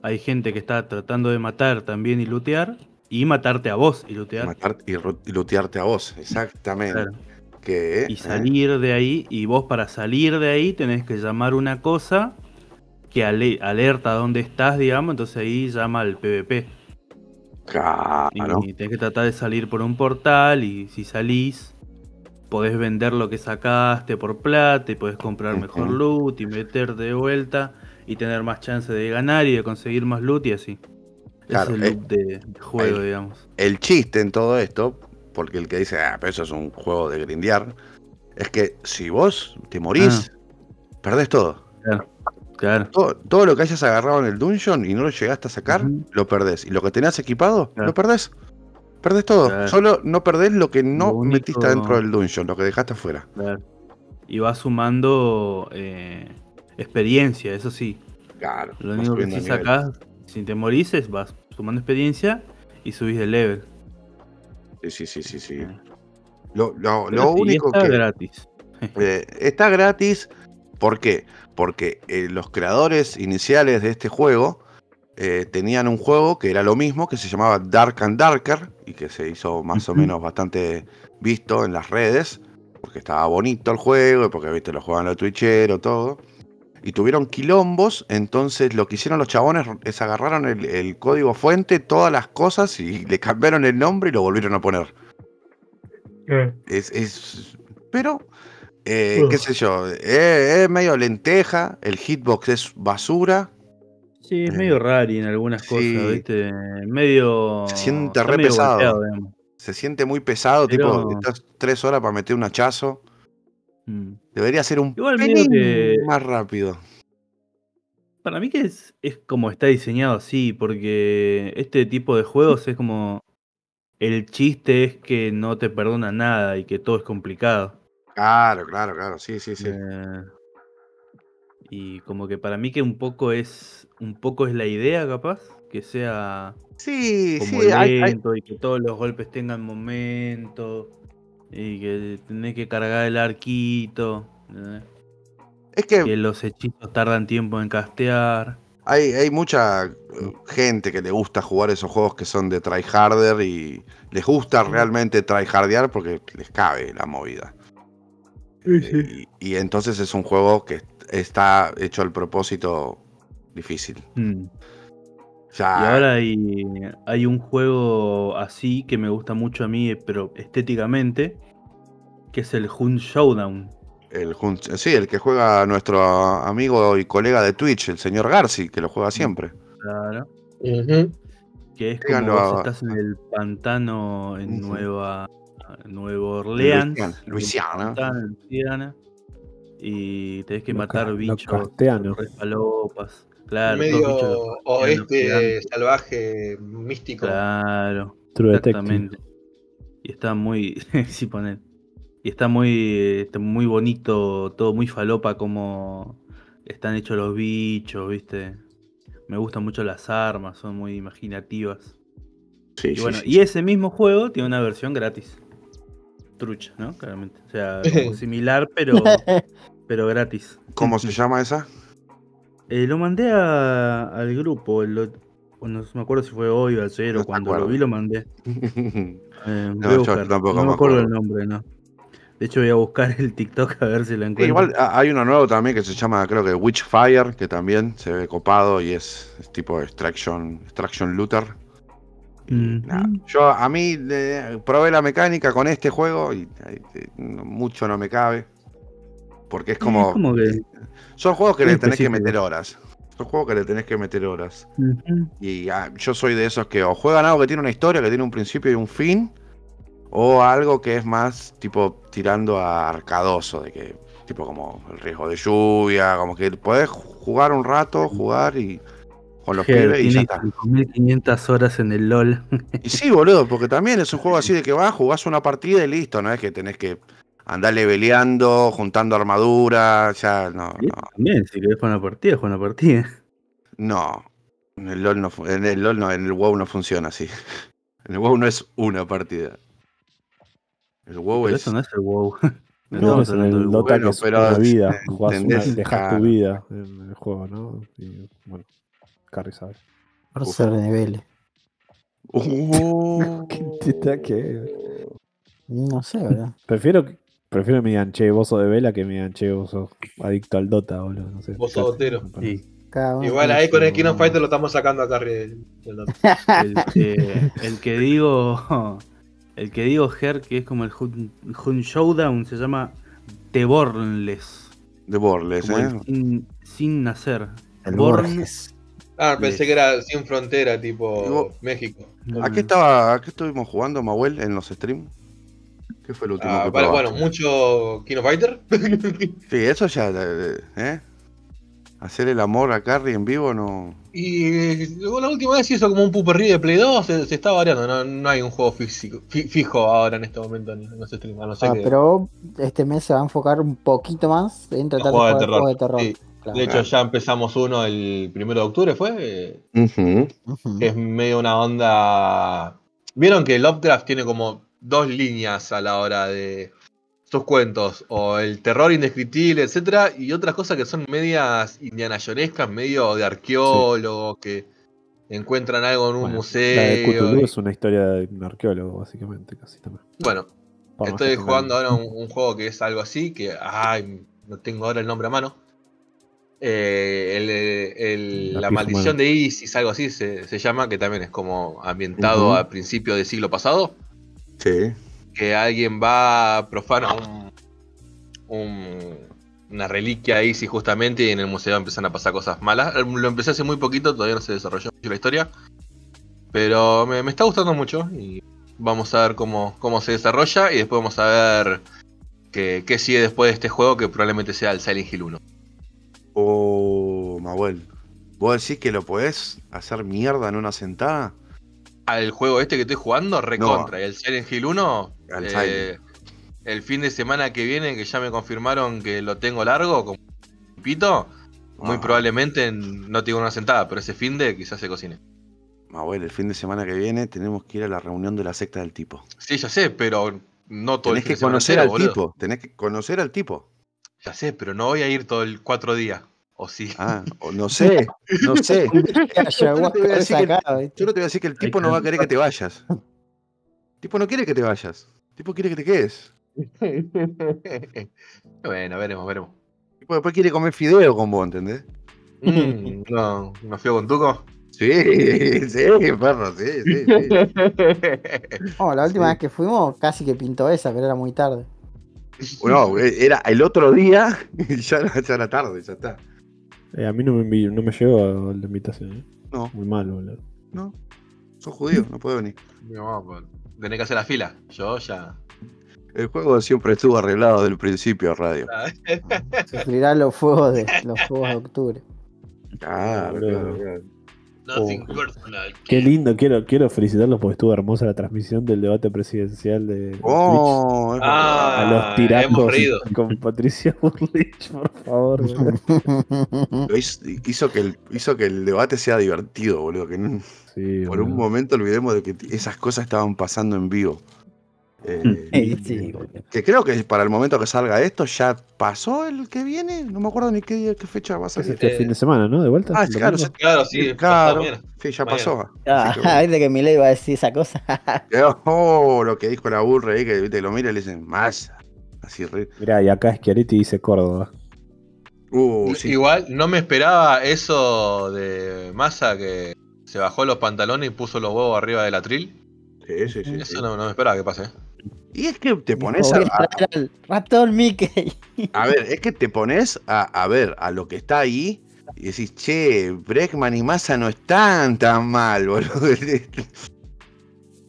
hay gente que está tratando de matar también y lootear, y matarte a vos y lootear. Matar y, lootearte a vos, exactamente. Claro. Que, y eh, salir de ahí, y vos para salir de ahí tenés que llamar una cosa que ale- alerta dónde estás, digamos, entonces ahí llama al PvP. Claro. Y tenés que tratar de salir por un portal y si salís podés vender lo que sacaste por plata y podés comprar mejor loot y meterte de vuelta y tener más chance de ganar y de conseguir más loot y así. Claro, es el eh, loop de, de juego, el- digamos. El chiste en todo esto, porque el que dice, ah, pero eso es un juego de grindear, es que si vos te morís, perdés todo. Claro. Todo. Todo lo que hayas agarrado en el dungeon y no lo llegaste a sacar, lo perdés. Y lo que tenías equipado, Claro. lo perdés. Perdés todo. Claro. Solo no perdés lo que no Lo único- metiste dentro del dungeon, lo que dejaste afuera. Y vas sumando eh, experiencia, eso sí. Claro. Lo único que si sacás, si te morices, vas sumando experiencia y subís de level. Sí, sí, sí, sí. sí. Lo, lo- lo único está que. gratis. Eh, está gratis. ¿Por qué? Porque eh, los creadores iniciales de este juego eh, tenían un juego que era lo mismo, que se llamaba Dark and Darker, y que se hizo más o menos bastante visto en las redes, porque estaba bonito el juego, y porque viste, lo jugaban los twitcheros, todo. Y tuvieron quilombos, entonces lo que hicieron los chabones es agarraron el, el código fuente, todas las cosas, y le cambiaron el nombre y lo volvieron a poner. Es, es- pero, eh, qué sé yo, eh, es medio lenteja, el hitbox es basura, Sí, es Eh, medio rari en algunas sí. cosas, ¿viste? Medio. Se siente re pesado. golpeado, se siente muy pesado, Pero- tipo, estás tres horas para meter un hachazo. Mm. Debería ser un Igual pelín que- más rápido. Para mí que es, es como está diseñado así, porque este tipo de juegos es como. El chiste es que no te perdona nada y que todo es complicado. Claro, claro, claro, sí, sí, sí. Eh, y como que para mí que un poco es. Un poco es la idea, capaz. Que sea Sí, como sí, hay- hay- lento y que todos los golpes tengan momento. Y que tenés que cargar el arquito. es que Que los hechizos tardan tiempo en castear. hay, hay mucha eh, gente que le gusta jugar esos juegos que son de tryharder y les gusta realmente tryhardear porque les cabe la movida. Eh, Y, y entonces es un juego que está hecho al propósito difícil. Mm. O sea, Y ahora hay, hay un juego así que me gusta mucho a mí, pero estéticamente, que es el Hunt Showdown. el, Hun- sí, el que juega nuestro amigo y colega de Twitch, el señor Garci, que lo juega siempre. Claro. Que es como Díganlo vos estás en el pantano en. Nueva, Nueva Orleans. Luisiana, Y tenés que matar bichos. falopas. Claro, Medio bichos oeste salvaje místico. Claro. True Detective. Exactamente. Y está muy. sí, poner. Y está muy, está muy bonito, todo muy falopa como están hechos los bichos, ¿viste? Me gustan mucho las armas, son muy imaginativas. Sí, Y sí, bueno, sí, y ese mismo juego tiene una versión gratis. Trucha, ¿no? Claramente. O sea, como similar, pero, pero gratis. ¿Cómo se llama esa? Eh, lo mandé a- al grupo, el ot- no me acuerdo si fue hoy o ayer No o cuando lo vi lo mandé. Eh, voy a yo tampoco no me me acuerdo acuerdo. el nombre, no. De hecho voy a buscar el TikTok a ver si lo encuentro. igual ah, hay uno nuevo también que se llama, creo que Witchfire, que también se ve copado y es, es tipo extraction, extraction looter. Mm. Nah, yo a mí eh, probé la mecánica con este juego y eh, mucho no me cabe. Porque es como. Que- Son juegos que le tenés que meter horas. Son juegos que le tenés que meter horas. Y ah, yo soy de esos que o juegan algo que tiene una historia, que tiene un principio y un fin, o algo que es más tipo tirando a arcadoso, de que tipo como el riesgo de lluvia, como que podés jugar un rato, jugar y con los Ger, pibes y ya está. 5500 horas en el LOL. Y sí, boludo, porque también es un juego así de que vas, jugás una partida y listo, no es que tenés que andar leveleando, juntando armadura, ya no, Sí, no, También, si querés jugar una partida, juega una partida. no. En el LOL no, en el LOL no, en el WoW no funciona así. En el WoW no es una partida. El WoW Pero es eso no es el WoW. No, Estamos es en el Dota bueno, que es pero una vida. Jugás una, dejás claro. tu vida en el juego, ¿no? Y bueno, Carry sabe. Por ser de Vélez. Uh, ¿Qué tita que? No sé, ¿verdad? Prefiero, que- prefiero que me digan, che, vos sos de vela que me digan, che, vos sos adicto al Dota, boludo. No sé. Sos dotero. Sí. Igual ahí con el of Fighter lo estamos sacando acá del, del Dota. El, que- el que digo. El que digo, Ger, que es como el Hun, Hun Showdown, se llama The Bornless. de Borles, Como ¿eh? sin, sin nacer. El Born- Borges. Ah, pensé que era sin frontera, tipo México. ¿A qué estaba, a qué estuvimos jugando, Mahuel, en los streams? ¿Qué fue el último Ah, que vale, bueno, mucho King of Fighter. Sí, eso ya, eh, ¿eh? Hacer el amor a Carrie en vivo no... y luego la última vez hizo como un puperrí de Play 2, se, se está variando, no, no hay un juego físico, fi- fijo ahora en este momento en, en los streams, no Ah, que- pero este mes se va a enfocar un poquito más en tratar de jugar de terror. juegos de terror. Sí. Claro. De hecho, ya empezamos uno el primero de octubre, ¿fue? Es medio una onda. Vieron que Lovecraft tiene como dos líneas a la hora de sus cuentos, o el terror indescriptible, etcétera, y otras cosas que son medias indianayonescas, medio de arqueólogos que encuentran algo en un Bueno, museo. La de Cthulhu y- es una historia de un arqueólogo, básicamente, casi también. Bueno, estoy jugando ahora un, un juego que es algo así, que ay, no tengo ahora el nombre a mano. Eh, el- el- La maldición humana. de Isis, algo así se, se llama, que también es como ambientado a principios del siglo pasado. Sí. Que alguien va, profana un, un- una reliquia de Isis justamente y en el museo empiezan a pasar cosas malas. Eh, Lo empecé hace muy poquito, todavía no se desarrolló mucho la historia. Pero me, me está gustando mucho y vamos a ver cómo, cómo se desarrolla y después vamos a ver qué, qué sigue después de este juego que probablemente sea el Silent Hill 1. Oh, Mahuel. ¿Vos decís que lo podés hacer mierda en una sentada? Al juego este que estoy jugando, recontra. Y el Silent Hill 1, Al eh, Silent. el fin de semana que viene, que ya me confirmaron que lo tengo largo, como un pito, muy Ah. probablemente en- no tengo una sentada, pero ese fin de quizás se cocine. Mahuel, el fin de semana que viene tenemos que ir a la reunión de la secta del tipo. Sí, ya sé, pero no todo Tenés el fin que de conocer al boludo. tipo. Tenés que conocer al tipo. Ya sé, pero no voy a ir todo el cuatro días. O sí. Ah, o no sé, no sé. Yo no te voy a decir que- resacado, ¿viste? Yo no te voy a decir que el tipo no va a querer que te vayas. El tipo no quiere que te vayas. El tipo quiere que te quedes. bueno, veremos, veremos. El tipo después quiere comer fideo con vos, ¿entendés? Mm, no, ¿no fío con Tuco? Sí, sí, perro, sí, sí, sí. Oh, la última Sí. vez que fuimos casi que pintó esa, pero era muy tarde. No, era el otro día y ya, era- ya era tarde, ya está. Eh, a mí no me, no me llegó la invitación, ¿eh? No, Muy mal, boludo. no. Sos judío, no puede venir. No, pues, tenés que hacer la fila. Yo ya. El juego siempre estuvo arreglado desde el principio, radio. Sufrirá los fuegos de los fuegos de octubre. Claro, boludo. claro, claro. Nothing Oh. personal. Qué lindo, quiero, quiero felicitarlos porque estuvo hermosa la transmisión del debate presidencial de Oh. Ah, A los reído. con Patricia Burlich, por favor. hizo, hizo que el, hizo que el debate sea divertido, boludo. Que Sí, por un momento olvidemos de que esas cosas estaban pasando en vivo. Eh, Sí, sí, boludo. que creo que para el momento que salga esto ya pasó el que viene. No me acuerdo ni qué, día- qué fecha va a salir. este fin de semana, ¿no? De vuelta. Ah, ¿El claro, domingo? Claro, sí, claro. Sí, ya Mañana. pasó. Ah, que bueno. viste que Milei iba a decir esa cosa. Oh, lo que dijo la burra ahí, que lo mira y le dicen, más. Así re. Mirá, y acá Schiaretti dice Córdoba. Uh, sí. Igual no me esperaba eso de Massa que se bajó los pantalones y puso los huevos arriba del atril. Sí, sí, sí, sí. Eso no, no me esperaba que pase. Y es que te pones a, a al ratón Mickey. a ver, es que te pones a, a ver a lo que está ahí y decís, che, Breckman y Massa no están tan mal, boludo.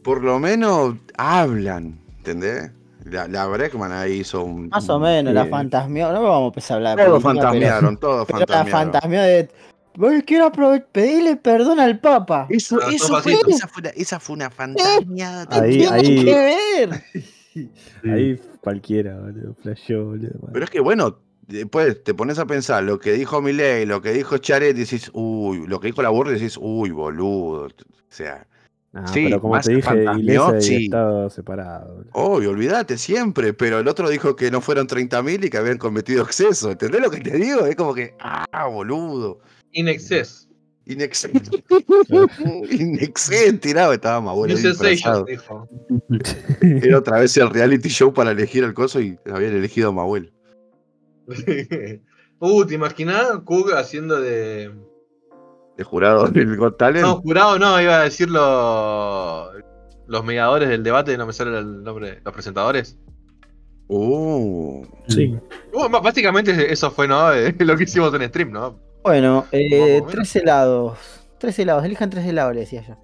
Por lo menos hablan, ¿entendés? La, la Breckman ahí hizo un. Más o menos, la Sí. fantasmió. No vamos a empezar a hablar Todos fantasmearon, todos pero la fantasmearon. fantasmió de. "Voy, Quiero pedirle perdón al Papa. Eso, Ah, eso fue, esa, fue una, esa fue una. ¿Qué Ahí- tiene ahí- que ver? Ahí cualquiera, boludo. Flasheó, boludo. Pero es que bueno, después te pones a pensar lo que dijo Milei, lo que dijo Charet, decís, uy, lo que dijo la burra, decís, uy, boludo. O sea, Nah, Sí, pero como más te dije, iglesia y sí. Estado separado. boludo. obvio, olvídate siempre, pero el otro dijo que no fueron 30.000 y que habían cometido exceso. ¿Entendés lo que te digo? Es como que, ah, boludo. In excess. Inexcess. Inexcess tirado, estaba más bueno. Dijo. Era otra vez el reality show para elegir el coso y habían elegido a Mahuel. uh, ¿te imaginás Cook haciendo de. De jurado del Got Talent. No, jurado no, iba a decir lo- los mediadores del debate, no me sale el nombre, los presentadores. Uh, Sí. Uh, básicamente eso fue, ¿no? Lo que hicimos en stream, ¿no? Bueno, eh, tres helados. Tres helados, elijan tres helados, le decía yo.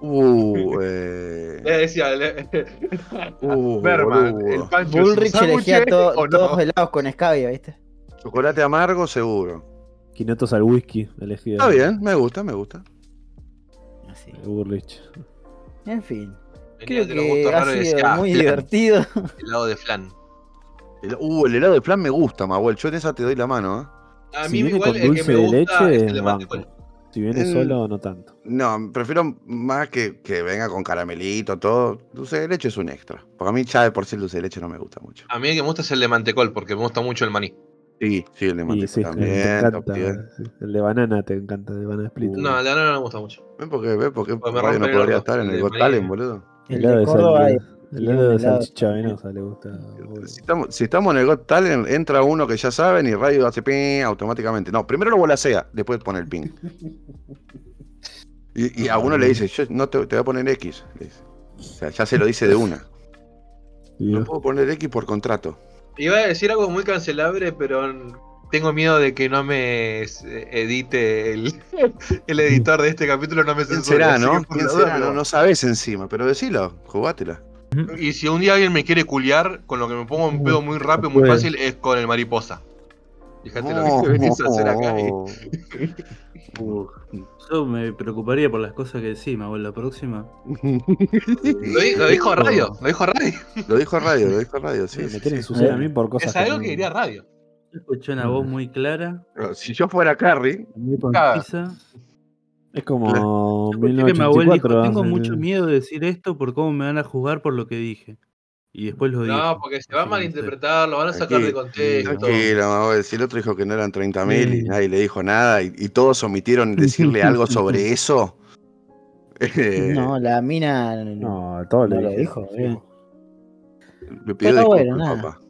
uh, eh, Le decía, le- uh, Berman, boludo. el Pancho Bullrich elegía to- ¿o no? todos helados con escabia, ¿viste? Chocolate amargo, seguro. Quinotos al whisky, elegido. Está bien, me gusta, me gusta. Así. Burlich. En fin, Venía creo que ha sido decía, muy flan, divertido. helado de flan. El, uh, el helado de flan me gusta, Mahuel. Yo en esa te doy la mano, ¿eh? A Si mí viene igual con el que dulce me de gusta leche, es el de banco. mantecol. Si viene Mm. solo, no tanto. No, prefiero más que, que venga con caramelito, todo. Dulce de leche es un extra. Porque a mí ya de por sí el dulce de leche no me gusta mucho. A mí el que me gusta es el de mantecol, porque me gusta mucho el maní. Sí, sí, el de Y manteca sí, también. top encanta. 10. sí. El de banana te encanta, el de banana split. No, el de banana no me gusta mucho. ¿Ven por qué? ¿Ven por qué Pues me no el podría estar en el el de Got. Talent, boludo? El helado de de, Córdoba el de salchicha venosa le gusta. Si estamos, si estamos en el Got Talent, entra uno que ya saben y Radio hace ping automáticamente. No, primero lo volasea, después pone el ping. Y, y a uno le dice, yo no te, te voy a poner X. O sea, ya se lo dice de una. No puedo poner X por contrato. Iba a decir algo muy cancelable, pero tengo miedo de que no me eh, edite el, el editor de este capítulo, no me ¿Quién censure. será, no? ¿Quién será? No, no sabes encima, pero decilo, jugátela. Y si un día alguien me quiere culiar, con lo que me pongo en pedo muy rápido, muy fácil, es con el mariposa. Fíjate lo que venís a hacer acá. eh. Uh, Yo me preocuparía por las cosas que decís, me la próxima. Lo, di- lo dijo radio, lo dijo radio. Lo dijo radio, lo dijo radio, sí. me quieren ensuciar a mí por cosas Es algo que diría radio. Escuché una voz muy clara, Pero Si yo fuera Carrie, muy Claro. concisa. Es como mi abuelo dijo, 1984. tengo mucho miedo de decir esto por cómo me van a juzgar por lo que dije. Y después lo dijo. No, porque se va a malinterpretar, lo van a sacar de contexto. tranquilo, Manuel, si el otro dijo que no eran 30.000 y Sí. nadie le dijo nada y, y todos omitieron decirle algo sobre eso. eh, No, la mina. No, todo No lo dijo, bien. le pidió Pero disculpas, bueno, nada. papá.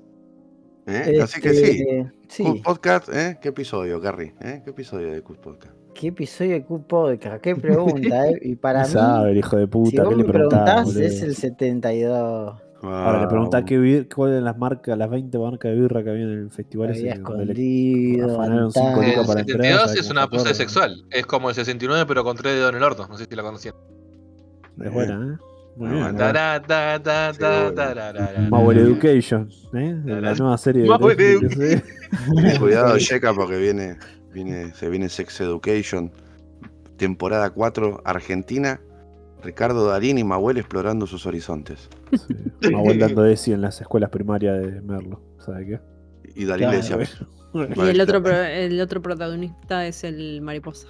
¿Eh? Así que sí. Este, sí. Cool Podcast, ¿eh? ¿Qué episodio, Carrie? ¿Eh? ¿Qué episodio de Cool Podcast? ¿Qué episodio de Q Podcast? ¿Qué pregunta, eh? Y para ¿Qué mí, sabe, el hijo de si puta? vos ¿Qué le me preguntás? preguntás, boludo? es el 72. Ahora le preguntás Wow. qué cuáles eran las marcas, las 20 marcas de birra que había en el festival ese. Escondido. afanaron cinco Antaño. lucas El para entrar, 72 ¿sabes es una acuerda? sexual. Es como el 69, pero con tres dedos en el orto. No sé si la conocían. Es buena, ¿eh? Muy bien. Education, ¿eh? La nueva serie de Netflix, ¿eh? Cuidado, Checa, porque viene, viene, se viene Sex Education. temporada 4 Argentina, Ricardo Darín y Mahuel explorando sus horizontes. Sí. Mahuel dando ESI en las escuelas primarias de Merlo. ¿Sabe qué? Y Darín le decía. Y el otro, pro- el otro protagonista es el mariposa.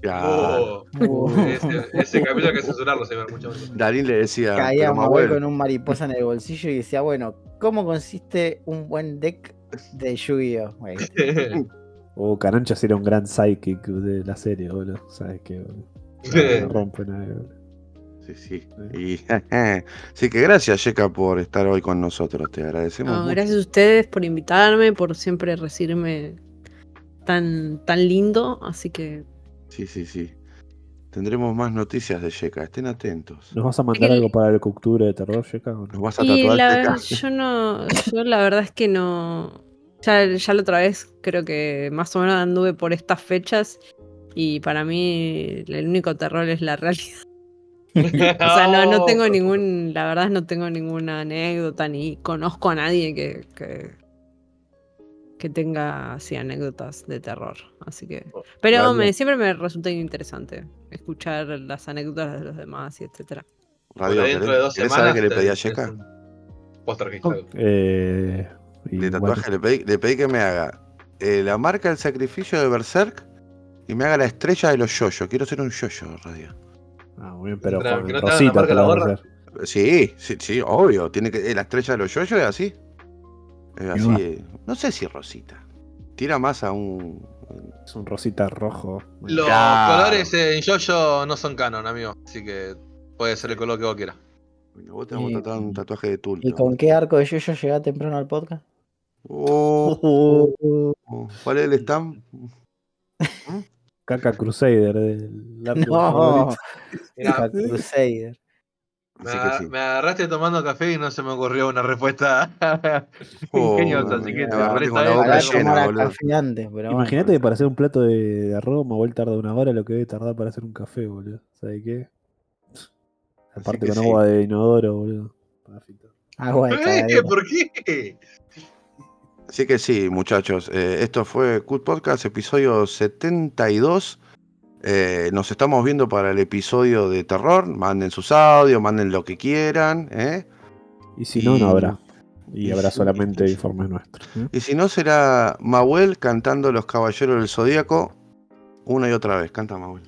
Claro. Oh, ese, ese capítulo hay que censurarlo, señor. Mucho mucho. Darín le decía, Caía Mahuel, con un mariposa en el bolsillo y decía, bueno, ¿cómo consiste un buen deck de Yu-Gi-Oh? Güey, O Caranchas era un gran psychic de la serie, boludo. ¿Sabes qué? boludo? No rompen ahí, boludo. Sí, sí. Y, sí que gracias, Yeka, por estar hoy con nosotros. Te agradecemos. No, mucho. gracias a ustedes por invitarme, por siempre recibirme tan, tan lindo. Así que Sí, sí, sí. Tendremos más noticias de Yeka. Estén atentos. ¿Nos vas a mandar algo para el octubre de terror, Yeka? Nos vas a Y tatuar la, Yeka. yo no, yo la verdad es que no. Ya, ya la otra vez creo que más o menos anduve por estas fechas y para mí el único terror es la realidad. O sea, no, no tengo ningún, la verdad no tengo ninguna anécdota ni conozco a nadie que, que, que tenga así anécdotas de terror. Así que. Pero me, siempre me resulta interesante escuchar las anécdotas de los demás y etcétera. Radio, dentro de dos ¿querés saber qué le pedí a Póster registrado. Eh, De tatuaje le, pedí, le pedí que me haga eh, la marca del sacrificio de Berserk y me haga la estrella de los yoyos. Quiero ser un yoyo, Radio. Ah, muy bien, pero que no te hagan la Rosita te la vas a hacer. Sí, sí, sí, obvio. Tiene que, eh, la estrella de los yoyos es así. Es así. eh, no sé si Rosita. Tira más a un. Es un Rosita rojo. Los colores en Jojo no son canon, amigo. Así que puede ser el color que vos quieras. Vos tenemos Y- un tatuaje de tulpa. ¿Y con qué arco de Yu-Gi-Oh llega temprano al podcast? Oh, oh, ¿Cuál es el stamp? Caca Crusader del lápiz No, la Crusader. Me, sí. agarraste tomando café y no se me ocurrió una respuesta Oh, ingeniosa, así que te agarraste con la boca llena, Imagínate bueno. que para hacer un plato de, de arroz, Mahuel tarda una hora lo que debe tardar para hacer un café, boludo. ¿Sabes qué? Aparte con sí. agua de inodoro, boludo. Para fritar. Agua de ¿Eh? cagadera. ¿Por qué? Así que sí, muchachos, eh, esto fue Cut Podcast, episodio 72. Eh, nos estamos viendo para el episodio de terror. Manden sus audios, manden lo que quieran. ¿eh? Y si no, no habrá. Y y habrá solamente y- informes nuestros. ¿eh? Y si no, será Mahuel cantando Los Caballeros del Zodíaco una y otra vez. Canta Mahuel.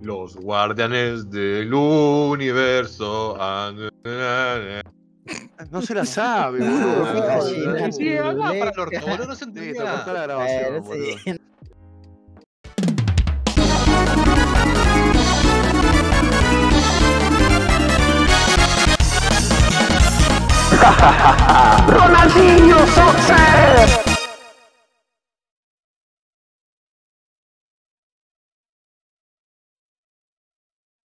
Los guardianes del universo. No se la sabe, boludo. Para el orto, boludo, no se entendía. cortá la grabación, boludo. Ronaldinho Soccer.